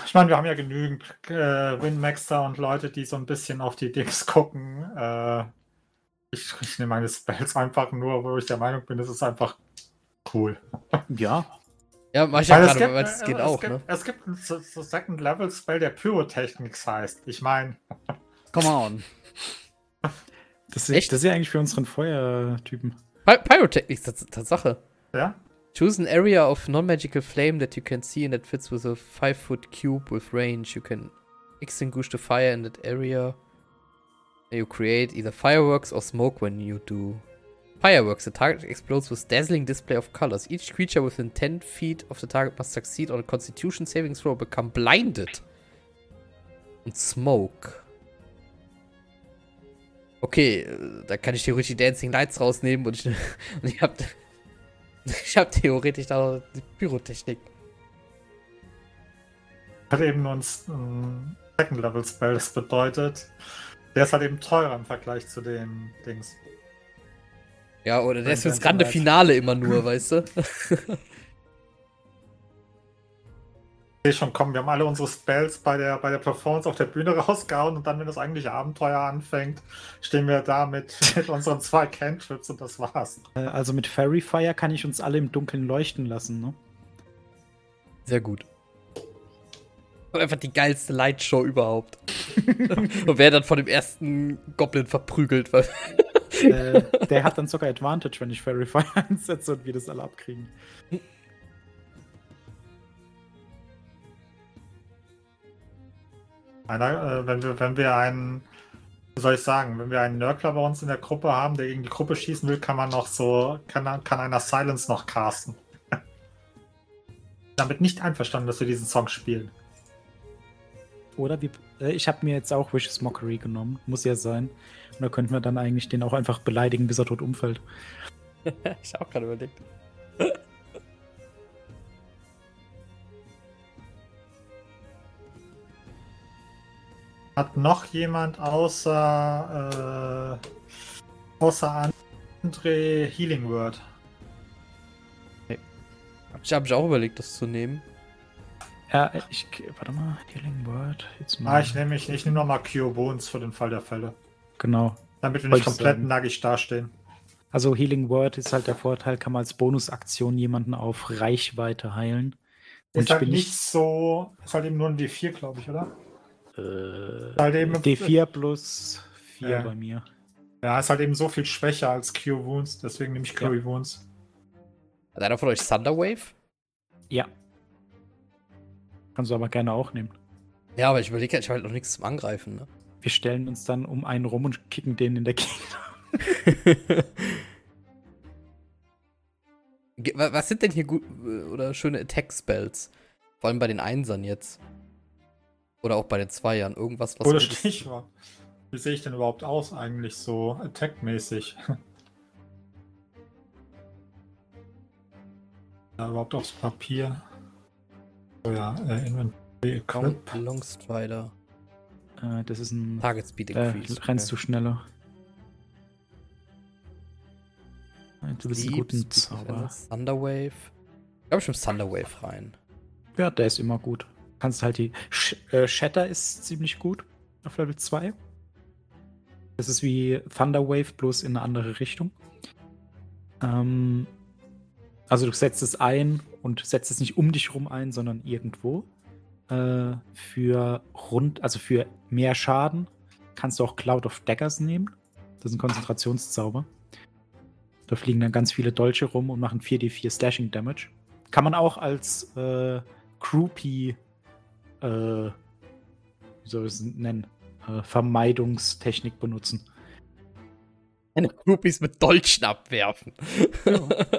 Ich meine, wir haben ja genügend äh, Winmaxer und Leute, die so ein bisschen auf die Dings gucken. Äh, ich, ich nehme meine Spells einfach nur, wo ich der Meinung bin, es ist einfach cool. Ja, Ja, mach ich ja gerade, weil es geht es auch, gibt, ne? Es gibt einen so, so Second-Level-Spell, der Pyrotechnics heißt. Ich meine, Come on. das Echt? ist, das ist ja eigentlich für unseren Feuertypen. Py Pyrotechnics, Tats Tatsache. ja? Choose an area of non-magical flame that you can see and that fits with a 5-foot cube with range. You can extinguish the fire in that area. You create either fireworks or smoke when you do. Fireworks. The target explodes with dazzling display of colors. Each creature within 10 feet of the target must succeed on a constitution saving throw become blinded. Und Smoke. Okay, äh, da kann ich theoretisch die Dancing Lights rausnehmen und ich, und ich hab ich habe theoretisch da noch die Pyrotechnik. Hat eben nur ein, S- ein Second-Level-Spell, das bedeutet, der ist halt eben teurer im Vergleich zu den Dings. Ja, oder der ist fürs Dancing grande. Finale immer nur, weißt du? Ich sehe schon, komm, wir haben alle unsere Spells bei der, bei der Performance auf der Bühne rausgehauen und dann, wenn das eigentliche Abenteuer anfängt, stehen wir da mit, mit unseren zwei Cantrips und das war's. Äh, Also mit Fairy Fire kann ich uns alle im Dunkeln leuchten lassen, ne? Sehr gut. Einfach die geilste Lightshow überhaupt. Und wer dann von dem ersten Goblin verprügelt, äh, der hat dann sogar Advantage, wenn ich Fairy Fire einsetze und wir das alle abkriegen. Einer, äh, wenn, wir, wenn wir einen, wie soll ich sagen, wenn wir einen Nörgler bei uns in der Gruppe haben, der gegen die Gruppe schießen will, kann man noch so, kann, kann einer Silence noch casten. Damit nicht einverstanden, dass wir diesen Song spielen. Oder wie, äh, ich habe mir jetzt auch Wishes Mockery genommen. Muss ja sein. Und da könnten wir dann eigentlich den auch einfach beleidigen, bis er tot umfällt. ich hab auch gerade überlegt. Hat noch jemand außer, äh, außer André Healing Word? Ich habe mich auch überlegt, das zu nehmen. Ja, ich. Warte mal, Healing Word. Jetzt mal. Ah, ich nehme ich, ich nehm nochmal Cure Bones für den Fall der Fälle. Genau. Damit wir nicht ich komplett sagen. nackig dastehen. Also Healing Word ist halt der Vorteil, kann man als Bonusaktion jemanden auf Reichweite heilen. Und Ist ich halt bin nicht so. Ist halt eben nur ein D4, glaube ich, oder? Äh, Halt eben, D4 plus 4 Ja. bei mir. Ja, ist halt eben so viel schwächer als Cure Wounds, deswegen nehme ich Cure Wounds. Hat einer von euch Thunderwave? Ja. Kannst du aber gerne auch nehmen. Ja, aber ich überlege, ich habe halt noch nichts zum Angreifen, ne? Wir stellen uns dann um einen rum und kicken den in der Gegend. Ge- wa- Was sind denn hier gut äh, oder schöne Attack-Spells? Vor allem bei den Einsern jetzt. Oder auch bei den Zweiern. Irgendwas, was. Oder Stichwort. Wie sehe ich denn überhaupt aus eigentlich so attack-mäßig? ja, überhaupt aufs Papier. Oh ja, äh, Inventory Equip. Long Strider. Äh, das ist ein. Target Speed Äh, Increase. rennst du schneller. Äh, Du bist ein Sleep, guter Zauber. Thunderwave. Ich glaube, ich nehme Thunderwave rein. Ja, der ist immer gut. kannst halt die. Sh äh, Shatter ist ziemlich gut auf Level 2. Das ist wie Thunderwave, bloß in eine andere Richtung. Ähm, also du setzt es ein und setzt es nicht um dich rum ein, sondern irgendwo. Äh, für rund, also für mehr Schaden kannst du auch Cloud of Daggers nehmen. Das ist ein Konzentrationszauber. Da fliegen dann ganz viele Dolche rum und machen 4d4 Slashing Damage. Kann man auch als äh, Groupie, äh, wie soll ich es nennen, äh, Vermeidungstechnik benutzen. Eine Groupies mit Dolchen abwerfen.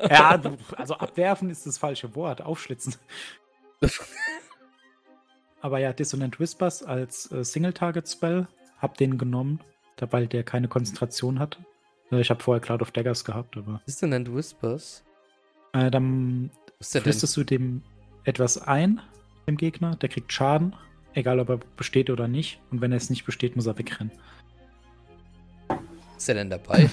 Ja, du, also abwerfen ist das falsche Wort, aufschlitzen. Aber ja, Dissonant Whispers als äh, Single-Target-Spell, hab den genommen, da, weil der keine Konzentration hat. Äh, Ich habe vorher Cloud of Daggers gehabt, aber Dissonant Whispers? äh, dann flüsterst du dem etwas ein, dem Gegner, der kriegt Schaden, egal ob er besteht oder nicht. Und wenn er es nicht besteht, muss er wegrennen. Ist der denn dabei?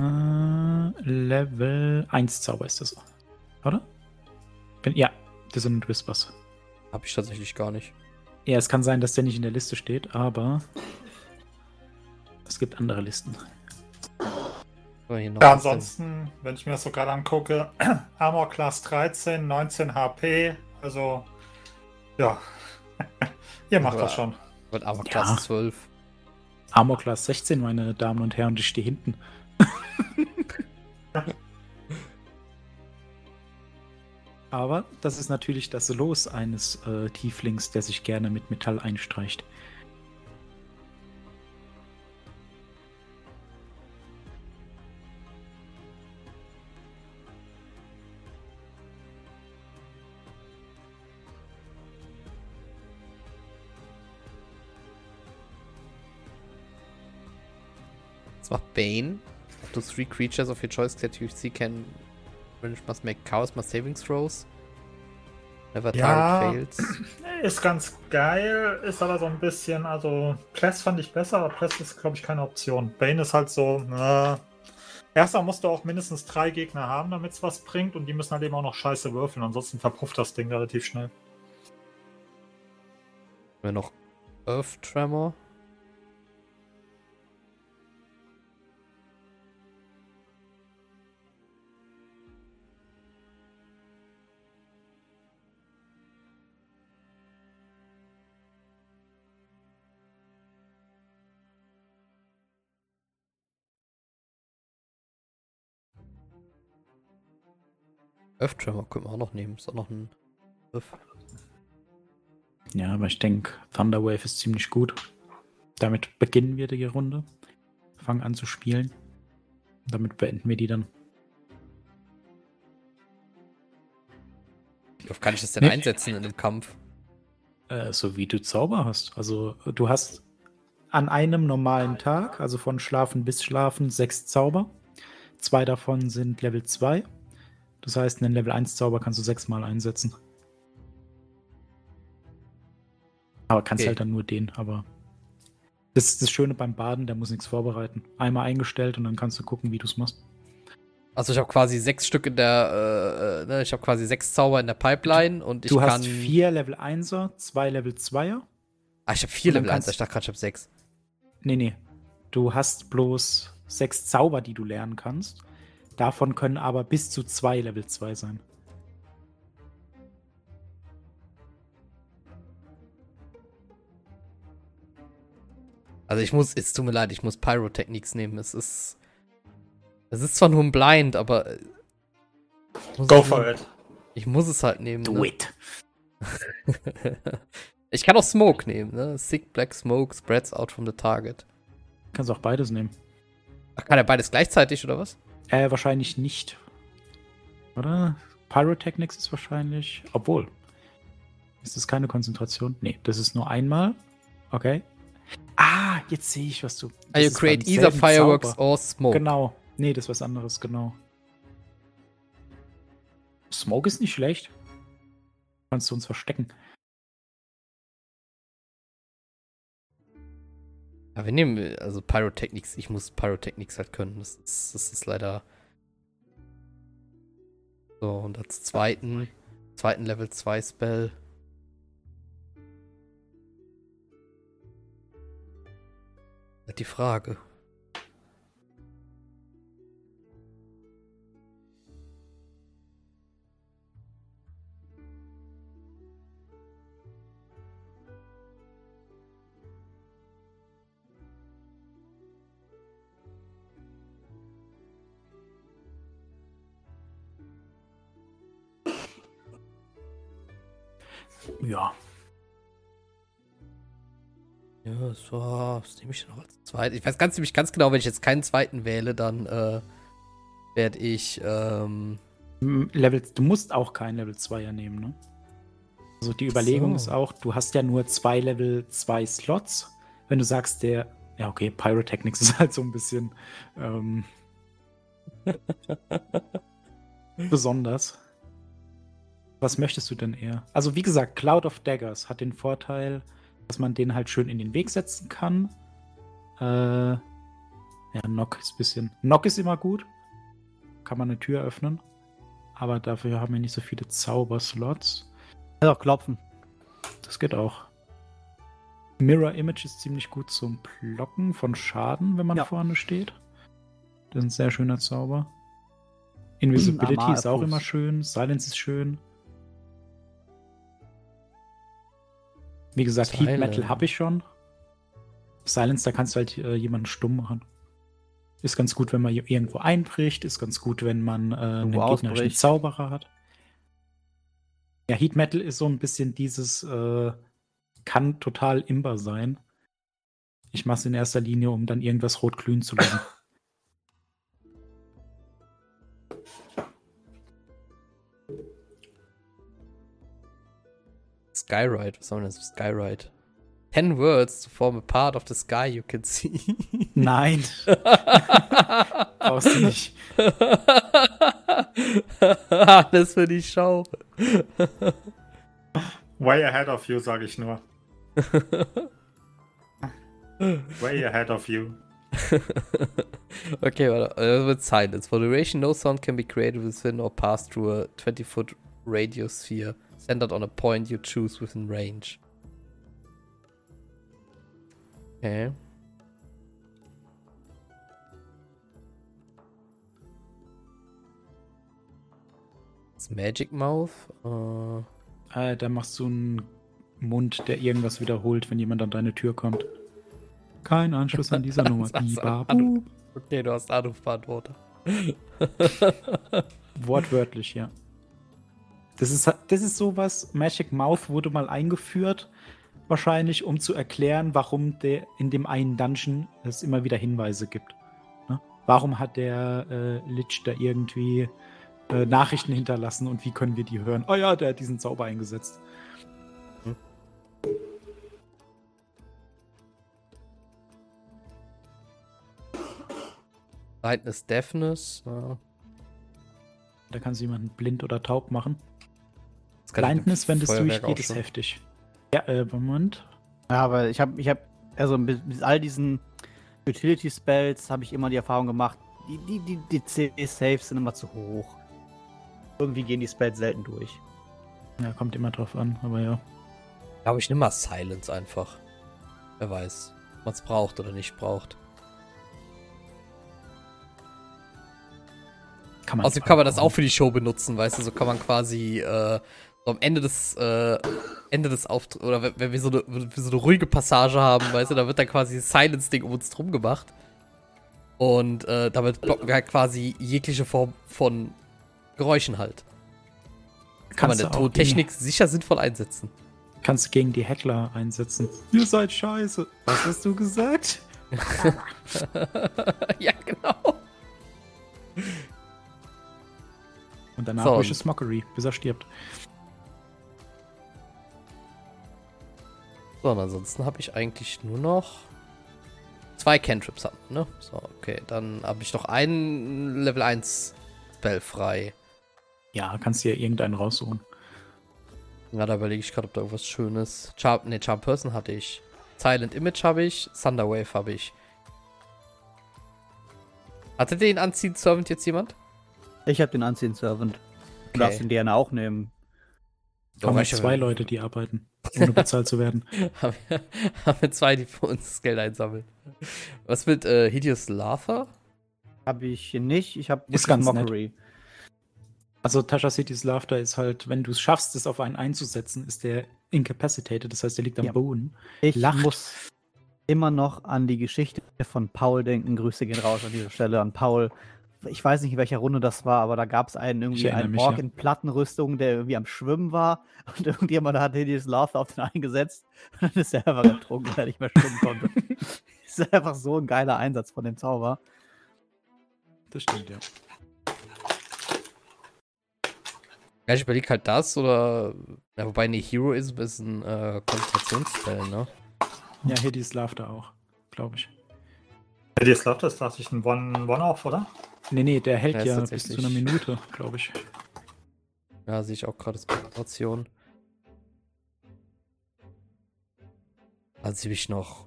Äh, Level 1 Zauber ist das, oder? Bin, ja, Dissonant Whispers. Hab ich tatsächlich gar nicht. Ja, es kann sein, dass der nicht in der Liste steht, aber es gibt andere Listen. Aber Ja, ansonsten, wenn ich mir das so gerade angucke, Armor Class 13, 19 HP, also ja, ihr macht Ja. das schon. Wird aber Ja. Klasse 12. Armor Class 16, meine Damen und Herren, und ich stehe hinten. Aber das ist natürlich das Los eines äh, Tieflings, der sich gerne mit Metall einstreicht. Macht Bane. Up to three creatures of your choice that you see can must make chaos must savings throws. Never Ja. target fails. Ist ganz geil, ist aber so ein bisschen, also Pless fand ich besser, aber Pless ist, glaube ich, keine Option. Bane ist halt so, na. Erstmal musst du auch mindestens drei Gegner haben, damit es was bringt und die müssen halt eben auch noch scheiße würfeln, ansonsten verpufft das Ding relativ schnell. Haben wir noch Earth Tremor. Earth Tremor können wir auch noch nehmen. Ist auch noch ein Griff. Ja, aber ich denke, Thunderwave ist ziemlich gut. Damit beginnen wir die Runde. Fangen an zu spielen. Damit beenden wir die dann. Wie oft kann ich das denn Nee. einsetzen in einem Kampf? Äh, so wie du Zauber hast. Also du hast an einem normalen Tag, also von Schlafen bis Schlafen, sechs Zauber. Zwei davon sind Level 2. Das heißt, einen Level 1 Zauber kannst du sechsmal einsetzen. Aber kannst Okay. halt dann nur den, aber. Das ist das Schöne beim Baden, der muss nichts vorbereiten. Einmal eingestellt und dann kannst du gucken, wie du es machst. Also ich habe quasi sechs Stück in der, äh, äh, ne, ich habe quasi sechs Zauber in der Pipeline und ich du kann. hast vier Level 1er, zwei Level 2er. Ah, ich habe vier Level 1, kannst- ich dachte gerade, ich habe sechs. Nee, nee. Du hast bloß sechs Zauber, die du lernen kannst. Davon können aber bis zu zwei Level 2 sein. Also ich muss, es tut mir leid, ich muss Pyrotechnics nehmen. Es ist. Es ist zwar nur ein Blind, aber. äh, Go for nehmen. it. Ich muss es halt nehmen. ne? it. ich kann auch Smoke nehmen, ne? Sick Black Smoke spreads out from the target. Kannst auch beides nehmen. Ach, kann er beides gleichzeitig oder was? Äh, wahrscheinlich nicht. Oder? Pyrotechnics ist wahrscheinlich. Obwohl. Ist das keine Konzentration? Nee, das ist nur einmal. Okay. Ah, jetzt sehe ich, was du. Ah, you create either fireworks Zauber. or smoke. Genau. Nee, das ist was anderes, genau. Smoke ist nicht schlecht. Kannst du uns verstecken. Aber wir nehmen, also Pyrotechnics, ich muss Pyrotechnics halt können. Das ist, das ist leider. So, und als zweiten, zweiten Level 2 Spell. Die Frage. Ja. Ja, so, was nehme ich denn noch als zweit? Ich weiß ganz nämlich ganz genau, wenn ich jetzt keinen zweiten wähle, dann äh, werde ich, ähm, Level, du musst auch kein Level 2er nehmen, ne? Also die Überlegung so. ist auch, du hast ja nur zwei Level 2 Slots. Wenn du sagst, der, ja okay, Pyrotechnics ist halt so ein bisschen ähm, besonders. Was möchtest du denn eher? Also wie gesagt, Cloud of Daggers hat den Vorteil, dass man den halt schön in den Weg setzen kann. Äh, ja, Knock ist ein bisschen. Knock ist immer gut. Kann man eine Tür öffnen. Aber dafür haben wir nicht so viele Zauberslots. Auch klopfen. Das geht auch. Mirror Image ist ziemlich gut zum Blocken von Schaden, wenn man Ja. vorne steht. Das ist ein sehr schöner Zauber. Invisibility Amar ist auch immer schön. Silence ist schön. Wie gesagt, Heat Silence. Metal habe ich schon. Silence, da kannst du halt äh, jemanden stumm machen. Ist ganz gut, wenn man irgendwo einbricht. Ist ganz gut, wenn man äh, einen gegnerischen. Zauberer hat. Ja, Heat Metal ist so ein bisschen dieses, äh, kann total imber sein. Ich mache es in erster Linie, um dann irgendwas rot glühen zu lassen. Skyride. Was soll denn das? Skyride. Ten words to form a part of the sky you can see. Nein, brauchst du nicht. das für die Show. Way ahead of you, sage ich nur. Way ahead of you. okay, warte. Uh, with silence. For duration, no sound can be created within or pass through a 20 foot radius sphere centered on a point you choose within range. Okay. Das Magic Mouth. Äh, Äh, da machst du einen Mund, der irgendwas wiederholt, wenn jemand an deine Tür kommt. Kein Anschluss an dieser Nummer. Okay, du hast Anrufbeantworter. Wortwörtlich, ja. Das ist, das ist sowas, Magic Mouth wurde mal eingeführt, wahrscheinlich, um zu erklären, warum der in dem einen Dungeon es immer wieder Hinweise gibt. Ne? Warum hat der äh, Lich da irgendwie äh, Nachrichten hinterlassen und wie können wir die hören? Oh ja, der hat diesen Zauber eingesetzt. Hinten ist Deafness. Ja. Da kannst du jemanden blind oder taub machen. Das Blindness, wenn das Feuerwerk durchgeht, ist heftig. Ja, äh, Moment. Ja, aber ich habe, ich habe, also mit, mit all diesen Utility Spells habe ich immer die Erfahrung gemacht, die, die, die, die C-Saves sind immer zu hoch. Irgendwie gehen die Spells selten durch. Ja, kommt immer drauf an, aber ja. Ich glaube, ich nehme mal Silence einfach. Wer weiß, ob man es braucht oder nicht braucht. Kann man Außerdem kann man das auch für die Show benutzen, weißt du, so kann man quasi äh, so am Ende des äh, Ende des Auftritts, oder wenn, wenn wir so, eine, wir so eine ruhige Passage haben, weißt du, da wird dann quasi das Silence-Ding um uns drum gemacht. Und äh, damit blocken wir halt quasi jegliche Form von Geräuschen halt. Kann man Kannst der du auch Tontechnik sicher sinnvoll einsetzen. Gegen, kannst du gegen die Heckler einsetzen. Ihr seid scheiße. Was hast du gesagt? ja, genau. Und danach So. Vicious Mockery, bis er stirbt. So, und ansonsten habe ich eigentlich nur noch zwei Cantrips hatten, ne? So, okay, dann habe ich noch einen Level 1 Spell frei. Ja, kannst dir irgendeinen raussuchen. Ja, da überlege ich gerade, ob da irgendwas Schönes. Char ne, Charm Person hatte ich. Silent Image habe ich. Thunderwave habe ich. Hatte den Anziehen Servant jetzt jemand? Ich habe den Anziehen Servant. Du Okay. darfst den gerne auch nehmen. Kommen zwei Leute, die arbeiten. Ohne bezahlt zu werden. haben, wir, haben wir zwei, die für uns das Geld einsammeln. Was mit äh, Hideous Lava? Habe ich nicht. Ich habe Ist ganz nett. Also Tasha City's Laughter ist halt, wenn du es schaffst, es auf einen einzusetzen, ist der incapacitated, das heißt, der liegt am Ja. Boden. Ich Lacht. muss immer noch an die Geschichte von Paul denken. Grüße gehen raus an dieser Stelle an Paul. Ich weiß nicht, in welcher Runde das war, aber da gab es einen irgendwie einen mich, Ork ja. in Plattenrüstung, der irgendwie am Schwimmen war und irgendjemand hat Hideous Laughter auf den eingesetzt und dann ist er einfach ertrunken, weil er nicht mehr schwimmen konnte. das ist einfach so ein geiler Einsatz von dem Zauber. Das stimmt, ja. Ja, ich überlege halt das oder. Ja, wobei, nee, Heroism ist ein äh, Konzentrationsspell, ne? Ja, Hideous Laughter auch, glaube ich. Die Slot ist, dachte ich, ein One- One-Off, oder? Nee, nee, der hält ist ja bis zu einer Minute, glaube ich. Ja, sehe ich auch gerade das Konzentration. Also ich noch.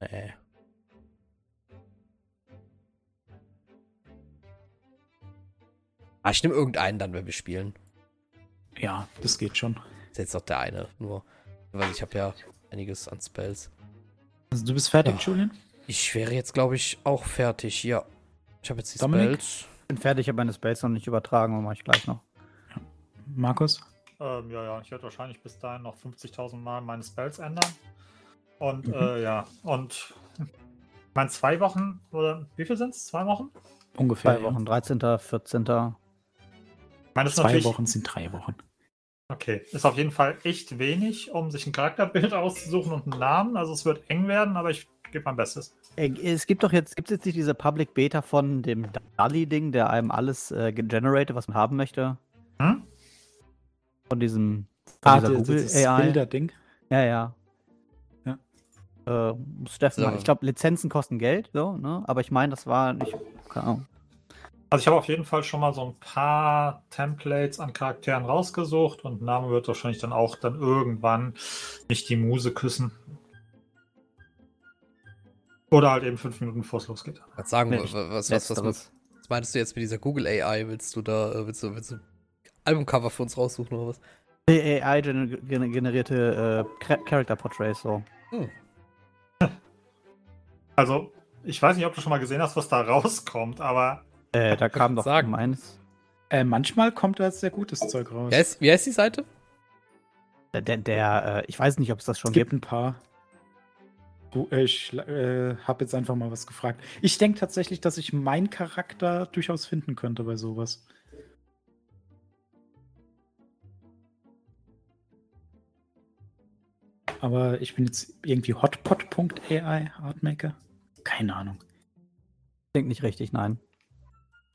Nee. Ah, ich nehme irgendeinen dann, wenn wir spielen. Ja, das geht schon. Ist jetzt noch der eine, nur. Weil ich habe ja einiges an Spells. Also du bist fertig, Ja. Julian? Ich wäre jetzt, glaube ich, auch fertig. Ja. Ich habe jetzt die Dominik? Spells. bin fertig, habe meine Spells noch nicht übertragen, aber mache ich gleich noch. Markus? Ähm, ja, ja, ich werde wahrscheinlich bis dahin noch 50.000 Mal meine Spells ändern. Und Mhm. äh, ja, und mein zwei Wochen, oder wie viel sind es? Zwei Wochen? Ungefähr. Zwei Wochen, 13., 14. Ich meine, Zwei Wochen sind drei Wochen. Okay, ist auf jeden Fall echt wenig, um sich ein Charakterbild auszusuchen und einen Namen. Also es wird eng werden, aber ich gebe mein Bestes. Äh, Es gibt doch jetzt, gibt es jetzt nicht diese Public Beta von dem DALI-Ding, der einem alles äh, generatet, was man haben möchte? Hm? Von diesem von Ah, Google AI. Bilderding. Ja, ja. Ja. Äh, Steffen, So. ich glaube, Lizenzen kosten Geld, so, ne? Aber ich meine, das war nicht. Keine Ahnung. Also ich habe auf jeden Fall schon mal so ein paar Templates an Charakteren rausgesucht und Name wird wahrscheinlich dann auch dann irgendwann nicht die Muse küssen. Oder halt eben fünf Minuten vor es losgeht. Was sagen, Nee, was, was, was, was, meinst du jetzt mit dieser Google AI? Willst du da, äh, willst du, willst du Albumcover für uns raussuchen oder was? Die AI gener gener- generierte äh, Cha- Character Portraits, so. Also, ich weiß nicht, ob du schon mal gesehen hast, was da rauskommt, aber Äh, da kam doch sagen. meins. Äh, manchmal kommt da sehr gutes Zeug raus. Wie heißt, wie heißt die Seite? Der, der, der äh, ich weiß nicht, ob es das schon Es gibt gibt. ein paar. Du, äh, ich äh, habe jetzt einfach mal was gefragt. Ich denke tatsächlich, dass ich meinen Charakter durchaus finden könnte bei sowas. Aber ich bin jetzt irgendwie hotpot.ai Artmaker. Keine Ahnung. Klingt nicht richtig, nein.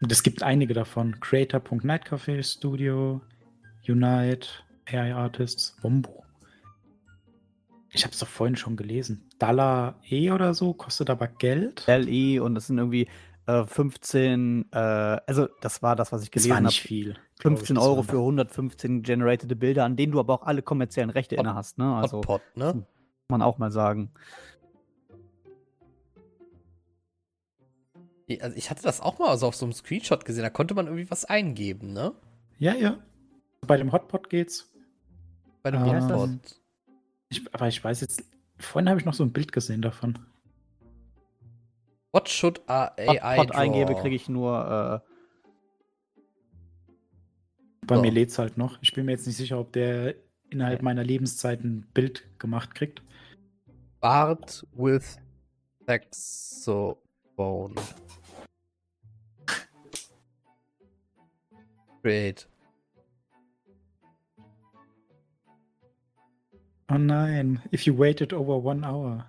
Und es gibt einige davon. Creator.nightcafé Studio, Unite, AI Artists, Wombo. Ich habe es doch vorhin schon gelesen. Dollar E oder so kostet aber Geld. LI und es sind irgendwie äh, 15, äh, also das war das, was ich Das gelesen war habe. nicht viel. glaub ich. 15 Das Euro für 115 generated Bilder, an denen du aber auch alle kommerziellen Rechte Hot- inne hast, ne? Also Hotpot, ne? muss man auch mal sagen. Also ich hatte das auch mal so auf so einem Screenshot gesehen. Da konnte man irgendwie was eingeben, ne? Ja, ja. Bei dem Hotpot geht's. Bei dem das? Hotpot. Ich, aber ich weiß jetzt. Vorhin habe ich noch so ein Bild gesehen davon. What should a Pot, AI Pot draw? eingebe, kriege ich nur, äh, Bei So. mir lädt's halt noch. Ich bin mir jetzt nicht sicher, ob der innerhalb meiner Lebenszeit ein Bild gemacht kriegt. Bart with saxophone. Great. Oh nein, if you waited over one hour.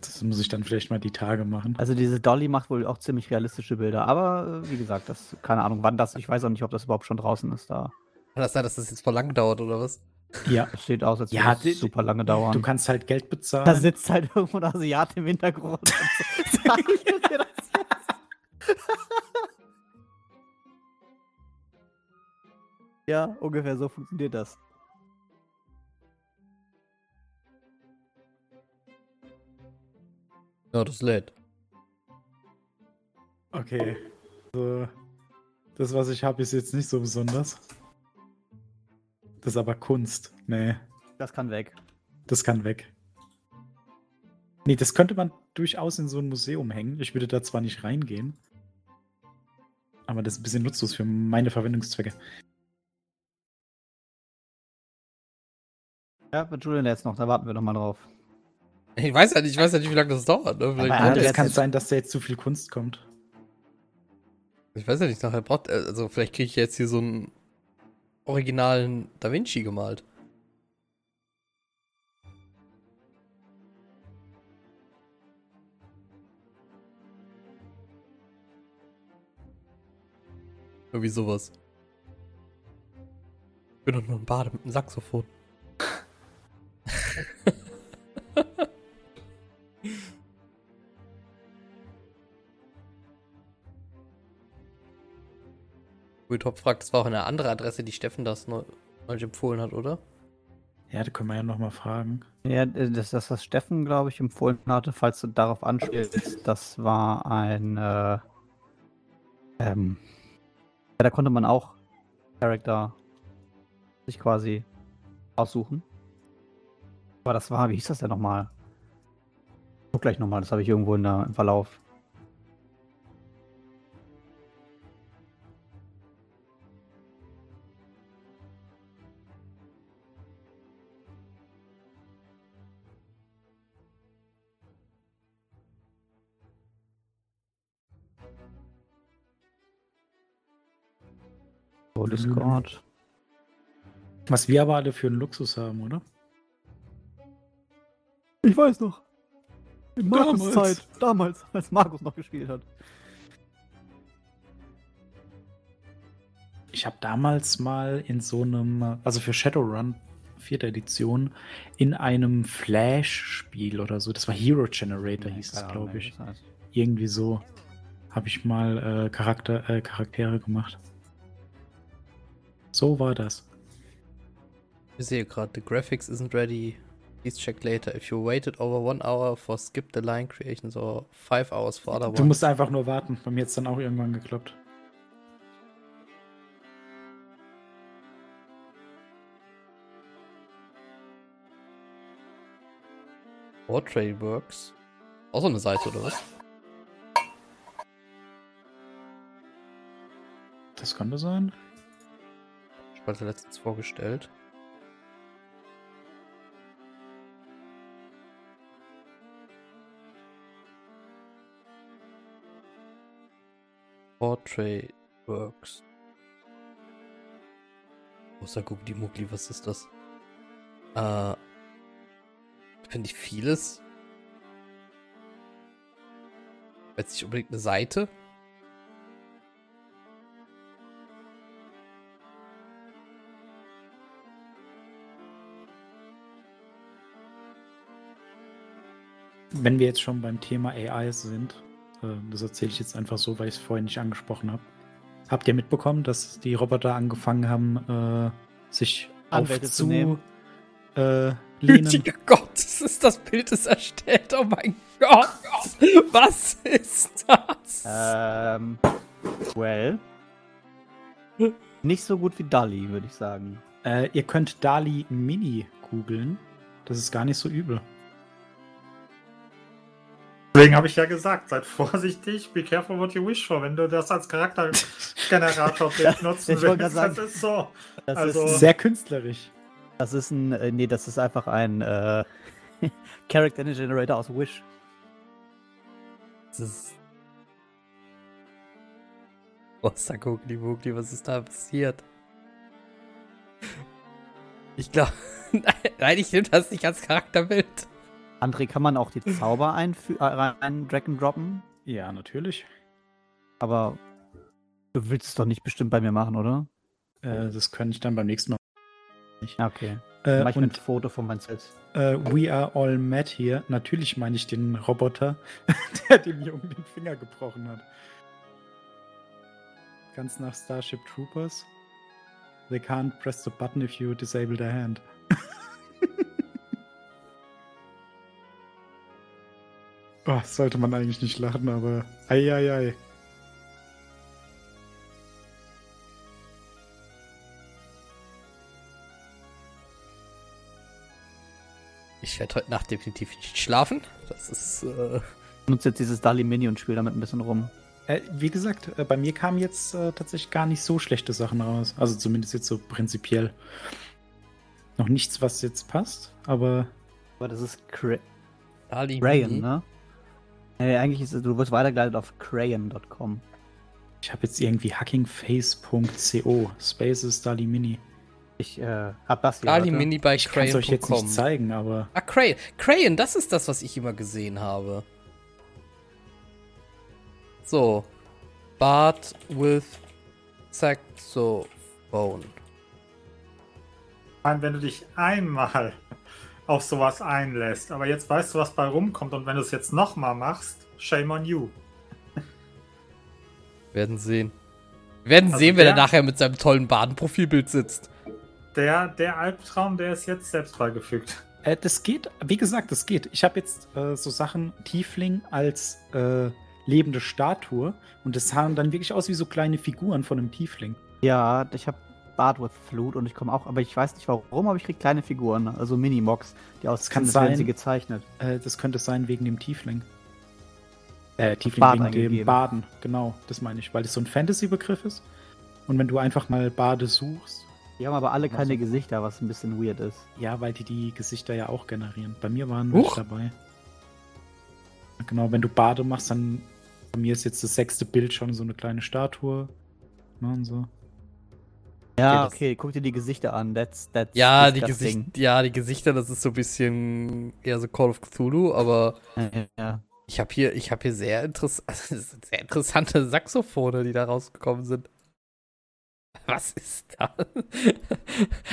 Das muss ich dann vielleicht mal die Tage machen. also diese Dolly macht wohl auch ziemlich realistische Bilder. Aber äh, wie gesagt, das, keine Ahnung, wann das, ich weiß auch nicht, ob das überhaupt schon draußen ist da. Kann das sein, dass das jetzt voll lang dauert oder was? Ja. Das sieht aus, als Ja, würde es super lange dauern. Du kannst halt Geld da bezahlen. sitzt halt irgendwo ein Asiat im Hintergrund. Sag ich dir das jetzt? ja, ungefähr so funktioniert das. Ja, das lädt. Okay. Also, Das, was ich habe, ist jetzt nicht so besonders. Das ist aber Kunst. Nee, Das kann weg. das kann weg. Nee, das könnte man durchaus in so ein Museum hängen. Ich würde da zwar nicht reingehen. Aber das ist ein bisschen nutzlos für meine Verwendungszwecke. Ja, mit Julian jetzt noch, da warten wir noch mal drauf. Ich weiß ja nicht, ich weiß ja nicht, wie lange das dauert. Ne? Ja, es er, kann sein, dass da jetzt zu viel Kunst kommt. ich weiß ja nicht, nachher braucht er, also vielleicht kriege ich jetzt hier so einen originalen Da Vinci gemalt. Irgendwie sowas. Ich bin doch nur ein Bade mit einem Saxophon. Top fragt, das war auch eine andere Adresse, die Steffen das neu- neulich empfohlen hat, oder? Ja, da können wir ja nochmal fragen. Ja, äh, das, das was Steffen, glaube ich, empfohlen hatte, falls du darauf anspielst, das war ein, äh, ähm, ja, da konnte man auch Charakter sich quasi aussuchen. Aber das war, wie hieß das denn nochmal? Guck gleich nochmal, das habe ich irgendwo in der, im Verlauf. Discord. Was wir aber alle für einen Luxus haben, oder? Ich weiß noch. In Markus Damals. Zeit. Damals, als Markus noch gespielt hat. Ich habe damals mal in so einem, also für Shadowrun, vierte Edition, in einem Flash-Spiel oder so, das war Hero Generator, hieß es, glaube ich. Irgendwie so habe ich mal äh, Charakter, äh, Charaktere gemacht. So war das. Ich sehe gerade, the graphics isn't ready. Please check later. If you waited over one hour for skip the line creations or five hours for other Du ones. musst einfach nur warten. Bei mir hat es dann auch irgendwann geklappt. Portrait Works. Auch so eine Seite, oder was? Das könnte sein. Ich hatte letztens vorgestellt. Portrait Works. Großer Guckli Muckli, was ist das? Äh. Finde ich vieles. Jetzt nicht unbedingt eine Seite. Wenn wir jetzt schon beim Thema AI sind, äh, das erzähle ich jetzt einfach so, weil ich es vorhin nicht angesprochen habe. Habt ihr mitbekommen, dass die Roboter angefangen haben, äh, sich Anwälte zu nehmen? Äh? Gütiger Gott, das ist das Bild ist erstellt. Oh mein Gott. Was ist das? Ähm, well. Nicht so gut wie Dali, würde ich sagen. Äh, ihr könnt Dali Mini googeln. Das ist gar nicht so übel. Deswegen habe ich ja gesagt, seid vorsichtig, be careful what you wish for, wenn du das als Charaktergenerator nutzen ich wollte willst. grad Das sagen. ist so. Das Also- ist, Sehr künstlerisch. das ist ein, äh, nee, das ist einfach ein äh, Character Generator aus Wish. Das ist. Was da Guckli Muckli, was ist da passiert? Ich glaube. Nein, ich nehme das nicht als Charakterbild. André, kann man auch die Zauber einfü- äh, rein drag and droppen? Ja, natürlich. Aber du willst es doch nicht bestimmt bei mir machen, oder? Äh, das kann ich dann beim nächsten Mal. Ja, okay. Äh, Mach ich ein und Foto von meinem Selbst. äh, We Are All Mad hier. Natürlich meine ich den Roboter, der dem Jungen den Finger gebrochen hat. Ganz nach Starship Troopers. They can't press the button if you disable their hand. Boah, sollte man eigentlich nicht lachen, aber eieiei. Ich werde heute Nacht definitiv nicht schlafen. Das ist. Äh... nutze jetzt dieses Dali Mini und spiel damit ein bisschen rum. Äh, wie gesagt, äh, bei mir kamen jetzt äh, tatsächlich gar nicht so schlechte Sachen raus. Also zumindest jetzt so prinzipiell. Noch nichts, was jetzt passt, aber. Aber das ist Cra Dali Rayan, Mini. ne? Nee, eigentlich ist es, du wirst weitergeleitet auf crayon.com. ich habe jetzt irgendwie hackingface.co Spaces Dali Mini. Ich äh, hab das hier. Ali warte. Mini bei Ich kann es euch jetzt nicht zeigen, aber Ah, Crayon. Crayon, das ist das, was ich immer gesehen habe. So. Bart with Saxophone. Meine, wenn du dich einmal auf sowas einlässt, aber jetzt weißt du, was bei rumkommt und wenn du es jetzt nochmal machst, shame on you. Werden sehen. Wir werden Also sehen, wenn er der- nachher mit seinem tollen Baden-Profilbild sitzt. Der, der Albtraum, der ist jetzt selbst beigefügt. äh, das geht. Wie gesagt, das geht. Ich habe jetzt äh, so Sachen Tiefling als äh, lebende Statue und das sahen dann wirklich aus wie so kleine Figuren von einem Tiefling. Ja, ich habe Bart with Flute und ich komme auch, aber ich weiß nicht warum, aber ich krieg kleine Figuren, also Minimox, die aussehen, kann als wären sein. sie gezeichnet. Äh, das könnte sein wegen dem Tiefling. Äh, Tiefling Bad wegen eingegeben. dem Baden, genau, das meine ich, weil das so ein Fantasy-Begriff ist. Und wenn du einfach mal Bade suchst, Die haben aber alle keine Also- Gesichter, was ein bisschen weird ist. ja, weil die die Gesichter ja auch generieren. Bei mir waren Huch. dabei. Genau, wenn du Bade machst, dann bei mir ist jetzt das sechste Bild schon so eine kleine Statue. Ne, und so. Ja, okay, guck dir die Gesichter an. That's, that's Ja die. Gesicht, ja, die Gesichter, das ist so ein bisschen eher so Call of Cthulhu, aber Ja, ja. ich habe hier, ich habe hier sehr, interess also sehr interessante Saxophone, die da rausgekommen sind. Was ist da?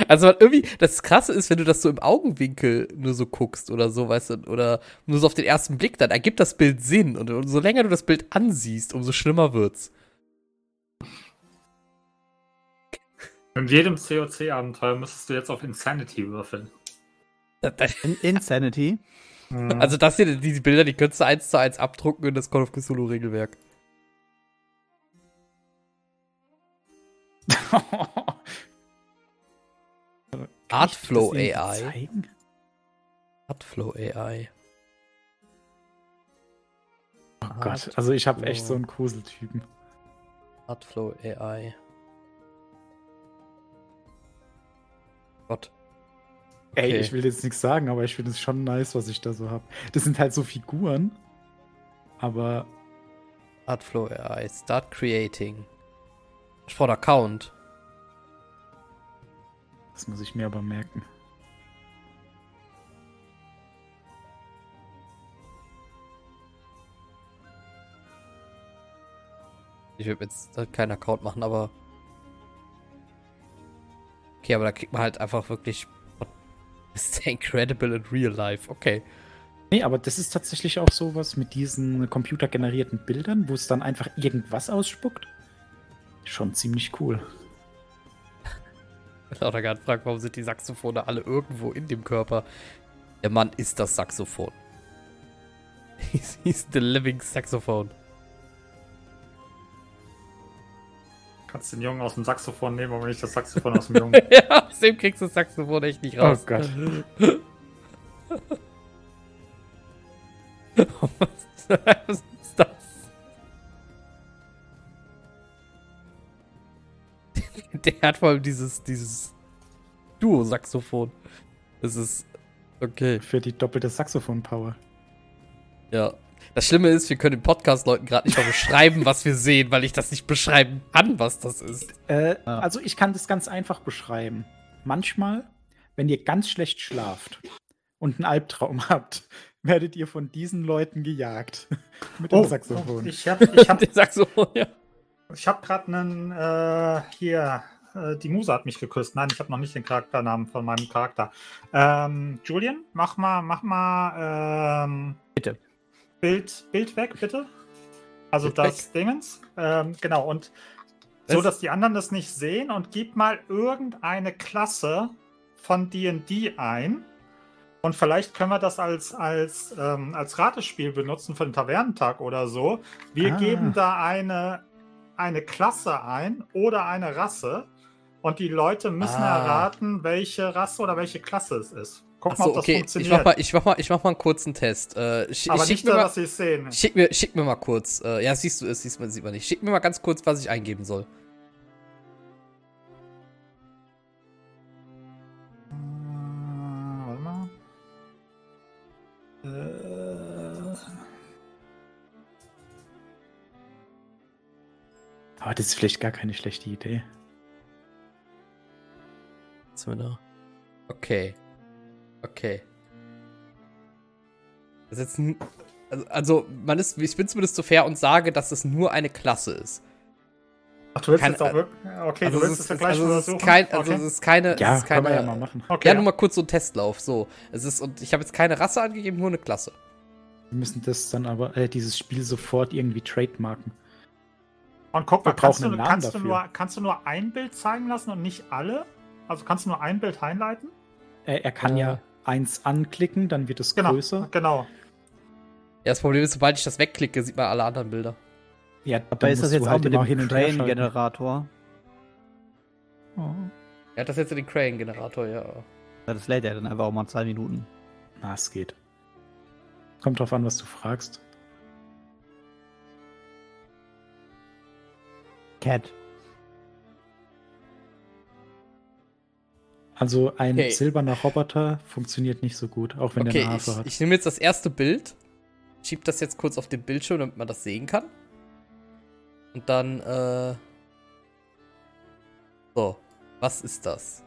Also irgendwie, das Krasse ist, wenn du das so im Augenwinkel nur so guckst oder so, weißt du, oder nur so auf den ersten Blick, dann ergibt das Bild Sinn. Und umso länger du das Bild ansiehst, umso schlimmer wird's. In jedem COC-Abenteuer müsstest du jetzt auf Insanity würfeln. In Insanity. Mhm. Also das hier, diese Bilder, die könntest du eins zu eins abdrucken in das Call of Cthulhu Regelwerk. Artflow AI. zeigen? Artflow AI. Oh Gott, also ich habe echt so einen Gruseltypen. Artflow AI. Gott. Ey, Okay. ich will jetzt nichts sagen, aber ich finde es schon nice, was ich da so habe. Das sind halt so Figuren, aber Artflow AI. Start creating. Ich brauche Account. das muss ich mir aber merken. Ich will jetzt halt keinen Account machen, aber. Okay, aber da kriegt man halt einfach wirklich. What is incredible in real life? Okay. Nee, aber das ist tatsächlich auch sowas mit diesen computergenerierten Bildern, wo es dann einfach irgendwas ausspuckt. Schon ziemlich cool. Lauter gerade fragt, warum sind die Saxophone alle irgendwo in dem Körper? Der Mann ist das Saxophon. He's, he's the living Saxophone. Kannst den Jungen aus dem Saxophon nehmen, aber nicht das Saxophon aus dem Jungen. ja, aus dem kriegst du das Saxophon echt nicht raus. Oh Gott. Was ist das? Der hat vor allem dieses, dieses Duo-Saxophon. Das ist. Okay. Für die doppelte Saxophon-Power. Ja. Das Schlimme ist, wir können den Podcast-Leuten gerade nicht mal beschreiben, was wir sehen, weil ich das nicht beschreiben kann, was das ist. Äh, Ja. Also ich kann das ganz einfach beschreiben. Manchmal, wenn ihr ganz schlecht schlaft und einen Albtraum habt, werdet ihr von diesen Leuten gejagt. Mit dem Saxophon. Oh, Ich habe ich hab, Saxophon, ja. ich hab gerade einen, äh, hier, äh, die Muse hat mich geküsst. Nein, ich habe noch nicht den Charakternamen von meinem Charakter. Ähm, Julian, mach mal, mach mal, ähm, Bitte. Bild, Bild weg, bitte. Also Bild das Dingens. Ähm, genau, und so, Was? dass die anderen das nicht sehen und gib mal irgendeine Klasse von D&D ein. Und vielleicht können wir das als, als, ähm, als Ratespiel benutzen für den Tavernentag oder so. Wir Ah. geben da eine, eine Klasse ein oder eine Rasse. Und die Leute müssen Ah. erraten, welche Rasse oder welche Klasse es ist. Guck mal, Achso, ob das okay. Ich funktioniert. mach, mal, ich, mach mal, ich mach mal einen kurzen Test. Äh, sch Aber schick, nicht, mal, dass sie es sehen. schick, mir, schick mir mal kurz. Äh, ja, siehst du, es siehst man, sieht man nicht. Schick mir mal ganz kurz, was ich eingeben soll. Warte mal. Äh, Aber das ist vielleicht gar keine schlechte Idee. Da? Okay. Okay. Das ist jetzt also, also, man ist, ich bin zumindest so fair und sage, dass es nur eine Klasse ist. Ach, du willst Kein- jetzt auch wirklich. Okay, also du willst ist, es ja gleich also es kein, also okay. es ist keine, Ja, es ist keine, wir ja mal machen. okay. Ja, nur mal kurz so ein Testlauf. So, es ist und ich habe jetzt keine Rasse angegeben, nur eine Klasse. Wir müssen das dann aber, äh, dieses Spiel sofort irgendwie trademarken. Und guck mal, Wir kannst brauchen du, einen Namen kannst, du dafür. nur, kannst du nur ein Bild zeigen lassen und nicht alle? Also kannst du nur ein Bild highlighten? Äh, er kann Äh. ja eins anklicken, dann wird es Genau. größer. Genau. Ja, das Problem ist, sobald ich das wegklicke, sieht man alle anderen Bilder. Ja, Aber ist das jetzt auch mit dem halt hin schalten. Train-Generator? Oh. Er hat das jetzt in den Crane-Generator, ja. Ja, das lädt ja dann einfach auch mal zwei Minuten. Na, es geht. Kommt drauf an, was du fragst. Cat. Also ein Okay. silberner Roboter funktioniert nicht so gut, auch wenn der Okay, eine ich, Harfe hat. ich nehme jetzt das erste Bild, schieb das jetzt kurz auf den Bildschirm, damit man das sehen kann. Und dann, äh. So, was ist das?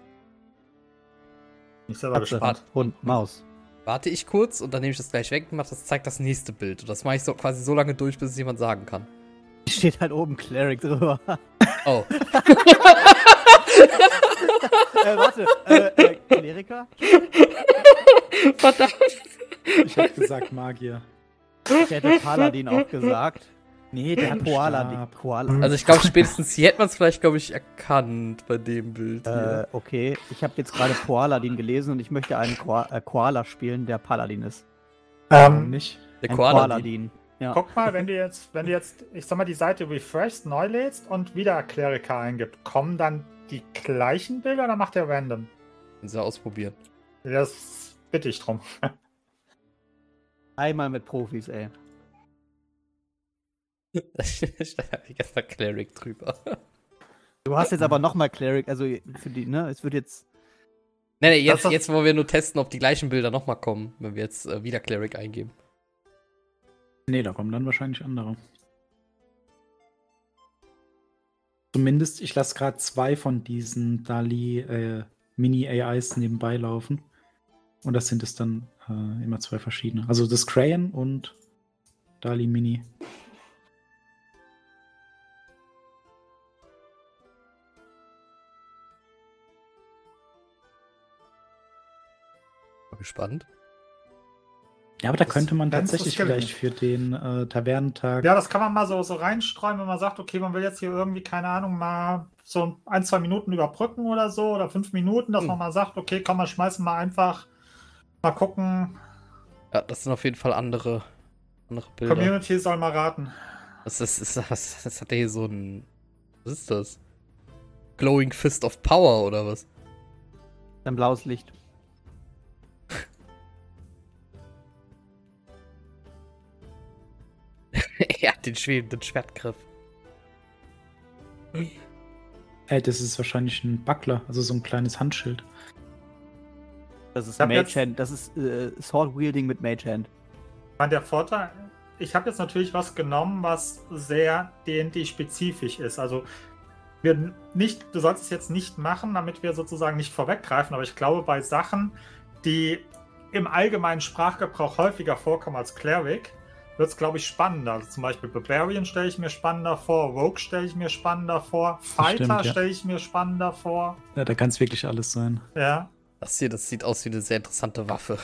Ich selber gespannt. Hund, Maus. Warte ich kurz und dann nehme ich das gleich weg und mach das, zeigt das nächste Bild. Und das mache ich so quasi so lange durch, bis es jemand sagen kann. Steht halt oben Cleric drüber. Oh. äh, warte, äh, äh, Kleriker? Verdammt. Ich hab gesagt Magier. Ich hätte Paladin auch gesagt. Nee, Der hat Koaladin. Stab. Koala. Also ich glaube, spätestens hier hätte man es vielleicht, glaube ich, erkannt bei dem Bild Äh, hier. okay, ich habe jetzt gerade Koaladin gelesen und ich möchte einen Koa äh, Koala spielen, der Paladin ist. Ähm, nicht? Der Koala. Koaladin. Ja. guck mal, wenn du jetzt, wenn du jetzt, ich sag mal, die Seite refreshst, neu lädst und wieder Kleriker eingibt, kommen dann die gleichen Bilder oder macht der random? Können Sie ausprobieren. Das bitte ich drum. Einmal mit Profis, ey. da steht die ganze Cleric drüber. Du hast jetzt aber nochmal Cleric, also für die, ne? Es wird jetzt. Nee, nee, jetzt, jetzt wollen wir nur testen, ob die gleichen Bilder nochmal kommen, wenn wir jetzt äh, wieder Cleric eingeben. Nee, da kommen dann wahrscheinlich andere. Zumindest, ich lasse gerade zwei von diesen Dali äh, Mini-AIs nebenbei laufen. Und das sind es dann äh, immer zwei verschiedene. Also das Crayon und Dali Mini. Gespannt. Ja, aber da Das- könnte man tatsächlich vielleicht für den äh, Tavernentag. Ja, das kann man mal so, so reinstreuen, wenn man sagt, okay, man will jetzt hier irgendwie, keine Ahnung, mal so ein, zwei Minuten überbrücken oder so oder fünf Minuten, dass Hm. man mal sagt, okay, komm, wir schmeißen mal einfach mal gucken. Ja, das sind auf jeden Fall andere, andere Bilder. Community soll mal raten. Das, ist, ist, das, das hat ja hier so ein. Was ist das? Glowing Fist of Power oder was? Ein blaues Licht. Den schwebenden Schwertgriff. Äh, das ist wahrscheinlich ein Buckler, also so ein kleines Handschild. Das ist Mage jetzt- Hand. Das ist äh, Sword Wielding mit Mage Hand. Ich meine, der Vorteil, ich habe jetzt natürlich was genommen, was sehr D&D-spezifisch ist. Also wir nicht, du sollst es jetzt nicht machen, damit wir sozusagen nicht vorweggreifen, aber ich glaube, bei Sachen, die im allgemeinen Sprachgebrauch häufiger vorkommen als Cleric, wird es, glaube ich, spannender. Also zum Beispiel Barbarian stelle ich mir spannender vor, Rogue stelle ich mir spannender vor, Fighter ja. stelle ich mir spannender vor. Ja, da kann es wirklich alles sein. Ja. Das hier, das sieht aus wie eine sehr interessante Waffe.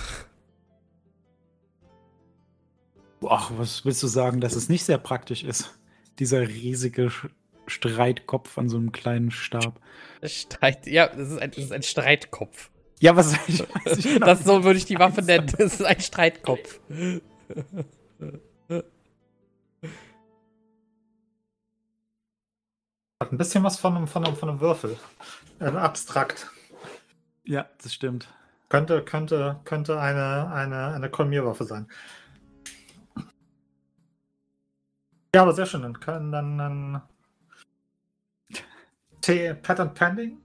Ach, was willst du sagen, dass es nicht sehr praktisch ist? Dieser riesige Streitkopf an so einem kleinen Stab. Streit, ja, das ist ein, das ist ein Streitkopf. Ja, was ich weiß nicht genau. Das so würde ich die Waffe nennen. Das ist ein Streitkopf. Hat ein bisschen was von einem, von einem, von einem Würfel. Äh, abstrakt. Ja, das stimmt. Könnte, könnte, könnte eine, eine, eine Kolmierwaffe sein. Ja, aber sehr schön. Dann können dann, dann T Pattern Pending.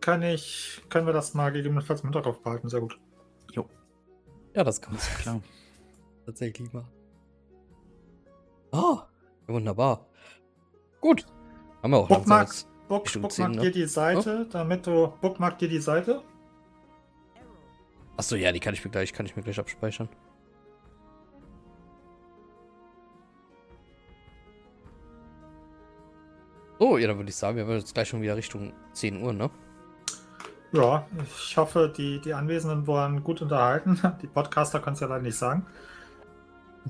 Kann ich, können wir das mal gegebenenfalls im Hinterkopf behalten. Sehr gut. Ja, das kann man Klar. Tatsächlich machen. Ah, wunderbar. Gut. Haben wir auch Bookmark, Book, Bookmark 10, ne? dir die Seite, damit du Bookmark dir die Seite. Achso, ja, die kann ich mir gleich, kann ich mir gleich abspeichern. So, ja, dann würde ich sagen, wir haben jetzt gleich schon wieder Richtung 10 Uhr, ne? Ja, ich hoffe, die, die Anwesenden waren gut unterhalten. Die Podcaster können es ja leider nicht sagen.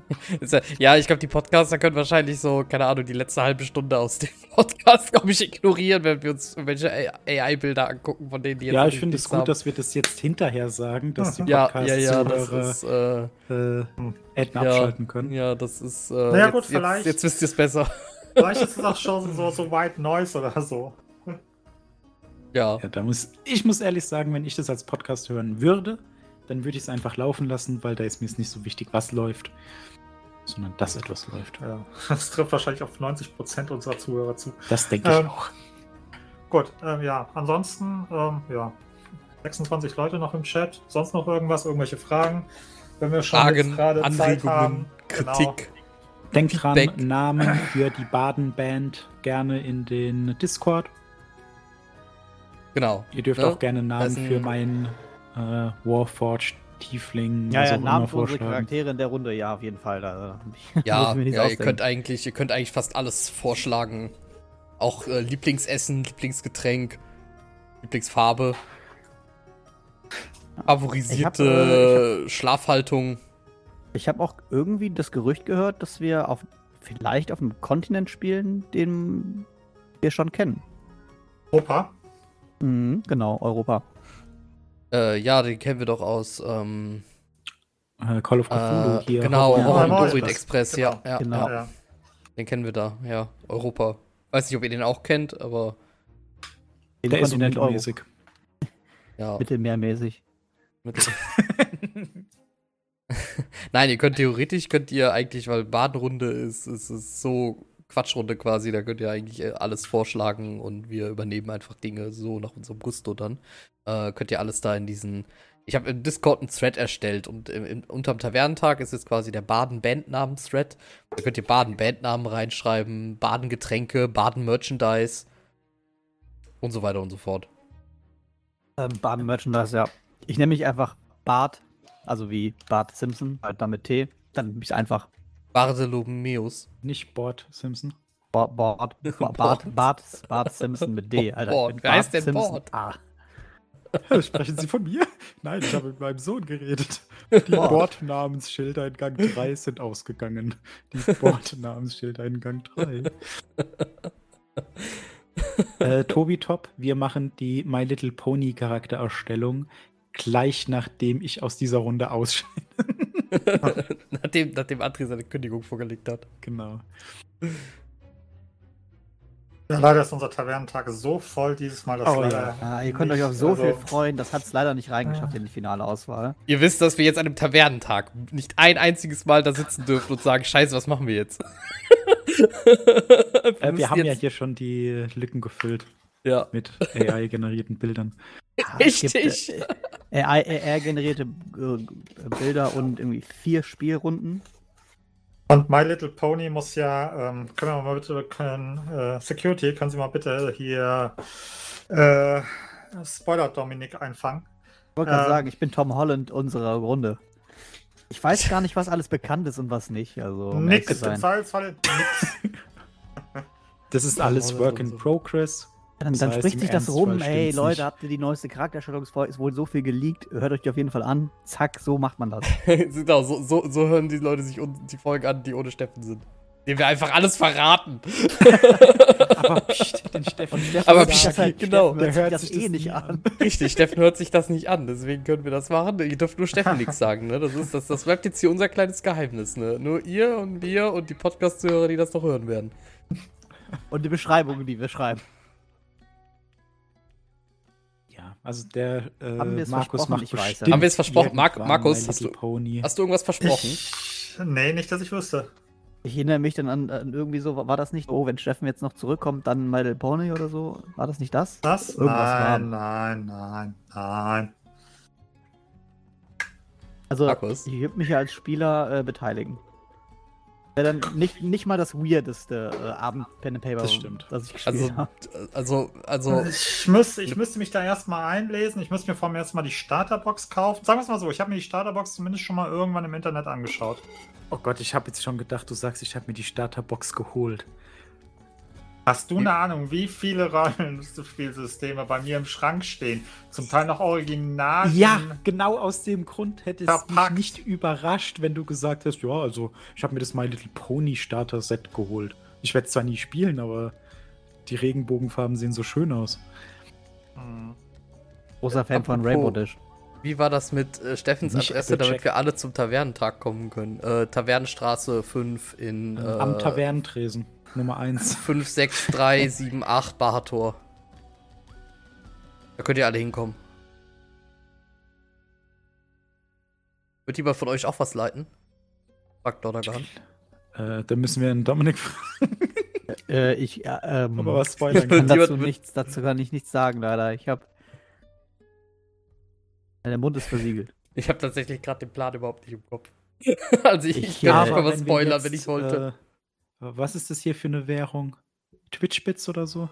Ja, ja, ich glaube, die Podcaster können wahrscheinlich so, keine Ahnung, die letzte halbe Stunde aus dem Podcast, glaube ich, ignorieren, wenn wir uns welche AI-Bilder angucken, von denen die jetzt Ja, ich finde es gut, haben. dass wir das jetzt hinterher sagen, dass die Ja, ja, ja, ist, äh, äh, Adden ja, abschalten können. Ja, das ist. Äh, Naja, jetzt, gut, jetzt, vielleicht- Jetzt, wisst ihr es besser. Vielleicht ist es auch schon so, so White Noise oder so. Ja. Ja, da muss, ich muss ehrlich sagen, wenn ich das als Podcast hören würde, dann würde ich es einfach laufen lassen, weil da ist mir es nicht so wichtig, was läuft, sondern dass etwas läuft. Ja, das trifft wahrscheinlich auf 90% unserer Zuhörer zu. Das denke ich Ähm, auch. Gut, ähm, ja, ansonsten, ähm, ja, 26 Leute noch im Chat. Sonst noch irgendwas, irgendwelche Fragen? Wenn wir schon Fragen, jetzt gerade Zeit haben. Anregungen, Genau. Kritik. Denkt dran, Feedback. Namen für die Baden-Band gerne in den Discord. Genau. Ihr dürft Ja, auch gerne Namen für meinen äh, Warforged Tiefling Ja, ja, Namen für unsere. Charaktere in der Runde, ja, auf jeden Fall. Da, Ja, ja ihr, könnt eigentlich, ihr könnt eigentlich fast alles vorschlagen. Auch äh, Lieblingsessen, Lieblingsgetränk, Lieblingsfarbe. Favorisierte Ich hab, äh, Schlafhaltung. Ich habe auch irgendwie das Gerücht gehört, dass wir auf vielleicht auf einem Kontinent spielen, den wir schon kennen. Opa. Mhm, genau, Europa. Äh, ja, den kennen wir doch aus. Ähm, Äh, Call of Cthulhu äh, hier. genau, Ja. Horror Orient Express. Express, ja, Genau. ja, Genau. ja. Ja. Den kennen wir da, ja. Europa. Weiß nicht, ob ihr den auch kennt, aber Den Der ist mittelmäßig. ja. Mittelmeermäßig. Mit- Nein, ihr könnt theoretisch, könnt ihr eigentlich, weil Badenrunde ist, ist, ist so Quatschrunde quasi, da könnt ihr eigentlich alles vorschlagen und wir übernehmen einfach Dinge so nach unserem Gusto dann. Äh, könnt ihr alles da in diesen. Ich habe im Discord einen Thread erstellt und im, im, unterm Tavernentag ist jetzt quasi der Baden-Bandnamen-Thread. Da könnt ihr Baden-Bandnamen reinschreiben, Baden-Getränke, Baden-Merchandise und so weiter und so fort. Ähm, Baden Merchandise, ja. Ich nenne mich einfach Bart, also wie Bart Simpson, halt damit T. Dann bin ich einfach Bartholomäus. Nicht Bord Simpson. Bart, Bart, Bart, Bart, Bart Simpson mit D, Alter. Bart. Wer heißt Bart denn Simpson. Bart? Sprechen Sie von mir? Nein, ich habe mit meinem Sohn geredet. Die Bord. Bordnamensschilder in Gang 3 sind ausgegangen. Die Bordnamensschilder in Gang 3. äh, Tobi Top, wir machen die My Little Pony Charaktererstellung gleich nachdem ich aus dieser Runde ausscheide. nachdem, nachdem André seine Kündigung vorgelegt hat. Genau. Ja, leider ist unser Tavernentag so voll dieses Mal, dass Oh, leider ah, ihr könnt euch auf so viel also- freuen, das hat es leider nicht reingeschafft in die finale Auswahl. Ihr wisst, dass wir jetzt an einem Tavernentag nicht ein einziges Mal da sitzen dürfen und sagen, scheiße, was machen wir jetzt? Äh, wir haben ja jetzt- hier schon die Lücken gefüllt Ja, mit AI-generierten Bildern. Ah, es gibt, richtig. äh, AI-generierte äh, Bilder und irgendwie vier Spielrunden. Und My Little Pony muss ja, ähm, können wir mal bitte, können, äh, Security, können Sie mal bitte hier äh, Spoiler Dominik einfangen? Ich wollte gerade Ähm. sagen, ich bin Tom Holland unserer Runde. Ich weiß gar nicht, was alles bekannt ist und was nicht. Also, um Nix, im. Zweifelsfall nix. Das ist alles Work in Progress. Dann, dann heißt, spricht sich das Ernstfall rum, ey, Leute, nicht. habt ihr die neueste Charakterstellungsfolge? Ist wohl so viel geleakt. Hört euch die auf jeden Fall an. Zack, so macht man das. genau, so, so, so hören die Leute sich die Folgen an, die ohne Steffen sind. Dem wir einfach alles verraten. Aber pst, den Steffen. Aber hört sich pst, das halt, genau. Steffen Der hört sich hört das sich eh das nicht an. Richtig, Steffen hört sich das nicht an, deswegen können wir das machen. Ihr dürft nur Steffen nichts sagen, ne? Das, ist, das, das bleibt jetzt hier unser kleines Geheimnis, ne? Nur ihr und wir und die Podcast-Zuhörer, die das noch hören werden. Und die Beschreibungen, die wir schreiben. Also der äh, Haben wir es Markus versprochen? macht Ich weiß ja. bestimmt Haben wir es versprochen? Mark- Markus, hast du- Pony. Hast du irgendwas versprochen? Ich, nee, nicht, dass ich wüsste. Ich erinnere mich dann an, an irgendwie so, war das nicht, oh, wenn Steffen jetzt noch zurückkommt, dann My Little Pony oder so? War das nicht das? Was? Irgendwas war. nein, nein, nein, nein. Also, Markus? ich würde mich ja als Spieler äh, beteiligen. Wäre dann nicht, nicht mal das weirdeste äh, Abend Pen and Paper, Das stimmt. das ich gespielt Also, habe. also, also, Ich, müsste, ich müsste mich da erstmal einlesen. Ich müsste mir vor allem erstmal die Starterbox kaufen. Sagen wir es mal so, ich habe mir die Starterbox zumindest schon mal irgendwann im Internet angeschaut. Oh Gott, ich habe jetzt schon gedacht, du sagst, ich habe mir die Starterbox geholt. Hast du eine Ahnung, wie viele Rollenspielsysteme bei mir im Schrank stehen? Zum Teil noch original. Ja, genau aus dem Grund hätte es mich nicht überrascht, wenn du gesagt hast, ja, also ich habe mir das My Little Pony Starter Set geholt. Ich werde es zwar nie spielen, aber die Regenbogenfarben sehen so schön aus. Hm. Großer Fan von Apropos- Rainbow Dash. wie war das mit äh, Steffens Nicht Adresse, damit wir alle zum Tavernentag kommen können? Äh, Tavernenstraße 5 in äh, Am Tavernentresen, Nummer 1. 5, 6, 3, 7, 8 Bahator. Da könnt ihr alle hinkommen. Wird jemand von euch auch was leiten? Fragt Dordagan. Äh, da müssen wir einen Dominik fragen, Äh, ich, äh, ähm, ob er was spoilern kann kann. dazu nichts, dazu kann ich nichts sagen, leider. Ich habe. Der Mund ist versiegelt. Ich habe tatsächlich gerade den Plan überhaupt nicht im Kopf. also ich, ich Ich- könnte ja, nicht mal aber was wenn spoilern, jetzt, wenn ich wollte. Äh, was ist das hier für eine Währung? Twitch-Bits oder so?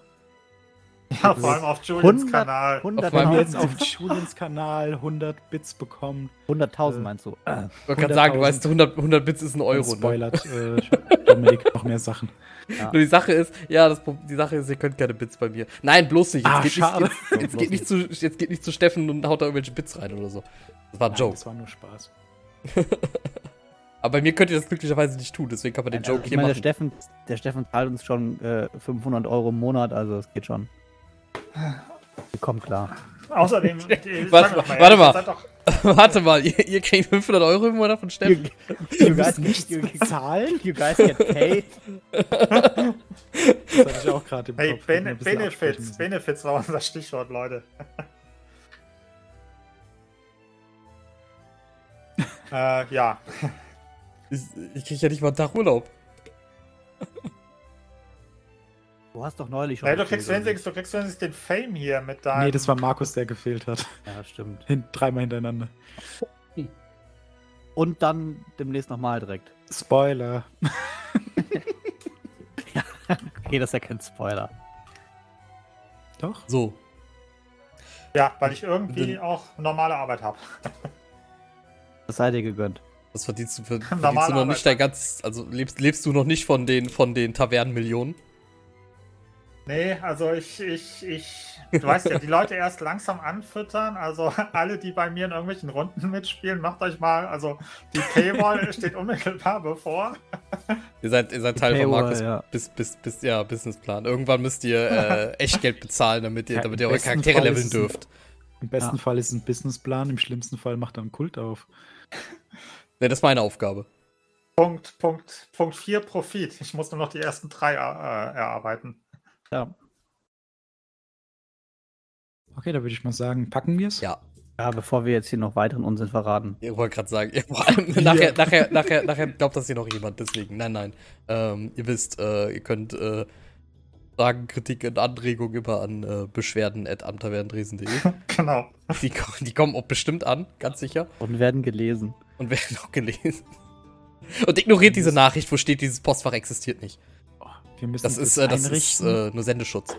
Ja, vor allem auf Julians 100 Kanal. Wenn meinem wir 100.000 jetzt auf Julians Kanal 100 Bits bekommen, 100.000 äh, meinst du? ich wollte gerade sagen, du 100.000. weißt, 100, 100 Bits ist ein Euro. Ne? spoilert äh, Dominik noch mehr Sachen. Ja. Nur die Sache ist, ja, das, die Sache ist, ihr könnt keine Bits bei mir. Nein, bloß nicht. Jetzt, Ah, geht, schade. nicht, jetzt, jetzt, geht nicht zu, jetzt geht nicht zu Steffen und haut da irgendwelche Bits rein oder so. Das war ein Nein, Joke. Das war nur Spaß. Aber bei mir könnt ihr das glücklicherweise nicht tun, deswegen kann man den Joke ich hier meine, der machen. Steffen, der Steffen zahlt uns schon äh, 500 Euro im Monat, also es geht schon. Wir kommen klar. Außerdem. äh, Warte mal, warte ihr mal. Warte mal, ihr, ihr kriegt 500 Euro im Monat von Steffen? You guys, nichts you, bezahlen? you guys get paid. Das hatte ich auch gerade im Hey, Kopf. Absprechen Benefits. Benefits war unser Stichwort, Leute. äh, ja. Ich, ich krieg ja nicht mal einen Tag Urlaub. Du hast doch neulich schon. Hey, du kriegst wenigstens, du kriegst wenigstens den Fame hier mit deinem. Nee, das war Markus, der gefehlt hat. Ja, stimmt. Hin, dreimal hintereinander. Und dann demnächst nochmal direkt. Spoiler. Okay, das ist ja kein Spoiler. Doch? So. Ja, weil ich irgendwie auch normale Arbeit habe. Das sei dir gegönnt. Was verdienst du für verdienst Normale du noch nicht dein ganz. Also lebst, lebst du noch nicht von den, von den Tavernenmillionen? Nee, also ich, ich, ich, du weißt ja, die Leute erst langsam anfüttern. Also alle, die bei mir in irgendwelchen Runden mitspielen, macht euch mal, also die Paywall steht unmittelbar bevor. Ihr seid, ihr seid Teil von Paywall, Markus ja. bis, bis, bis, ja, Businessplan. Irgendwann müsst ihr äh, Echtgeld bezahlen, damit ihr, Ja, damit ihr eure Charaktere Fall leveln es ein- dürft. Im besten Ja. Fall ist es ein Businessplan, im schlimmsten Fall macht er einen Kult auf. Ne, das ist meine Aufgabe. Punkt, Punkt, Punkt 4 Profit. Ich muss nur noch die ersten drei äh, erarbeiten. Ja. Okay, da würde ich mal sagen, packen wir es? Ja. ja, bevor wir jetzt hier noch weiteren Unsinn verraten. Ich wollte gerade sagen, ja, vor allem nachher, nachher, nachher, nachher glaubt das hier noch jemand, deswegen. Nein, nein. Ähm, ihr wisst, äh, ihr könnt äh, Fragen, Kritiken, Anregungen immer an äh, beschwerden at amtavernendresen.de. Genau. die, kommen- die kommen auch bestimmt an, ganz sicher. Und werden gelesen. Und werden auch gelesen. Und ignoriert diese Nachricht, wo steht, dieses Postfach existiert nicht. Oh, wir müssen Das ist, äh, das ist äh, nur Sendeschutz.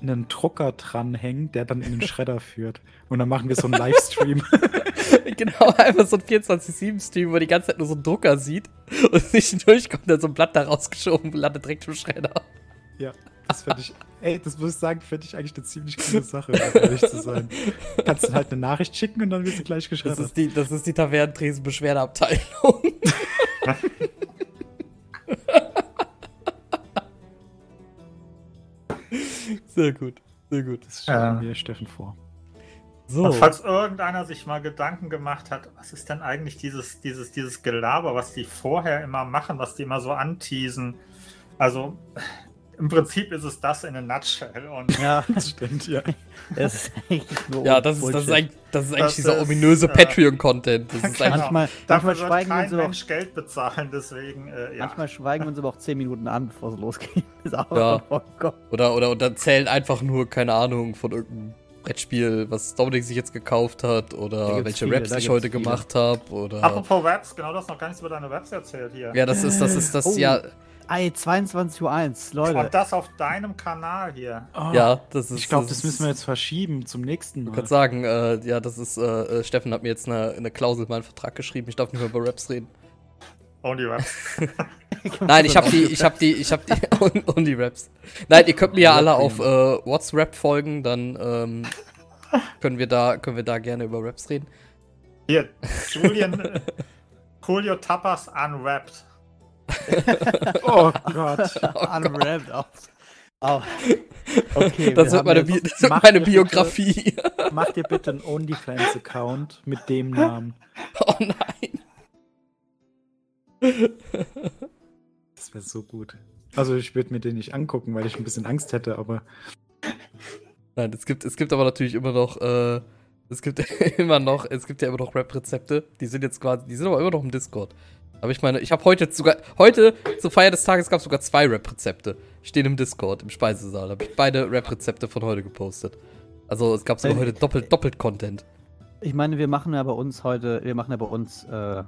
einen Drucker dranhängen, der dann in den Schredder führt. Und dann machen wir so einen Livestream. genau, einfach so ein 24-7-Stream, wo die ganze Zeit nur so einen Drucker sieht und nicht durchkommt, dann so ein Blatt da rausgeschoben und landet direkt im Schredder. ja, das finde ich, ey, das muss ich sagen, finde ich eigentlich eine ziemlich coole Sache, um ehrlich zu sein. Kannst du halt eine Nachricht schicken und dann wirst du gleich Das geschreddert. ist die, das ist die Tavernentresen-Beschwerdeabteilung. sehr gut, sehr gut. Das stellen wir Steffen vor. So, Und falls irgendeiner sich mal Gedanken gemacht hat, was ist denn eigentlich dieses, dieses, dieses Gelaber, was die vorher immer machen, was die immer so anteasen? Also, Im Prinzip ist es das in a nutshell. Und Ja, Das stimmt, ja. das ist echt nur Ja, das ist, das ist eigentlich, das ist eigentlich Das dieser ist, ominöse äh, Patreon-Content. Das ist Genau. eigentlich, Manchmal, manchmal schweigen wir kein uns aber auch, Mensch Geld bezahlen, deswegen, äh, ja. manchmal schweigen wir uns aber auch 10 Minuten an, bevor es losgeht. Ja. oder, oder, oder zählen einfach nur, keine Ahnung, von irgendeinem Brettspiel, was Dominik sich jetzt gekauft hat, oder welche viele, Raps ich heute viele. gemacht habe, oder. Apropos Webs, genau, du hast noch gar nichts über deine Webs erzählt hier. Ja, das ist, das ist das, Oh. ja, Ey, 22.01 Uhr, Leute. Und das auf deinem Kanal hier. Oh, ja, das ist. Ich glaube, das ist- müssen wir jetzt verschieben zum nächsten Ich Mal. kann sagen, äh, ja, das ist, äh, äh, Steffen hat mir jetzt eine, eine Klausel in meinen Vertrag geschrieben, ich darf nicht mehr über Raps reden. Only Webs. Nein, ich hab die, ich hab die, ich hab die, und, und die Raps. Nein, ihr könnt mir ja alle auf äh, WhatsApp folgen, dann ähm, können wir da, können wir da gerne über Raps reden. Hier, Julian äh, Julio Tapas Unwrapped. Oh Gott. Unwrapped auf. Oh. Okay, Das wir wird meine, Bi das wird Macht meine ihr bitte- Biografie. Mach dir bitte einen OnlyFans-Account mit dem Namen. oh nein. Das wäre so gut. Also ich würde mir den nicht angucken, weil ich ein bisschen Angst hätte, aber Nein, es gibt, es gibt aber natürlich immer noch, äh, es gibt immer noch, es gibt ja immer noch Rap-Rezepte. Die sind jetzt quasi, die sind aber immer noch im Discord. Aber ich meine, ich habe heute sogar, heute zur Feier des Tages gab es sogar zwei Rap-Rezepte. Stehen im Discord, im Speisesaal. Habe ich beide Rap-Rezepte von heute gepostet. Also es gab sogar Äh, heute doppelt, doppelt Content. Ich meine, wir machen ja bei uns heute, wir machen ja bei uns äh,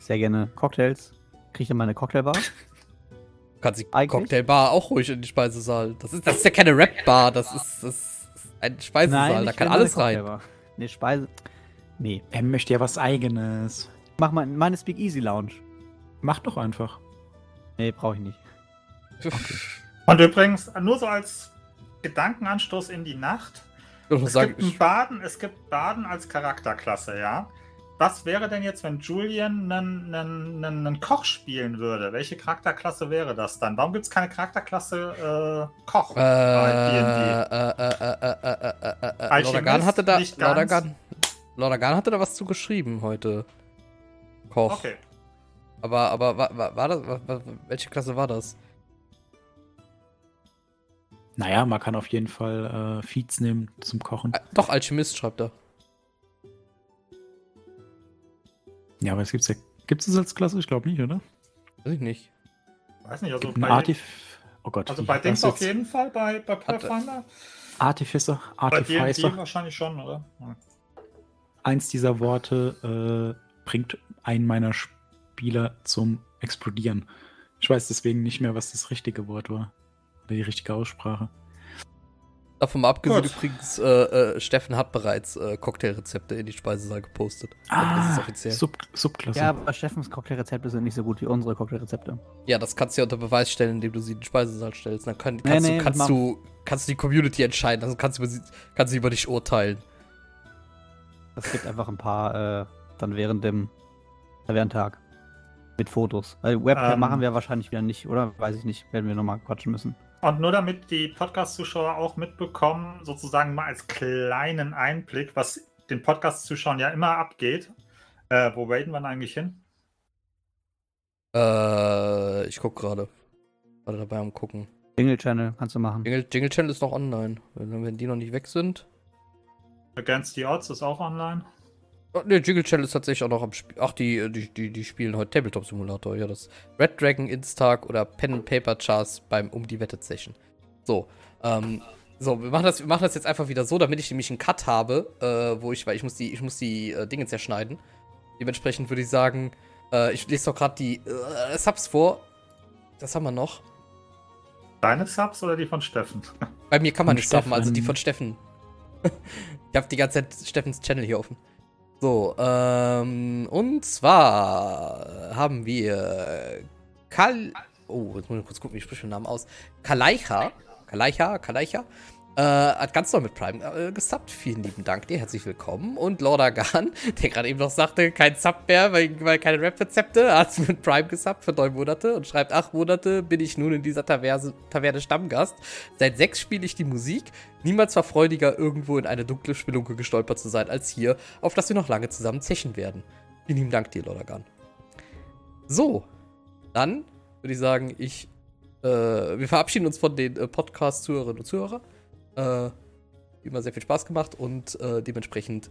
sehr gerne Cocktails. Kriegt ihr mal eine Cocktailbar? Du kannst die Eigentlich? Cocktailbar auch ruhig in die Speisesaal. Das ist, das ist ja keine Rap-Bar, das ist, das ist ein Speisesaal, da ich kann alles rein. Nee, Speise. Nee. er möchte ja was Eigenes. Mach mal meine Speakeasy Lounge. Mach doch einfach. Nee, brauche ich nicht. Okay. Und übrigens, nur so als Gedankenanstoß in die Nacht. Es gibt, ich. Baden, es gibt Baden als Charakterklasse, ja. Was wäre denn jetzt, wenn Julian einen, einen, einen Koch spielen würde? Welche Charakterklasse wäre das dann? Warum gibt es keine Charakterklasse äh, Koch äh, bei D&D? Äh, äh, äh, äh, äh, äh, äh, hatte da Lodagan, Lodagan hatte da was zu geschrieben heute. Koch. Okay. Aber, aber war, war, das, war, war, welche Klasse war das? Naja, man kann auf jeden Fall äh, Feeds nehmen zum Kochen. Doch, Alchemist schreibt er. Ja, aber es gibt's ja. Gibt es als Klasse? Ich glaube nicht, oder? Weiß ich nicht. Weiß nicht, also Gibt bei, Artif. Oh Gott. also bei Dings auf jeden Fall, bei, bei Pathfinder. Artificer, Bei Artificer. wahrscheinlich schon, oder? Ja. Eins dieser Worte äh, bringt einen meiner Spieler zum Explodieren. Ich weiß deswegen nicht mehr, was das richtige Wort war. Oder die richtige Aussprache. Davon mal abgesehen Gut. übrigens, äh, äh, Steffen hat bereits äh, Cocktailrezepte in die Speisesaal gepostet. Aber das ist offiziell. Ah, Sub Subklasse. Ja, aber Steffens Cocktailrezepte sind nicht so gut wie unsere Cocktailrezepte. Ja, das kannst du ja unter Beweis stellen, indem du sie in den Speisesaal stellst. Dann kann, Nee, kannst, nee, du, das kannst, du, kannst du die Community entscheiden. Also kannst du über, sie, kannst du über dich urteilen. Es gibt einfach ein paar äh, dann während dem Tag Mit Fotos. Weil Webcam Ähm. machen wir wahrscheinlich wieder nicht, oder? Weiß ich nicht. Werden wir nochmal quatschen müssen. Und nur damit die Podcast-Zuschauer auch mitbekommen, sozusagen mal als kleinen Einblick, was den Podcast-Zuschauern ja immer abgeht. Äh, wo raiden wir denn eigentlich hin? Äh, ich guck gerade. Gerade dabei am gucken. Jingle Channel kannst du machen. Jingle, Jingle Channel ist noch online. Wenn, wenn die noch nicht weg sind. Against the Odds ist auch online. Oh, ne, Jingle Channel ist tatsächlich auch noch am Spiel. Ach, die, die, die, die spielen heute Tabletop Simulator. Ja, das Red Dragon Instag oder Pen and Paper Chars beim Um die Wette Session. So, ähm, so, wir machen, das, wir machen das jetzt einfach wieder so, damit ich nämlich einen Cut habe, äh, wo ich, weil ich muss die, ich muss die äh, Dinge zerschneiden. Dementsprechend würde ich sagen, äh, ich lese doch gerade die äh, Subs vor. Das haben wir noch. Deine Subs oder die von Steffen? Bei mir kann man nicht subben, also die von Steffen. ich habe die ganze Zeit Steffens Channel hier offen. So, ähm, und zwar haben wir Kal. Oh, jetzt muss ich kurz gucken, wie ich spreche den Namen aus. Kalaicha. Kalaicha, Kalaicha. Äh, hat ganz neu mit Prime äh, gesubbt. Vielen lieben Dank dir, herzlich willkommen. Und Lordagan, der gerade eben noch sagte, kein Sub mehr, weil, weil keine Rap-Rezepte, hat mit Prime gesubbt für neun Monate und schreibt, acht Monate bin ich nun in dieser Taverse, Taverne Stammgast. Seit sechs spiele ich die Musik. Niemals war freudiger, irgendwo in eine dunkle Spelunke gestolpert zu sein, als hier, auf das wir noch lange zusammen zechen werden. Vielen lieben Dank dir, Lordagan. So, dann würde ich sagen, ich äh, wir verabschieden uns von den äh, Podcast-Zuhörerinnen und Zuhörern. Äh, immer sehr viel Spaß gemacht und äh, dementsprechend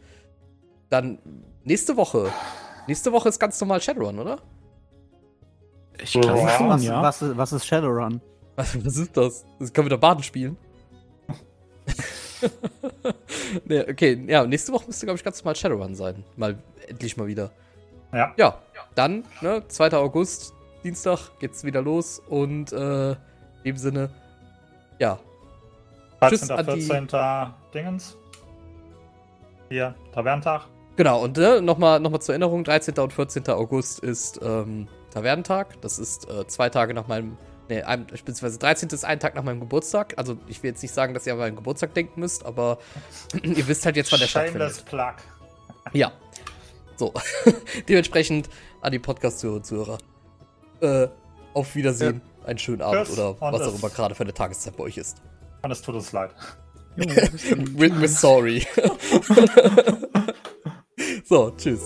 dann nächste Woche. Nächste Woche ist ganz normal Shadowrun, oder? Ich Ja. glaube schon, was, ja. was, ist- was ist Shadowrun? Was, was ist das? Das können wir da Baden spielen. nee, okay, ja, nächste Woche müsste, glaube ich, ganz normal Shadowrun sein. Mal, endlich mal wieder. Ja. Ja, dann, ne, 2. August, Dienstag, geht's wieder los und äh, in dem Sinne, ja, 13. Tschüss an die- 14. Dingens. Hier, Tavernentag. Genau, und äh, nochmal noch mal zur Erinnerung, 13. und 14. August ist ähm, Tavernentag. Das ist äh, zwei Tage nach meinem, nee, ein, beziehungsweise 13. ist ein Tag nach meinem Geburtstag. Also ich will jetzt nicht sagen, dass ihr an meinen Geburtstag denken müsst, aber ihr wisst halt jetzt, wann der Shameless stattfindet. Plug. Ja. So. Dementsprechend an die Podcast-Zuhörer. Äh, auf Wiedersehen. Einen schönen Abend Tschüss oder was auch immer gerade für eine Tageszeit bei euch ist. Und es tut uns leid. We're, we're sorry. so, tschüss.